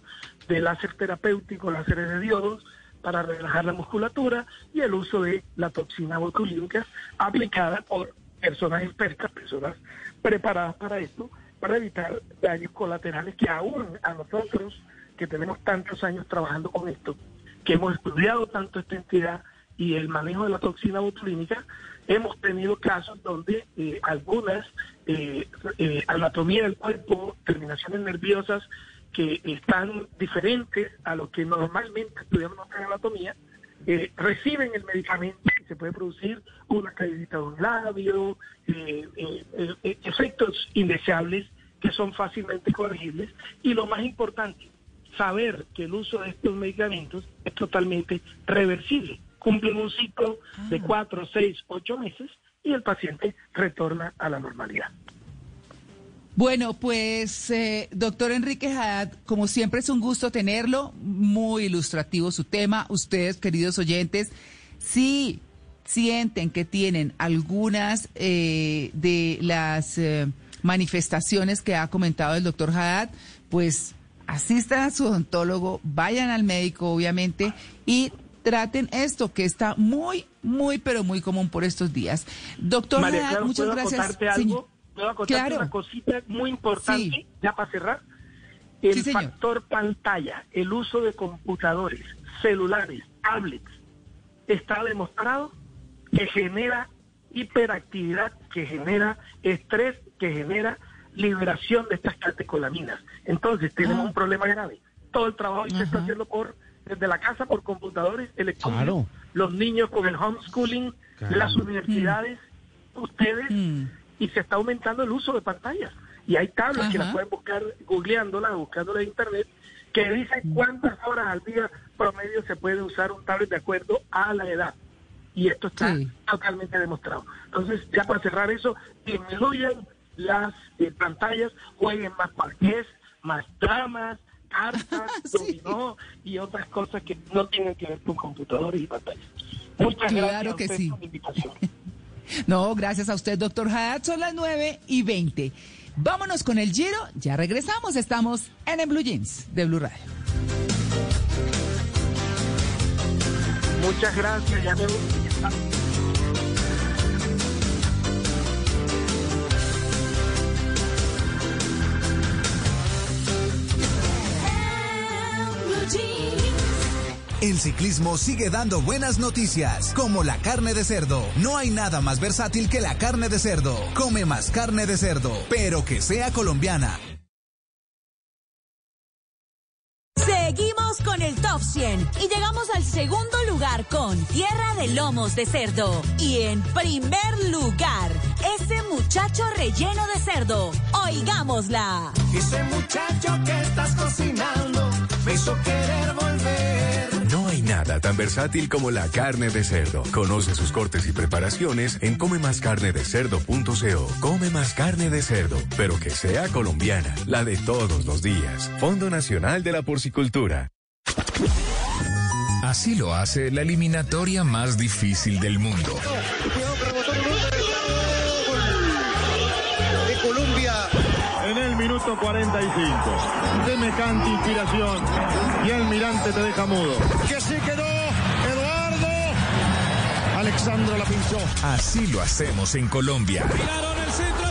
de láser terapéutico, láseres de diodos para relajar la musculatura y el uso de la toxina botulínica aplicada por personas expertas, personas preparadas para esto, para evitar daños colaterales que aún a nosotros, que tenemos tantos años trabajando con esto, que hemos estudiado tanto esta entidad y el manejo de la toxina botulínica, hemos tenido casos donde eh, algunas eh, eh, anatomía del cuerpo, terminaciones nerviosas que están diferentes a lo que normalmente estudiamos en anatomía, eh, reciben el medicamento se puede producir una caída de un labio, eh, eh, eh, efectos indeseables que son fácilmente corregibles. Y lo más importante, saber que el uso de estos medicamentos es totalmente reversible. Cumplen un ciclo de cuatro, seis, ocho meses y el paciente retorna a la normalidad. Bueno, pues, eh, doctor Enrique Haddad, como siempre es un gusto tenerlo, muy ilustrativo su tema. Ustedes, queridos oyentes, si sienten que tienen algunas eh, de las eh, manifestaciones que ha comentado el doctor Haddad, pues asistan a su odontólogo, vayan al médico, obviamente, y traten esto que está muy, muy, pero muy común por estos días. Doctor María Haddad, Clara, muchas ¿puedo gracias. algo? ¿Puedo Claro. una cosita muy importante, ya para cerrar? El Sí, factor pantalla, el uso de computadores, celulares, tablets, está demostrado que genera hiperactividad, que genera estrés, que genera liberación de estas catecolaminas. Entonces tenemos un problema grave. Todo el trabajo hoy se está haciendo por desde la casa por computadores electrónicos. Claro. Los niños con el homeschooling, las universidades, ustedes, y se está aumentando el uso de pantallas. Y hay tablas que las pueden buscar googleándolas, buscándolas en internet, que dicen cuántas horas al día promedio se puede usar un tablet de acuerdo a la edad. Y esto está totalmente demostrado. Entonces, ya para cerrar eso, disminuyan las eh, pantallas, jueguen más parqués, más dramas, cartas, dominó y otras cosas que no tienen que ver con computadores y pantallas. Muchas Claro gracias a sí. por la invitación. No, gracias a usted, doctor Haddad. Son las 9 y 20. Vámonos con el Giro. Ya regresamos. Estamos en el Blue Jeans de Blue Radio. Muchas gracias. Ya me El ciclismo sigue dando buenas noticias, como la carne de cerdo. No hay nada más versátil que la carne de cerdo. Come más carne de cerdo, pero que sea colombiana. Con el top 100 y llegamos al segundo lugar con Tierra de Lomos de Cerdo. Y en primer lugar, ese muchacho relleno de cerdo. Oigámosla. Ese muchacho que estás cocinando me hizo querer volver. No hay nada tan versátil como la carne de cerdo. Conoce sus cortes y preparaciones en comemascarnedecerdo.co. Come más carne de cerdo, pero que sea colombiana, la de todos los días. Fondo Nacional de la Porcicultura. Así lo hace la eliminatoria más difícil del mundo. de Colombia en el minuto 45. Semejante inspiración y el mirante te deja mudo. Que se quedó Eduardo. Alexandro la pinchó. Así lo hacemos en Colombia. Tiraron el centro,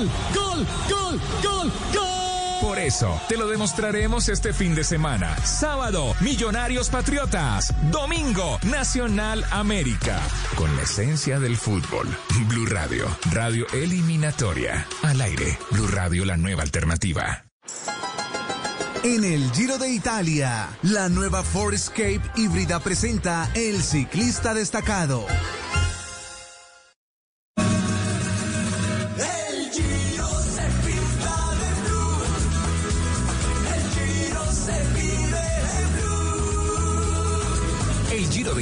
Gol, gol, gol, gol, gol. Por eso, te lo demostraremos este fin de semana. Sábado, Millonarios Patriotas. Domingo, Nacional América. Con la esencia del fútbol. Blue Radio, radio eliminatoria. Al aire, Blue Radio, la nueva alternativa. En el Giro de Italia, la nueva Ford Escape híbrida presenta el ciclista destacado.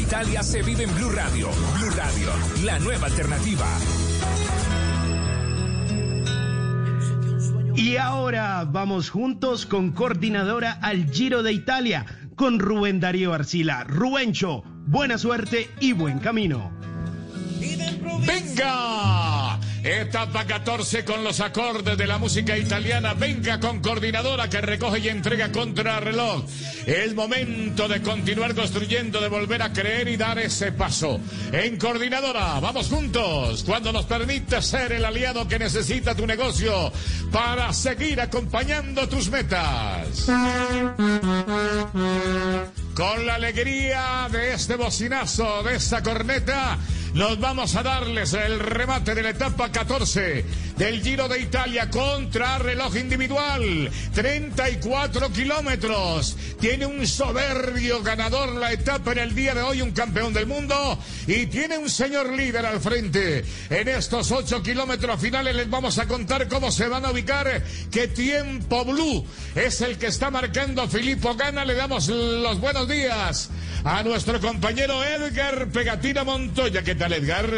Italia se vive en Blue Radio. Blue Radio, la nueva alternativa. Y ahora vamos juntos con coordinadora al Giro de Italia, con Rubén Darío Arcila. Rubencho, buena suerte y buen camino. ¡Venga! Etapa 14 con los acordes de la música italiana. Venga con coordinadora que recoge y entrega contra reloj. Es momento de continuar construyendo, de volver a creer y dar ese paso. En coordinadora, vamos juntos. Cuando nos permite ser el aliado que necesita tu negocio para seguir acompañando tus metas. Con la alegría de este bocinazo, de esta corneta, nos vamos a darles el remate de la etapa 14 del Giro de Italia contra reloj individual. 34 kilómetros. Tiene un soberbio ganador la etapa en el día de hoy, un campeón del mundo. Y tiene un señor líder al frente. En estos 8 kilómetros finales les vamos a contar cómo se van a ubicar. Qué tiempo blue es el que está marcando Filippo Gana. Le damos los buenos días a nuestro compañero Edgar Pegatina Montoya. ¿Qué tal, Edgar?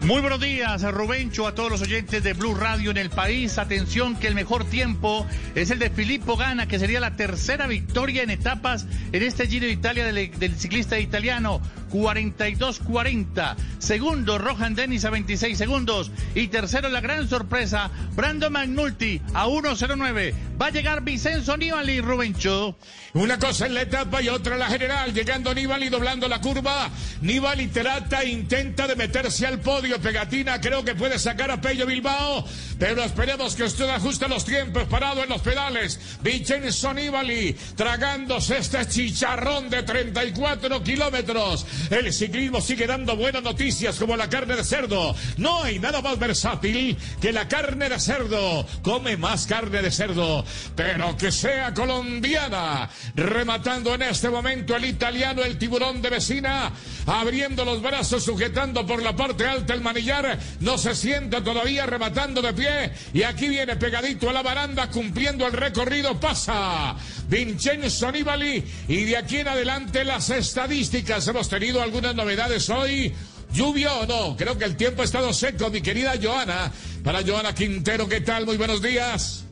Muy buenos días, Rubencho, a todos los oyentes de Blue Radio en el país. Atención que el mejor tiempo es el de Filippo Gana, que sería la tercera victoria en etapas en este Giro de Italia del, del ciclista italiano. 42-40. Segundo, Rohan Dennis a 26 segundos. Y tercero, la gran sorpresa, Brando Magnulti a 1.09. Va a llegar Vicenzo Nibali, Rubencho. Una cosa en la etapa y otra en la general. Llegando Nibali doblando la curva. Nibali trata, intenta de meterse al podio. Pegatina creo que puede sacar a Pello Bilbao. Pero esperemos que usted ajuste los tiempos parado en los pedales. Vincenzo Nibali tragándose este chicharrón de 34 kilómetros. El ciclismo sigue dando buenas noticias como la carne de cerdo. No hay nada más versátil que la carne de cerdo. Come más carne de cerdo, pero que sea colombiana. Rematando en este momento el italiano, el tiburón de vecina, abriendo los brazos, sujetando por la parte alta el manillar. No se sienta todavía rematando de pie. Y aquí viene pegadito a la baranda, cumpliendo el recorrido. Pasa Vincenzo Nibali. Y de aquí en adelante las estadísticas. Hemos tenido algunas novedades hoy. ¿Lluvia o no? Creo que el tiempo ha estado seco, mi querida Joana. Para Joana Quintero, ¿qué tal? Muy buenos días.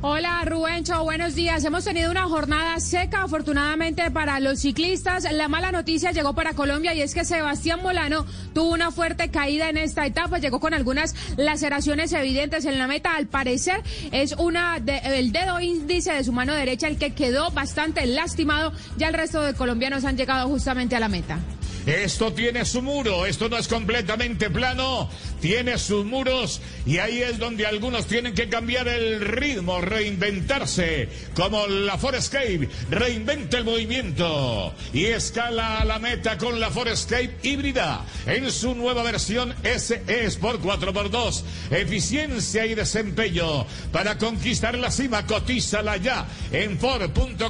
Hola Rubencho, buenos días. Hemos tenido una jornada seca, afortunadamente para los ciclistas. La mala noticia llegó para Colombia y es que Sebastián Molano tuvo una fuerte caída en esta etapa, llegó con algunas laceraciones evidentes en la meta. Al parecer es una de, el dedo índice de su mano derecha el que quedó bastante lastimado. Ya el resto de colombianos han llegado justamente a la meta. Esto tiene su muro, esto no es completamente plano, tiene sus muros y ahí es donde algunos tienen que cambiar el ritmo, reinventarse, como la Forescape, reinventa el movimiento y escala a la meta con la Forescape híbrida en su nueva versión SE Sport 4x2, eficiencia y desempeño para conquistar la cima, cotízala ya en Ford.com.co.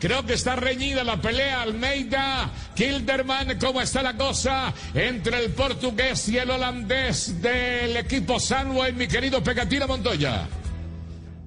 Creo que está reñida la pelea Almeida Kilderman, ¿cómo está la cosa entre el portugués y el holandés del equipo Sunway, mi querido Pegatina Montoya?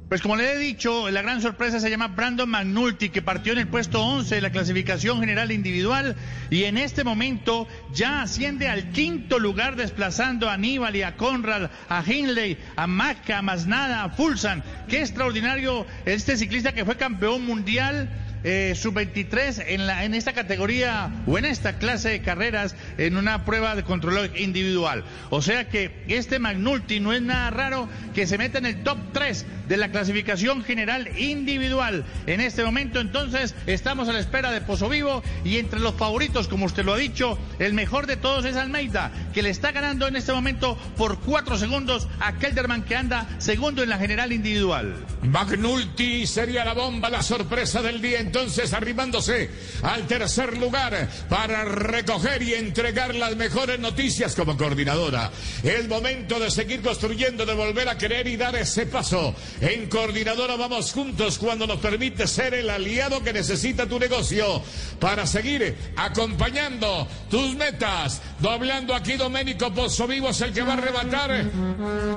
Pues como le he dicho, la gran sorpresa se llama Brandon McNulty, que partió en el puesto 11 de la clasificación general individual y en este momento ya asciende al quinto lugar desplazando a Aníbal a Conrad, a Hindley, a Maca, a Masnada, a Fulsan. Qué extraordinario este ciclista que fue campeón mundial eh, sub-23 en, la, en esta categoría o en esta clase de carreras en una prueba de control individual. O sea que este Magnulti no es nada raro que se meta en el top 3 de la clasificación general individual. En este momento entonces estamos a la espera de Pozo Vivo y entre los favoritos, como usted lo ha dicho, el mejor de todos es Almeida, que le está ganando en este momento por 4 segundos a Kelderman que anda segundo en la general individual. Magnulti sería la bomba, la sorpresa del día entonces arrimándose al tercer lugar para recoger y entregar las mejores noticias como coordinadora. Es momento de seguir construyendo, de volver a querer y dar ese paso. En coordinadora vamos juntos cuando nos permite ser el aliado que necesita tu negocio para seguir acompañando tus metas. Doblando aquí Doménico Pozo Vivo es el que va a arrebatar.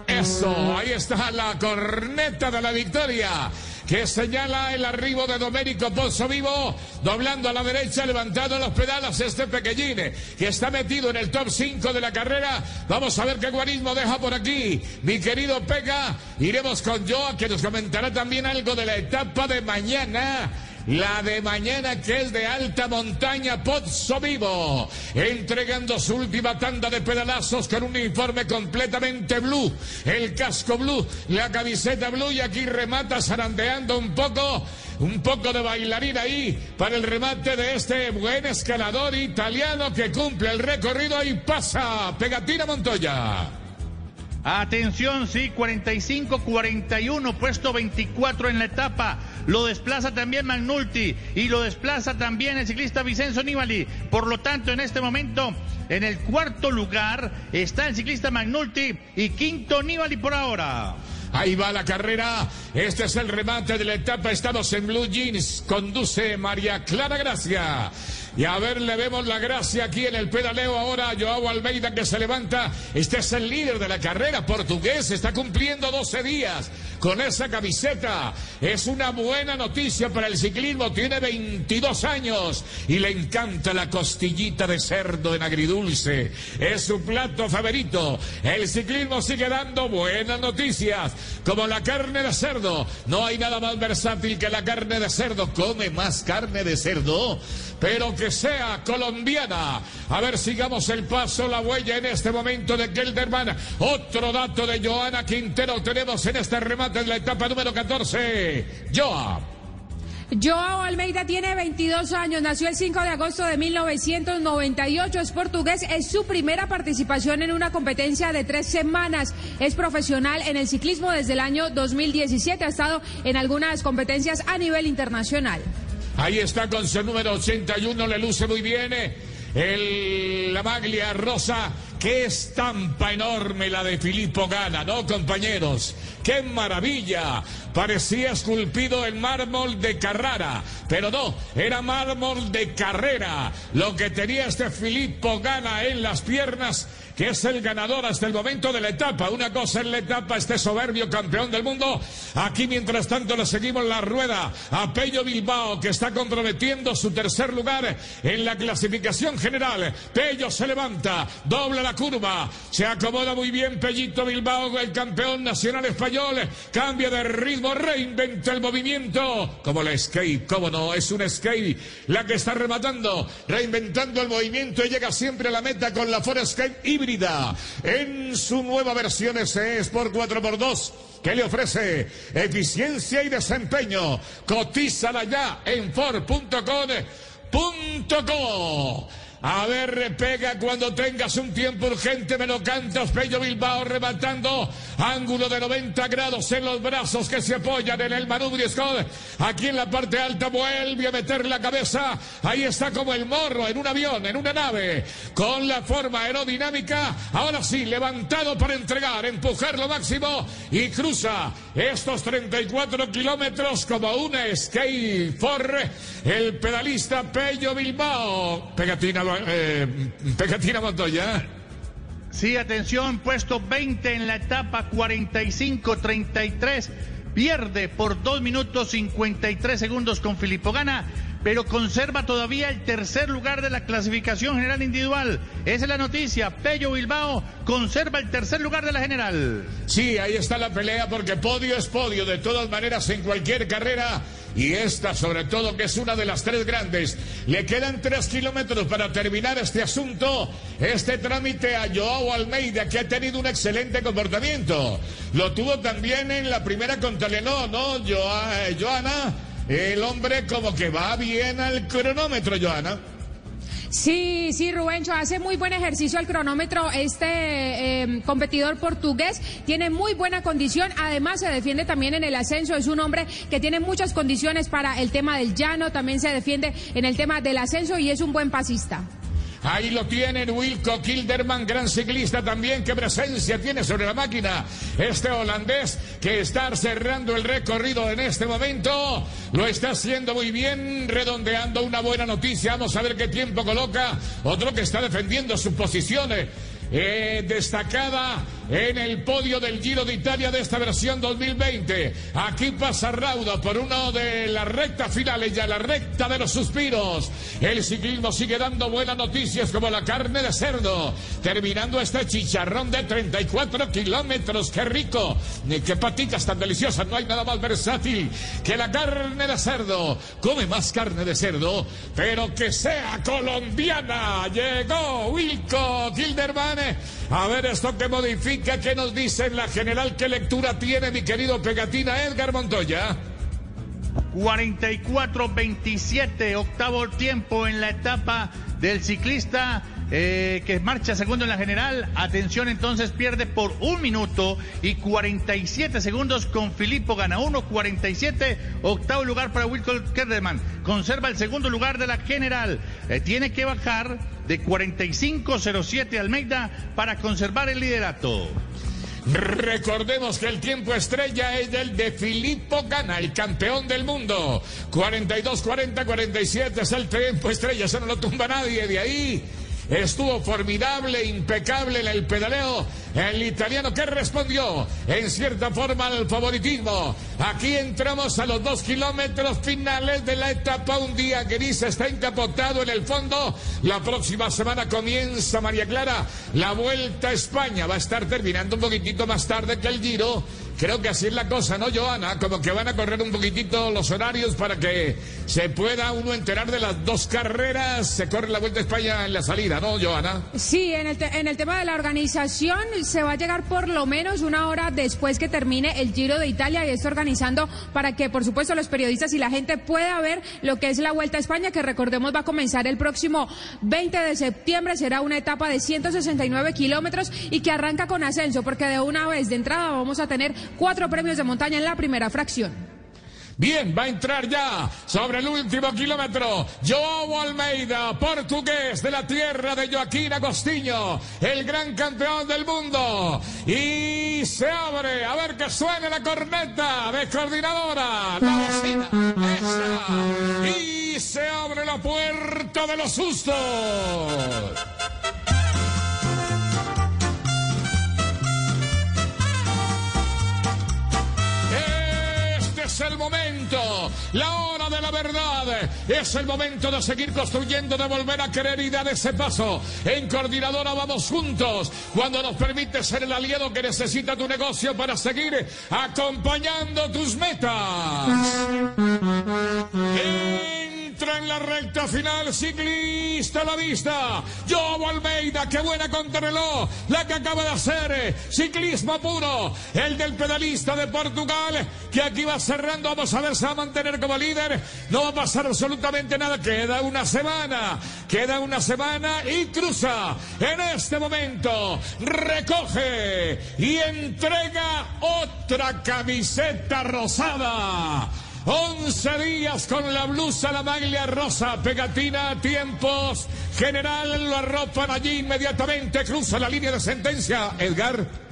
Eso, ahí está la corneta de la victoria que señala el arribo de Domérico Pozo Vivo, doblando a la derecha, levantando los pedales este pequeñín, que está metido en el top 5 de la carrera. Vamos a ver qué guarismo deja por aquí. Mi querido Pega, iremos con Joa, que nos comentará también algo de la etapa de mañana la de mañana que es de alta montaña Pozzo Vivo, entregando su última tanda de pedalazos con un uniforme completamente blue, el casco blue, la camiseta blue y aquí remata zarandeando un poco, un poco de bailarín ahí para el remate de este buen escalador italiano que cumple el recorrido y pasa Pegatina Montoya. Atención, sí, 45-41, puesto 24 en la etapa. Lo desplaza también Magnulti y lo desplaza también el ciclista Vicenzo Nibali. Por lo tanto, en este momento, en el cuarto lugar está el ciclista Magnulti y quinto Nibali por ahora. Ahí va la carrera. Este es el remate de la etapa. Estamos en Blue Jeans. Conduce María Clara Gracia. Y a ver, le vemos la gracia aquí en el pedaleo ahora a Joao Almeida que se levanta. Este es el líder de la carrera portugués. Está cumpliendo 12 días con esa camiseta. Es una buena noticia para el ciclismo. Tiene 22 años y le encanta la costillita de cerdo en agridulce. Es su plato favorito. El ciclismo sigue dando buenas noticias, como la carne de cerdo. No hay nada más versátil que la carne de cerdo. Come más carne de cerdo, pero que sea colombiana. A ver, sigamos el paso, la huella en este momento de Gelderman. Otro dato de Joana Quintero tenemos en este remate de la etapa número 14. Joa. Joao Almeida tiene 22 años, nació el 5 de agosto de 1998, es portugués, es su primera participación en una competencia de tres semanas, es profesional en el ciclismo desde el año 2017, ha estado en algunas competencias a nivel internacional. Ahí está con su número 81, le luce muy bien. El, la maglia rosa qué estampa enorme la de Filippo Gana, ¿no, compañeros? ¡Qué maravilla! Parecía esculpido en mármol de Carrara, pero no, era mármol de carrera. Lo que tenía este Filippo Gana en las piernas que es el ganador hasta el momento de la etapa. Una cosa en la etapa, este soberbio campeón del mundo. Aquí, mientras tanto, le seguimos la rueda a Pello Bilbao, que está comprometiendo su tercer lugar en la clasificación general. Pello se levanta, dobla la curva, se acomoda muy bien Pellito Bilbao, el campeón nacional español. Cambia de ritmo, reinventa el movimiento. Como la skate, cómo no, es un skate la que está rematando, reinventando el movimiento y llega siempre a la meta con la Ford Skate híbrida en su nueva versión SE Sport 4x2 que le ofrece eficiencia y desempeño. Cotízala ya en Ford.com.co. A ver, pega cuando tengas un tiempo urgente, me lo cantas, Pello Bilbao rematando, ángulo de 90 grados en los brazos que se apoyan en el manubrio Scott. Aquí en la parte alta vuelve a meter la cabeza, ahí está como el morro en un avión, en una nave, con la forma aerodinámica, ahora sí, levantado para entregar, empujar lo máximo y cruza estos 34 kilómetros como una skate for el pedalista Pello Bilbao. Pegatina eh, Pegatina Montoya. Sí, atención, puesto 20 en la etapa 45-33. Pierde por 2 minutos 53 segundos con Filippo Gana, pero conserva todavía el tercer lugar de la clasificación general individual. Esa es la noticia. Pello Bilbao conserva el tercer lugar de la general. Sí, ahí está la pelea porque podio es podio. De todas maneras, en cualquier carrera y esta sobre todo que es una de las tres grandes. Le quedan tres kilómetros para terminar este asunto, este trámite a Joao Almeida que ha tenido un excelente comportamiento. Lo tuvo también en la primera contra Lenó, ¿no, Joa- Joana? El hombre como que va bien al cronómetro, Joana. Sí, sí, Rubencho, hace muy buen ejercicio al cronómetro este eh, competidor portugués, tiene muy buena condición, además se defiende también en el ascenso, es un hombre que tiene muchas condiciones para el tema del llano, también se defiende en el tema del ascenso y es un buen pasista. Ahí lo tienen, Wilco Kilderman, gran ciclista también, qué presencia tiene sobre la máquina. Este holandés que está cerrando el recorrido en este momento, lo está haciendo muy bien, redondeando una buena noticia. Vamos a ver qué tiempo coloca. Otro que está defendiendo sus posiciones. eh, destacada en el podio del Giro de Italia de esta versión 2020. Aquí pasa Rauda por uno de las rectas finales, ya la recta de los suspiros. El ciclismo sigue dando buenas noticias como la carne de cerdo, terminando este chicharrón de 34 kilómetros. ¡Qué rico! Qué patitas tan deliciosas! No hay nada más versátil que la carne de cerdo. Come más carne de cerdo, pero que sea colombiana. Llegó Wilco Kilderman. A ver esto que modifica, ¿qué nos dice en la general? ¿Qué lectura tiene mi querido Pegatina Edgar Montoya? 44-27, octavo tiempo en la etapa del ciclista eh, que marcha segundo en la general. Atención, entonces pierde por un minuto y 47 segundos con Filippo Gana 1.47, octavo lugar para Wilco Kerderman. Conserva el segundo lugar de la general. Eh, tiene que bajar de 45.07 Almeida para conservar el liderato. Recordemos que el tiempo estrella es el de Filippo Gana, el campeón del mundo. 42-40-47 es el tiempo estrella, eso no lo tumba nadie de ahí. Estuvo formidable, impecable en el pedaleo. El italiano que respondió en cierta forma al favoritismo. Aquí entramos a los dos kilómetros finales de la etapa. Un día gris está encapotado en el fondo. La próxima semana comienza María Clara la vuelta a España. Va a estar terminando un poquitito más tarde que el Giro. Creo que así es la cosa, ¿no, Joana? Como que van a correr un poquitito los horarios para que se pueda uno enterar de las dos carreras. Se corre la Vuelta a España en la salida, ¿no, Joana? Sí, en el, te- en el tema de la organización se va a llegar por lo menos una hora después que termine el Giro de Italia y está organizando para que, por supuesto, los periodistas y la gente pueda ver lo que es la Vuelta a España, que recordemos va a comenzar el próximo 20 de septiembre. Será una etapa de 169 kilómetros y que arranca con ascenso, porque de una vez de entrada vamos a tener cuatro premios de montaña en la primera fracción. Bien, va a entrar ya sobre el último kilómetro. Joao Almeida, portugués de la tierra de Joaquín Agostinho, el gran campeón del mundo. Y se abre, a ver que suene la corneta de coordinadora. La bocina, esa. Y se abre la puerta de los sustos. Es el momento, la hora de la verdad. Es el momento de seguir construyendo, de volver a querer y dar ese paso. En Coordinadora vamos juntos, cuando nos permite ser el aliado que necesita tu negocio para seguir acompañando tus metas. Entra en la recta final, ciclista a la vista. Joao Almeida, qué buena contrarreloj, la que acaba de hacer. Ciclismo puro, el del pedalista de Portugal, que aquí va cerrando. Vamos a ver si va a mantener como líder. No va a pasar absolutamente nada. Queda una semana, queda una semana y cruza. En este momento recoge y entrega otra camiseta rosada. 11 días con la blusa, la maglia rosa, pegatina, tiempos, general, lo arropan allí inmediatamente, cruza la línea de sentencia, Edgar.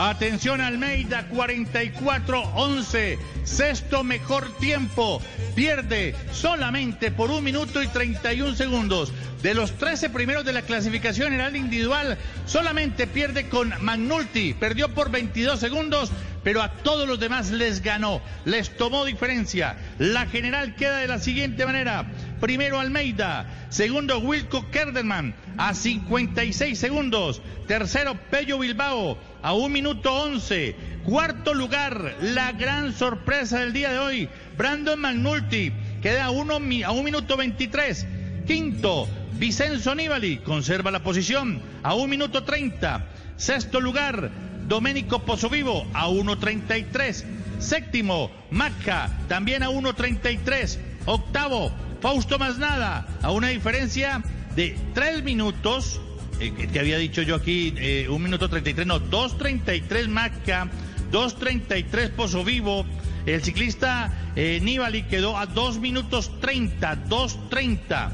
Atención Almeida, 44-11, sexto mejor tiempo, pierde solamente por un minuto y 31 segundos. De los 13 primeros de la clasificación general individual, solamente pierde con Magnulti, perdió por 22 segundos, pero a todos los demás les ganó, les tomó diferencia. La general queda de la siguiente manera. Primero Almeida, segundo Wilco Kerderman a 56 segundos, tercero Pello Bilbao a un minuto 11, cuarto lugar, la gran sorpresa del día de hoy, Brandon Magnulti, queda a, uno, a un minuto 23, quinto Vicenzo Nibali, conserva la posición. A un minuto 30, sexto lugar Domenico Pozzovivo a 1.33. Séptimo, Maca, también a 1.33. Octavo, Fausto Masnada, a una diferencia de 3 minutos, eh, que había dicho yo aquí, eh, 1 minuto 33, no, 2.33 Maca, 2.33 Pozzovivo. El ciclista eh, Nibali quedó a 2 minutos 30, 2.30.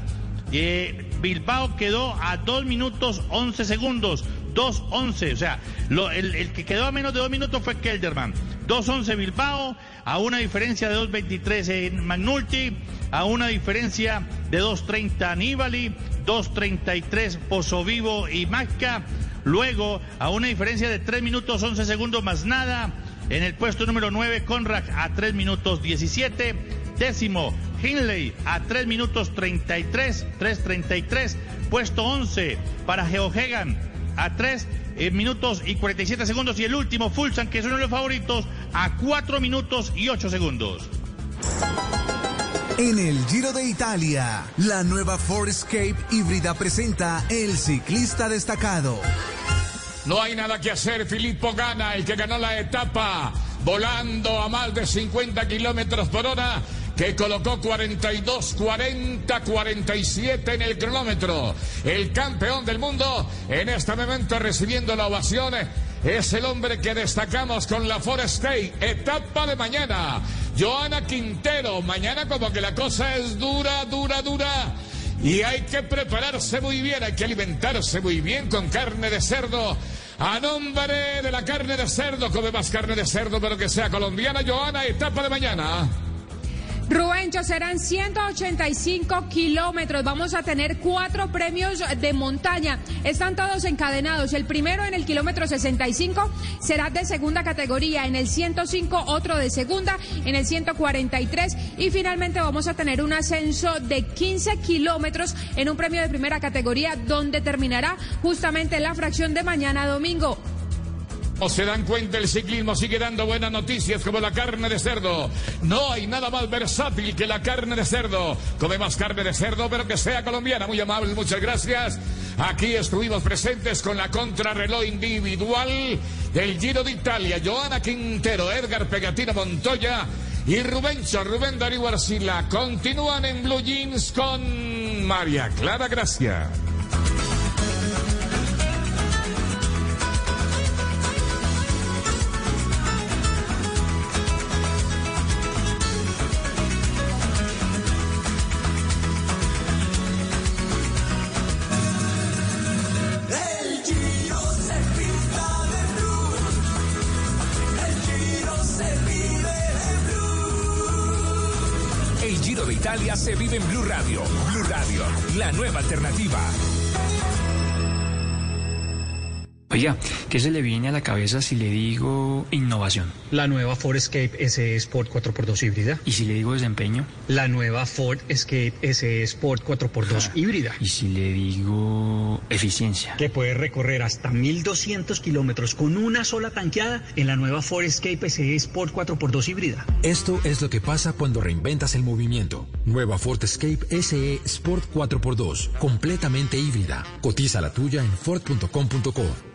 Eh, Bilbao quedó a 2 minutos 11 segundos. 2.11, o sea, lo, el, el, que quedó a menos de dos minutos fue Kelderman. 2.11 Bilbao, a una diferencia de 2.23 en Magnulti, a una diferencia de 2.30 Nibali, 2.33 Pozo Vivo y Maca, luego a una diferencia de 3 minutos 11 segundos más nada, en el puesto número 9 Conrad a 3 minutos 17, décimo Hinley a 3 minutos 33, 3.33, puesto 11 para Geohegan a 3 eh, minutos y 47 segundos y el último Fulsan, que es uno de los favoritos, a 4 minutos y 8 segundos. En el Giro de Italia, la nueva Ford Escape híbrida presenta el ciclista destacado. No hay nada que hacer, Filippo gana, el que ganó la etapa, volando a más de 50 kilómetros por hora que colocó 42, 40, 47 en el cronómetro. El campeón del mundo en este momento recibiendo la ovación es el hombre que destacamos con la Forest State, etapa de mañana. Joana Quintero, mañana como que la cosa es dura, dura, dura. Y hay que prepararse muy bien, hay que alimentarse muy bien con carne de cerdo. A nombre de la carne de cerdo, come más carne de cerdo, pero que sea colombiana. Joana, etapa de mañana. Rubencho, serán 185 kilómetros. Vamos a tener cuatro premios de montaña. Están todos encadenados. El primero en el kilómetro 65 será de segunda categoría. En el 105 otro de segunda. En el 143. Y finalmente vamos a tener un ascenso de 15 kilómetros en un premio de primera categoría donde terminará justamente la fracción de mañana domingo. O se dan cuenta, el ciclismo sigue dando buenas noticias como la carne de cerdo. No hay nada más versátil que la carne de cerdo. Come más carne de cerdo, pero que sea colombiana. Muy amable, muchas gracias. Aquí estuvimos presentes con la contrarreloj individual del Giro de Italia. Joana Quintero, Edgar Pegatino Montoya y Rubencho, Rubén Darío Arcila. Continúan en Blue Jeans con María Clara Gracia. Vive en Blue Radio. Blue Radio, la nueva alternativa. Oiga, ¿qué se le viene a la cabeza si le digo innovación? La nueva Ford Escape SE Sport 4x2 híbrida. ¿Y si le digo desempeño? La nueva Ford Escape SE Sport 4x2 híbrida. ¿Y si le digo eficiencia? Que puede recorrer hasta 1200 kilómetros con una sola tanqueada en la nueva Ford Escape SE Sport 4x2 híbrida. Esto es lo que pasa cuando reinventas el movimiento. Nueva Ford Escape SE Sport 4x2, completamente híbrida. Cotiza la tuya en Ford.com.co.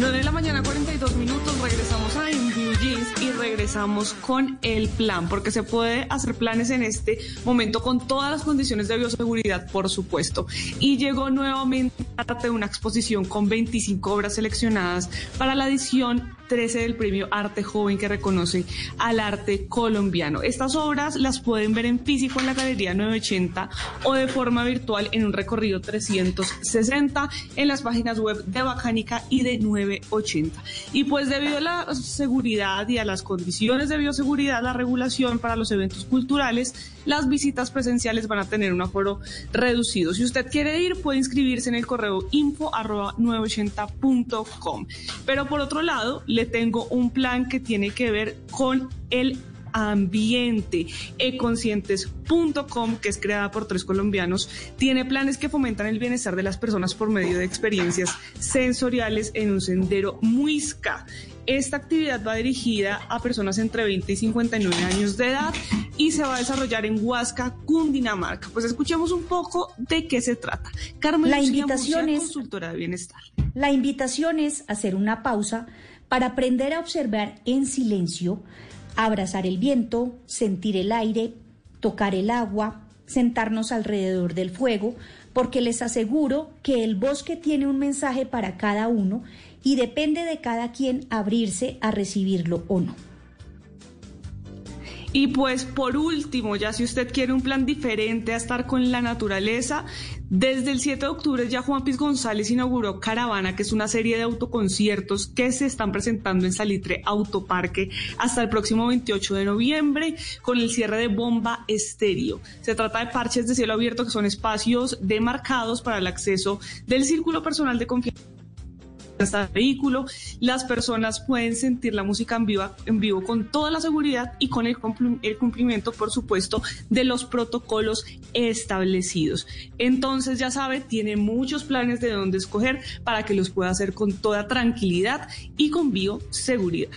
Nueve de la mañana, 42 minutos, regresamos regresamos con el plan, porque se puede hacer planes en este momento con todas las condiciones de bioseguridad, por supuesto. Y llegó nuevamente una exposición con 25 obras seleccionadas para la edición 13 del premio Arte Joven que reconoce al arte colombiano. Estas obras las pueden ver en físico en la Galería 980 o de forma virtual en un recorrido 360 en las páginas web de Bacánica y de 980. Y pues debido a la seguridad y a las condiciones de bioseguridad, la regulación para los eventos culturales, las visitas presenciales van a tener un aforo reducido. Si usted quiere ir, puede inscribirse en el correo info arroba 980.com. Pero por otro lado, le tengo un plan que tiene que ver con el ambiente. Econscientes.com, que es creada por tres colombianos, tiene planes que fomentan el bienestar de las personas por medio de experiencias sensoriales en un sendero muisca. Esta actividad va dirigida a personas entre 20 y 59 años de edad y se va a desarrollar en Huasca, Cundinamarca. Pues escuchemos un poco de qué se trata. Carmen La Lucía invitación Murcia, es- consultora de bienestar. La invitación es hacer una pausa para aprender a observar en silencio, abrazar el viento, sentir el aire, tocar el agua, sentarnos alrededor del fuego, porque les aseguro que el bosque tiene un mensaje para cada uno y depende de cada quien abrirse a recibirlo o no. Y pues por último, ya si usted quiere un plan diferente a estar con la naturaleza, desde el 7 de octubre ya Juan Piz González inauguró Caravana, que es una serie de autoconciertos que se están presentando en Salitre Autoparque hasta el próximo 28 de noviembre con el cierre de Bomba Estéreo. Se trata de parches de cielo abierto que son espacios demarcados para el acceso del círculo personal de confianza hasta el vehículo, las personas pueden sentir la música en vivo, en vivo con toda la seguridad y con el, el cumplimiento, por supuesto, de los protocolos establecidos. Entonces, ya sabe, tiene muchos planes de dónde escoger para que los pueda hacer con toda tranquilidad y con bioseguridad.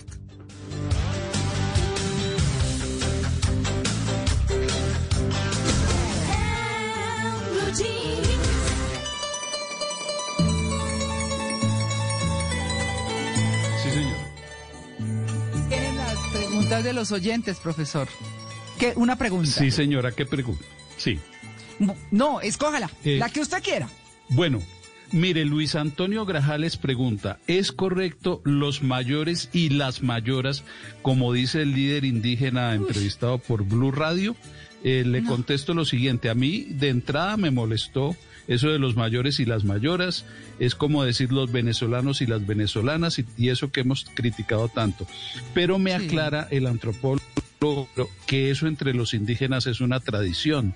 Preguntas de los oyentes, profesor. ¿Qué? Una pregunta. Sí, señora, ¿qué pregunta? Sí. No, escójala. Eh, la que usted quiera. Bueno, mire, Luis Antonio Grajales pregunta, ¿es correcto los mayores y las mayoras, como dice el líder indígena entrevistado por Blue Radio? Eh, le contesto lo siguiente, a mí de entrada me molestó eso de los mayores y las mayoras, es como decir los venezolanos y las venezolanas y, y eso que hemos criticado tanto. Pero me aclara el antropólogo que eso entre los indígenas es una tradición.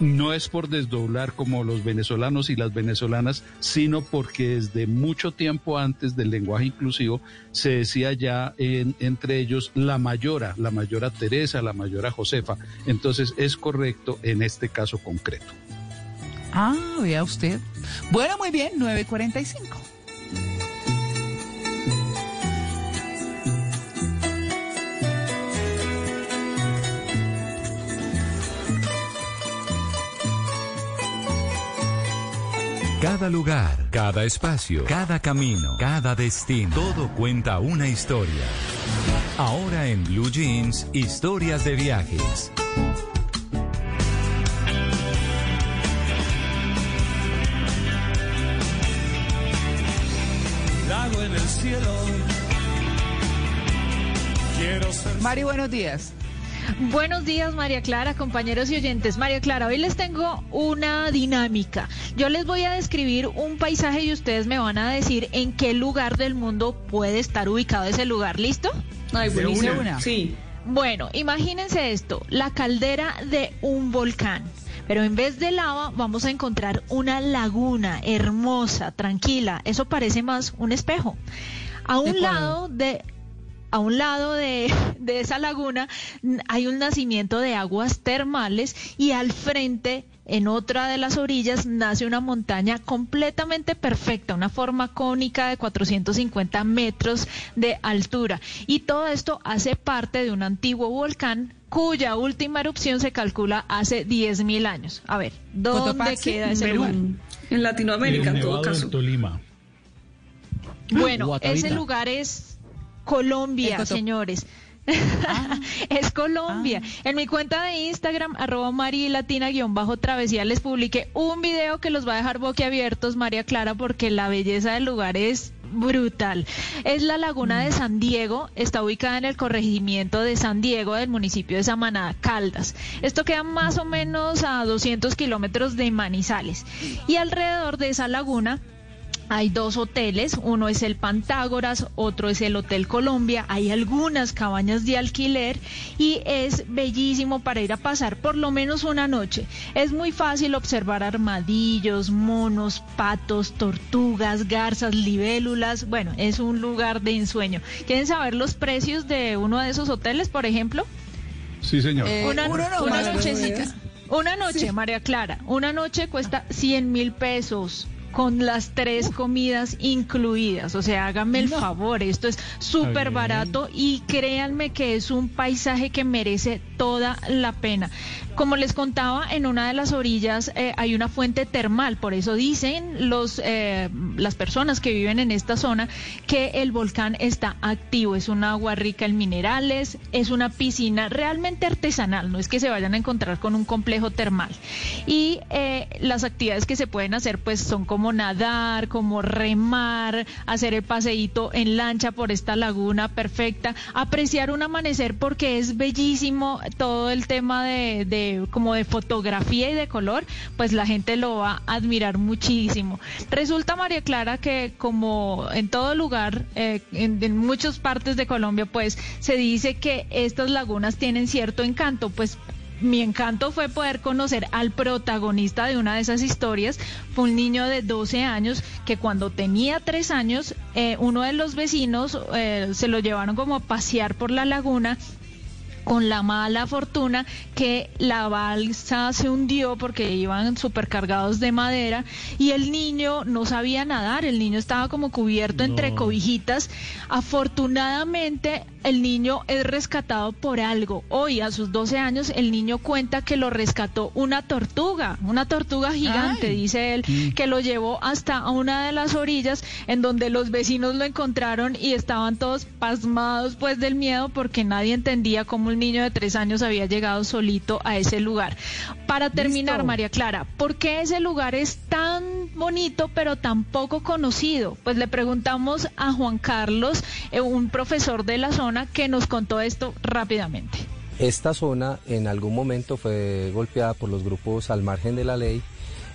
no es por desdoblar como los venezolanos y las venezolanas, sino porque desde mucho tiempo antes del lenguaje inclusivo se decía ya en, entre ellos la mayora, la mayora Teresa, la mayora Josefa. Entonces es correcto en este caso concreto. Ah, vea usted. Bueno, muy bien, 945. Cada lugar, cada espacio, cada camino, cada destino, todo cuenta una historia. Ahora en Blue Jeans, historias de viajes. Cielo. Quiero ser Mari, buenos días. Buenos días, María Clara, compañeros y oyentes. María Clara, hoy les tengo una dinámica. Yo les voy a describir un paisaje y ustedes me van a decir en qué lugar del mundo puede estar ubicado ese lugar. ¿Listo? Ay, De buenísimo. una. Sí. Bueno, imagínense esto, la caldera de un volcán. Pero en vez de lava vamos a encontrar una laguna hermosa, tranquila. Eso parece más un espejo. A un lado de a un lado de, de esa laguna hay un nacimiento de aguas termales y al frente, en otra de las orillas, nace una montaña completamente perfecta, una forma cónica de 450 metros de altura. Y todo esto hace parte de un antiguo volcán cuya última erupción se calcula hace 10.000 años. A ver, ¿dónde Cotopaxi, queda ese Perú. lugar? En Latinoamérica, en todo caso. en Tolima. Bueno, Guatavita. ese lugar es Colombia, señores. es Colombia. En mi cuenta de Instagram, arroba marilatina guion bajo travesía, les publiqué un video que los va a dejar boquiabiertos, María Clara, porque la belleza del lugar es brutal. Es la laguna de San Diego, está ubicada en el corregimiento de San Diego del municipio de Samaná, Caldas. Esto queda más o menos a 200 kilómetros de Manizales. Y alrededor de esa laguna hay dos hoteles, uno es el Pantágoras, otro es el Hotel Colombia, hay algunas cabañas de alquiler y es bellísimo para ir a pasar por lo menos una noche. Es muy fácil observar armadillos, monos, patos, tortugas, garzas, libélulas. Bueno, es un lugar de ensueño. ¿Quieren saber los precios de uno de esos hoteles, por ejemplo? Sí, señor. Eh, una, uno no, una nochecita. Una noche, María Clara. Una noche cuesta 100 mil pesos con las tres comidas incluidas. O sea, háganme el favor, esto es súper barato y créanme que es un paisaje que merece toda la pena. Como les contaba, en una de las orillas eh, hay una fuente termal, por eso dicen los eh, las personas que viven en esta zona que el volcán está activo, es un agua rica en minerales, es una piscina realmente artesanal, no es que se vayan a encontrar con un complejo termal. Y eh, las actividades que se pueden hacer pues son como nadar, como remar, hacer el paseíto en lancha por esta laguna perfecta, apreciar un amanecer porque es bellísimo todo el tema de, de como de fotografía y de color, pues la gente lo va a admirar muchísimo. Resulta María Clara que como en todo lugar, eh, en, en muchas partes de Colombia, pues se dice que estas lagunas tienen cierto encanto, pues mi encanto fue poder conocer al protagonista de una de esas historias. Fue un niño de 12 años que cuando tenía 3 años, eh, uno de los vecinos eh, se lo llevaron como a pasear por la laguna con la mala fortuna que la balsa se hundió porque iban supercargados de madera y el niño no sabía nadar, el niño estaba como cubierto entre cobijitas. Afortunadamente el niño es rescatado por algo. Hoy a sus 12 años el niño cuenta que lo rescató una tortuga, una tortuga gigante, Ay. dice él, que lo llevó hasta una de las orillas en donde los vecinos lo encontraron y estaban todos pasmados pues del miedo porque nadie entendía cómo un niño de tres años había llegado solito a ese lugar. Para terminar, Listo. María Clara, ¿por qué ese lugar es tan bonito pero tan poco conocido? Pues le preguntamos a Juan Carlos, eh, un profesor de la zona, que nos contó esto rápidamente. Esta zona en algún momento fue golpeada por los grupos al margen de la ley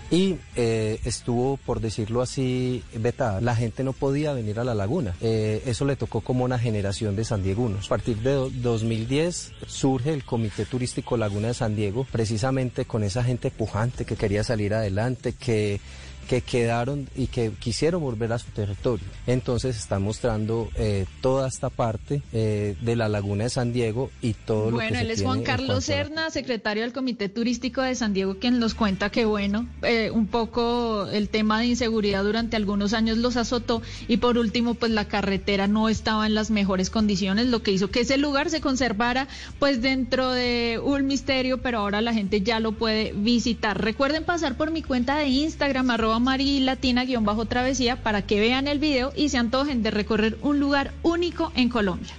y eh, estuvo, por decirlo así, vetada. La gente no podía venir a la laguna. Eh, eso le tocó como una generación de sandiegunos. A partir de do- 2010 surge el Comité Turístico Laguna de San Diego, precisamente con esa gente pujante que quería salir adelante, que que quedaron y que quisieron volver a su territorio. Entonces están mostrando eh, toda esta parte eh, de la laguna de San Diego y todo lo que Bueno, se él es Juan Carlos Serna, secretario del Comité Turístico de San Diego, quien nos cuenta que, bueno, eh, un poco el tema de inseguridad durante algunos años los azotó y por último, pues la carretera no estaba en las mejores condiciones, lo que hizo que ese lugar se conservara pues dentro de un misterio, pero ahora la gente ya lo puede visitar. Recuerden pasar por mi cuenta de Instagram, arroba marilatina-travesía, para que vean el video y se antojen de recorrer un lugar único en Colombia.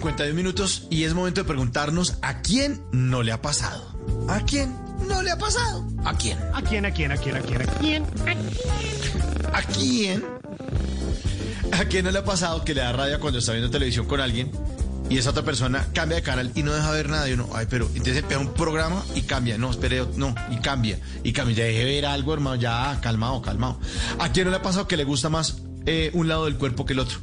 51 minutos, y es momento de preguntarnos a quién no le ha pasado. ¿A quién no le ha pasado? ¿A quién? ¿A quién, a quién, a quién, a quién, a quién? ¿A quién? ¿A quién no le ha pasado que le da rabia cuando está viendo televisión con alguien y esa otra persona cambia de canal y no deja ver nada? Y uno, ay, pero entonces empieza un programa y cambia. No, espere, no, y cambia. Y cambia. Ya deje ver algo, hermano, ya, calmado, calmado. ¿A quién no le ha pasado que le gusta más eh, un lado del cuerpo que el otro?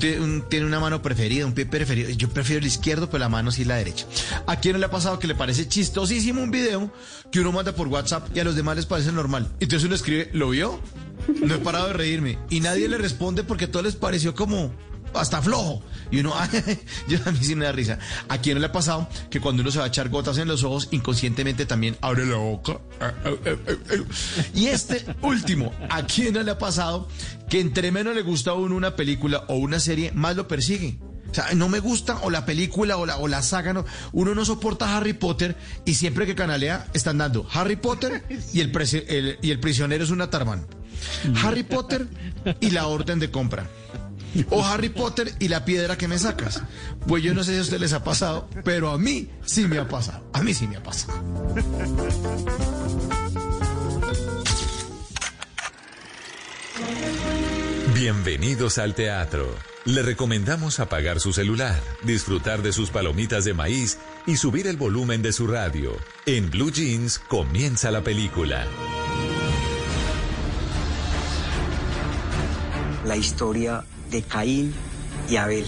Tiene una mano preferida, un pie preferido. Yo prefiero el izquierdo, pero la mano sí la derecha. ¿A quién no le ha pasado que le parece chistosísimo un video que uno manda por WhatsApp y a los demás les parece normal? Entonces uno escribe, ¿lo vio? No he parado de reírme. Y nadie le responde porque todo les pareció como hasta flojo. Y uno, yo a mí sí me da risa. ¿A quién no le ha pasado que cuando uno se va a echar gotas en los ojos, inconscientemente también abre la boca? Ah, ah, ah. Y este último, ¿a quién no le ha pasado que entre menos le gusta a uno una película o una serie, más lo persigue? O sea, no me gusta o la película o la, o la saga, no. uno no soporta Harry Potter y siempre que canalea están dando Harry Potter y el, el- y el prisionero es una tarman. Harry Potter y la orden de compra. O Harry Potter y la piedra que me sacas. Pues yo no sé si a ustedes les ha pasado, pero a mí sí me ha pasado. A mí sí me ha pasado. Bienvenidos al teatro. Le recomendamos apagar su celular, disfrutar de sus palomitas de maíz y subir el volumen de su radio. En Blue Jeans comienza la película. la historia de Caín y Abel.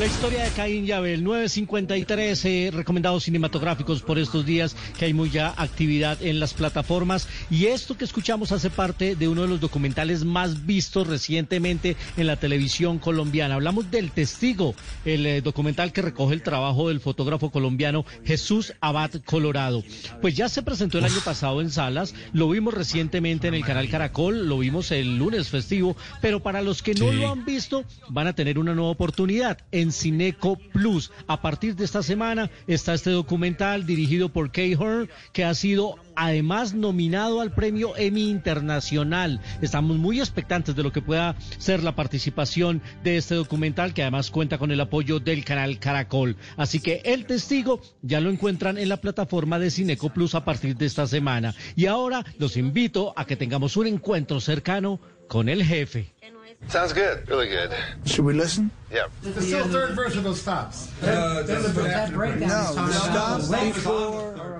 La historia de Caín y Abel, 953 eh, recomendados cinematográficos por estos días, que hay mucha actividad en las plataformas. Y esto que escuchamos hace parte de uno de los documentales más vistos recientemente en la televisión colombiana. Hablamos del Testigo, el eh, documental que recoge el trabajo del fotógrafo colombiano Jesús Abad Colorado. Pues ya se presentó el año pasado en salas, lo vimos recientemente en el canal Caracol, lo vimos el lunes festivo, pero para los que no Sí. lo han visto, van a tener una nueva oportunidad en Cineco Plus. A partir de esta semana está este documental dirigido por Kay Hearn, que ha sido además nominado al premio Emmy Internacional. Estamos muy expectantes de lo que pueda ser la participación de este documental, que además cuenta con el apoyo del canal Caracol. Así que El Testigo ya lo encuentran en la plataforma de Cineco Plus a partir de esta semana. Y ahora los invito a que tengamos un encuentro cercano con el jefe. Sounds good. Really good. Should we listen? Yeah. There's still third verse of those stops. no, the stop before.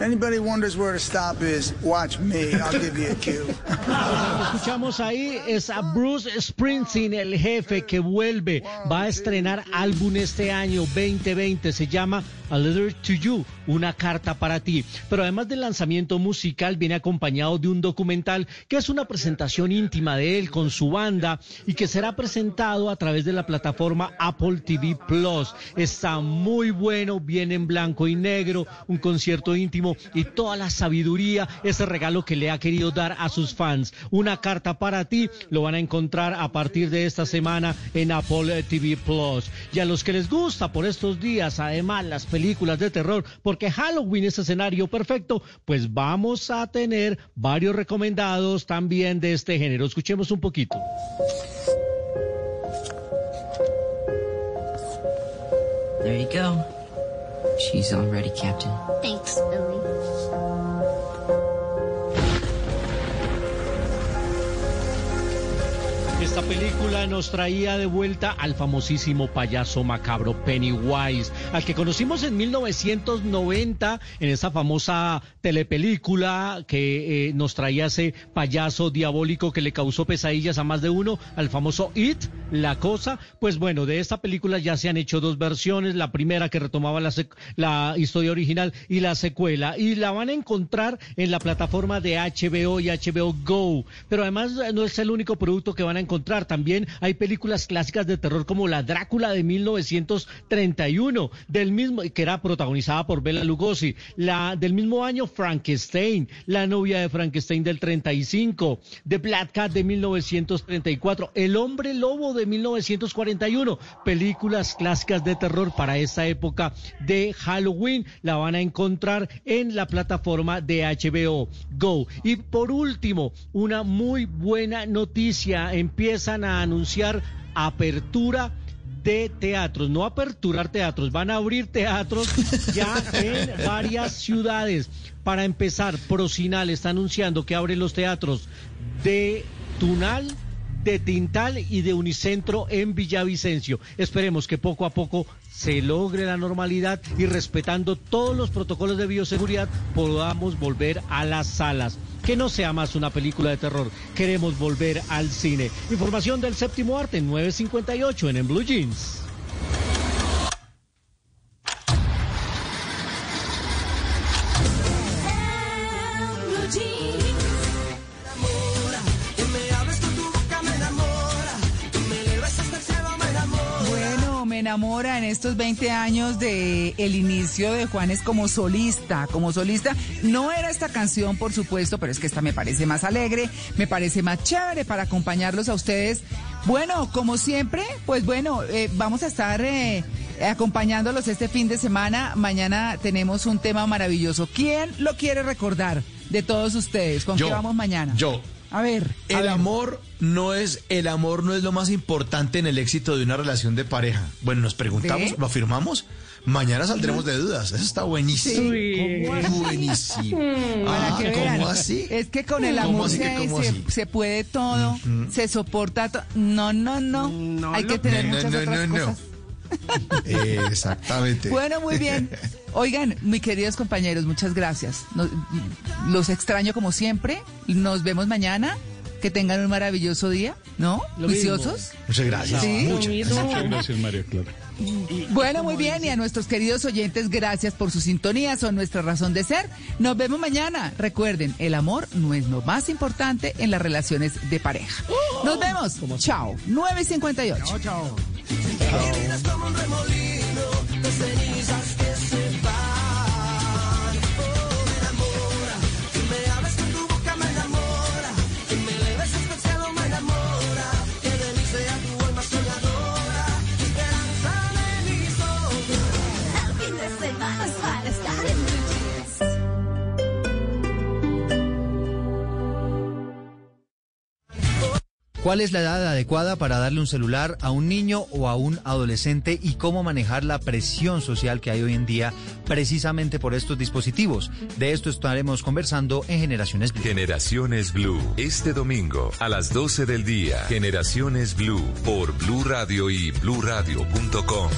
Anybody wonders where the stop is, watch me. I'll give you a cue. Escuchamos ahí es a Bruce Springsteen, el jefe que vuelve. Va a estrenar álbum este año 2020. Se llama A Letter to You, una carta para ti. Pero además del lanzamiento musical, viene acompañado de un documental que es una presentación íntima de él con su banda y que será presentado a través de la plataforma Apple TV Plus. Está muy bueno, viene en blanco y negro, un concierto íntimo y toda la sabiduría, ese regalo que le ha querido dar a sus fans. Una carta para ti, lo van a encontrar a partir de esta semana en Apple TV Plus. Y a los que les gusta por estos días, además, las películas de terror, porque Halloween es escenario perfecto, pues vamos a tener varios recomendados también de este género. Escuchemos un poquito. There you go. She's all ready, Captain. Thanks, Billy. Esta película nos traía de vuelta al famosísimo payaso macabro Pennywise, al que conocimos en 1990 en esa famosa telepelícula que eh, nos traía ese payaso diabólico que le causó pesadillas a más de uno, al famoso It, la cosa. Pues bueno, de esta película ya se han hecho dos versiones, la primera que retomaba la, la historia original y la secuela, y la van a encontrar en la plataforma de HBO y HBO Go. Pero además eh, no es el único producto que van a encontrar, también hay películas clásicas de terror como La Drácula de 1931, del mismo, que era protagonizada por Bela Lugosi, la del mismo año Frankenstein, La novia de Frankenstein del 35, The Black Cat de 1934, El hombre lobo de 1941, películas clásicas de terror para esta época de Halloween, la van a encontrar en la plataforma de HBO Go. Y por último, una muy buena noticia, empiezan a anunciar apertura de teatros, no aperturar teatros, van a abrir teatros ya en varias ciudades. Para empezar, Procinal está anunciando que abre los teatros de Tunal, de Tintal y de Unicentro en Villavicencio. Esperemos que poco a poco se logre la normalidad y respetando todos los protocolos de bioseguridad podamos volver a las salas. Que no sea más una película de terror. Queremos volver al cine. Información del séptimo arte 958 en, en Blue. Blue jeans. Enamora en estos 20 años de el inicio de Juanes como solista, como solista. No era esta canción, por supuesto, pero es que esta me parece más alegre, me parece más chévere para acompañarlos a ustedes. Bueno, como siempre, pues bueno, eh, vamos a estar eh, acompañándolos este fin de semana. Mañana tenemos un tema maravilloso. ¿Quién lo quiere recordar de todos ustedes? ¿Con Yo, qué vamos mañana? Yo. A ver. a El ver. amor no es el amor no es lo más importante en el éxito de una relación de pareja. Bueno, nos preguntamos, ¿Sí? lo afirmamos. Mañana saldremos de dudas. Eso está buenísimo. Sí. ¿Cómo así? Buenísimo. Para Ah, que vean, ¿Cómo así? Es que con el ¿Cómo amor que se, puede todo, se soporta todo. No, no, no. Hay que tener No, no, muchas no, otras no, no. cosas. Exactamente. Bueno, muy bien. Oigan, mis queridos compañeros, muchas gracias. Nos- los extraño como siempre. Nos vemos mañana. Que tengan un maravilloso día, ¿no? Lo mismo. Muchas gracias. Sí. Muchas gracias. Muchas gracias, María Clara. Bueno, muy bien. Y a nuestros queridos oyentes, gracias por su sintonía. Son nuestra razón de ser. Nos vemos mañana. Recuerden, el amor no es lo más importante en las relaciones de pareja. Nos vemos. Chao. 9.58. Chao, chao. Eres ¿Cuál es la edad adecuada para darle un celular a un niño o a un adolescente y cómo manejar la presión social que hay hoy en día precisamente por estos dispositivos? De esto estaremos conversando en Generaciones Blue. Generaciones Blue, este domingo a las 12 del día. Generaciones Blue por Blue Radio y bluradio.com.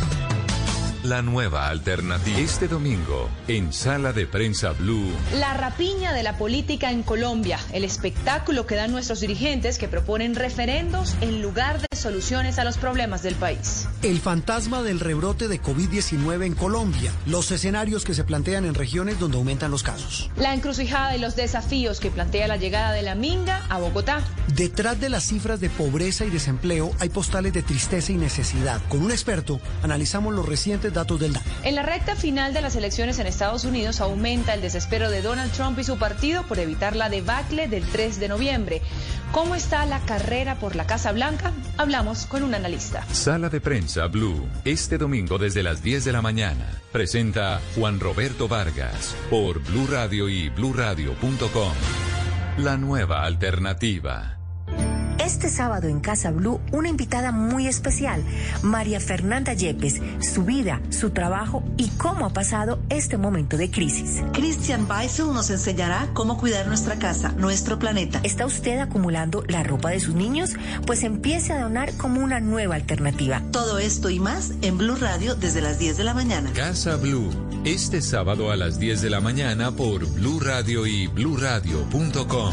La nueva alternativa. Este domingo, en Sala de Prensa Blue. La rapiña de la política en Colombia, el espectáculo que dan nuestros dirigentes que proponen referendos en lugar de soluciones a los problemas del país. El fantasma del rebrote de COVID-19 en Colombia, los escenarios que se plantean en regiones donde aumentan los casos. La encrucijada y los desafíos que plantea la llegada de la Minga a Bogotá. Detrás de las cifras de pobreza y desempleo hay postales de tristeza y necesidad. Con un experto analizamos los recientes datos del DANE. En la recta final de las elecciones en Estados Unidos aumenta el desespero de Donald Trump y su partido por evitar la debacle del 3 de noviembre. ¿Cómo está la carrera por la Casa Blanca? Hablamos con un analista. Sala de Prensa Blue. Este domingo desde las 10 de la mañana. Presenta Juan Roberto Vargas por Blue Radio y bluradio.com. La nueva alternativa. Este sábado en Casa Blue, una invitada muy especial, María Fernanda Yepes, su vida, su trabajo y cómo ha pasado este momento de crisis. Christian Beisel nos enseñará cómo cuidar nuestra casa, nuestro planeta. ¿Está usted acumulando la ropa de sus niños? Pues empiece a donar como una nueva alternativa. Todo esto y más en Blue Radio desde las 10 de la mañana. Casa Blue. Este sábado a las 10 de la mañana por Blue Radio y bluradio.com.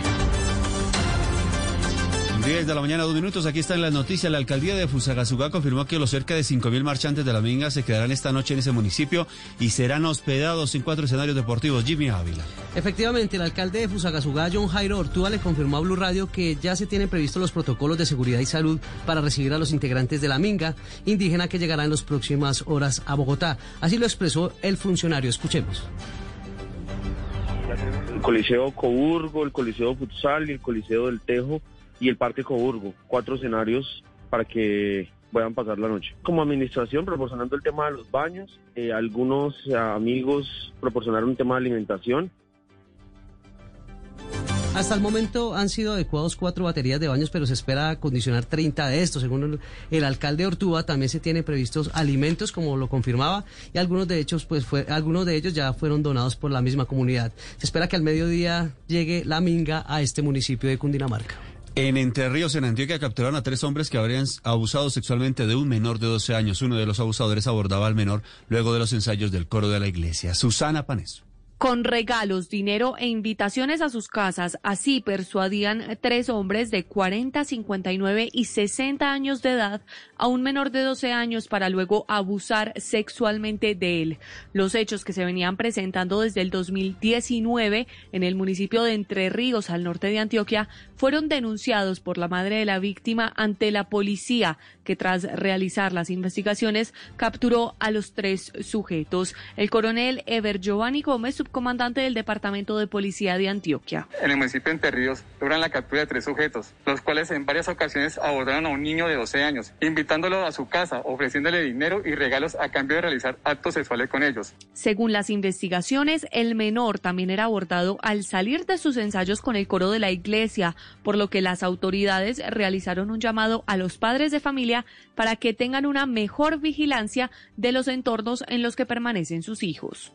10 de la mañana, dos minutos. Aquí están las noticias. La alcaldía de Fusagasugá confirmó que los cerca de 5.000 marchantes de la Minga se quedarán esta noche en ese municipio y serán hospedados en cuatro escenarios deportivos. Jimmy Ávila. Efectivamente, el alcalde de Fusagasugá, John Jairo Ortúa, le confirmó a Blue Radio que ya se tienen previstos los protocolos de seguridad y salud para recibir a los integrantes de la Minga indígena que llegarán en las próximas horas a Bogotá. Así lo expresó el funcionario. Escuchemos. El Coliseo Coburgo, el Coliseo Futsal y el Coliseo del Tejo y el Parque Coburgo. Cuatro escenarios para que puedan pasar la noche. Como administración, proporcionando el tema de los baños, eh, algunos amigos proporcionaron un tema de alimentación. Hasta el momento han sido adecuados cuatro baterías de baños, pero se espera acondicionar 30 de estos. Según el, el alcalde Ortúa, también se tienen previstos alimentos, como lo confirmaba, y algunos de ellos, pues fue, algunos de ellos ya fueron donados por la misma comunidad. Se espera que al mediodía llegue la minga a este municipio de Cundinamarca. En Entre Ríos, en Antioquia, capturaron a tres hombres que habrían abusado sexualmente de un menor de 12 años. Uno de los abusadores abordaba al menor luego de los ensayos del coro de la iglesia. Susana Panes. Con regalos, dinero e invitaciones a sus casas, así persuadían tres hombres de 40, 59 y 60 años de edad a un menor de 12 años para luego abusar sexualmente de él. Los hechos que se venían presentando desde el 2019 en el municipio de Entre Ríos, al norte de Antioquia, fueron denunciados por la madre de la víctima ante la policía, que tras realizar las investigaciones capturó a los tres sujetos. El coronel Ever Giovanni Gómez, subcomandante del Departamento de Policía de Antioquia. En el municipio de Entre Ríos logran la captura de tres sujetos, los cuales en varias ocasiones abordaron a un niño de 12 años, invitándolo a su casa, ofreciéndole dinero y regalos a cambio de realizar actos sexuales con ellos. Según las investigaciones, el menor también era abordado al salir de sus ensayos con el coro de la iglesia, por lo que las autoridades realizaron un llamado a los padres de familia para que tengan una mejor vigilancia de los entornos en los que permanecen sus hijos.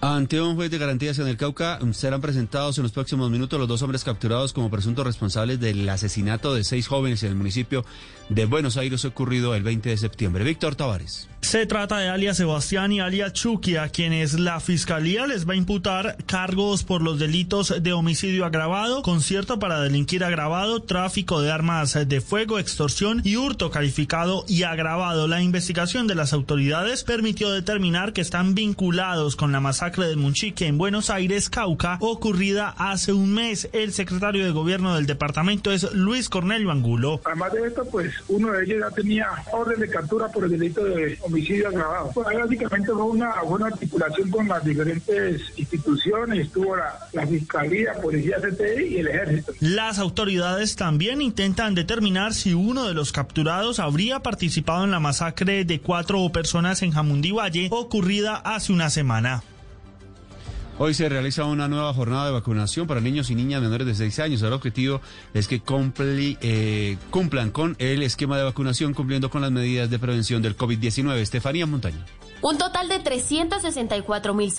Ante un juez de garantías en el Cauca serán presentados en los próximos minutos los dos hombres capturados como presuntos responsables del asesinato de seis jóvenes en el municipio de Buenos Aires ocurrido el 20 de septiembre. Víctor Tavares. Se trata de alias Sebastián y alias Chucky, a quienes la fiscalía les va a imputar cargos por los delitos de homicidio agravado, concierto para delinquir agravado, tráfico de armas de fuego, extorsión y hurto calificado y agravado. La investigación de las autoridades permitió determinar que están vinculados con la masacre del Munchique en Buenos Aires, Cauca, ocurrida hace un mes. El secretario de gobierno del departamento es Luis Cornelio Angulo. Además de esto, pues uno de ellos ya tenía orden de captura por el delito de homicidio agravado. Pues, básicamente fue una buena articulación con las diferentes instituciones, estuvo la, la Fiscalía, Policía CTI y el Ejército. Las autoridades también intentan determinar si uno de los capturados habría participado en la masacre de cuatro personas en Jamundí Valle ocurrida hace una semana. Hoy se realiza una nueva jornada de vacunación para niños y niñas menores de 6 años. El objetivo es que eh, cumplan con el esquema de vacunación cumpliendo con las medidas de prevención del COVID-19. Estefanía Montaña. Un total de 364.000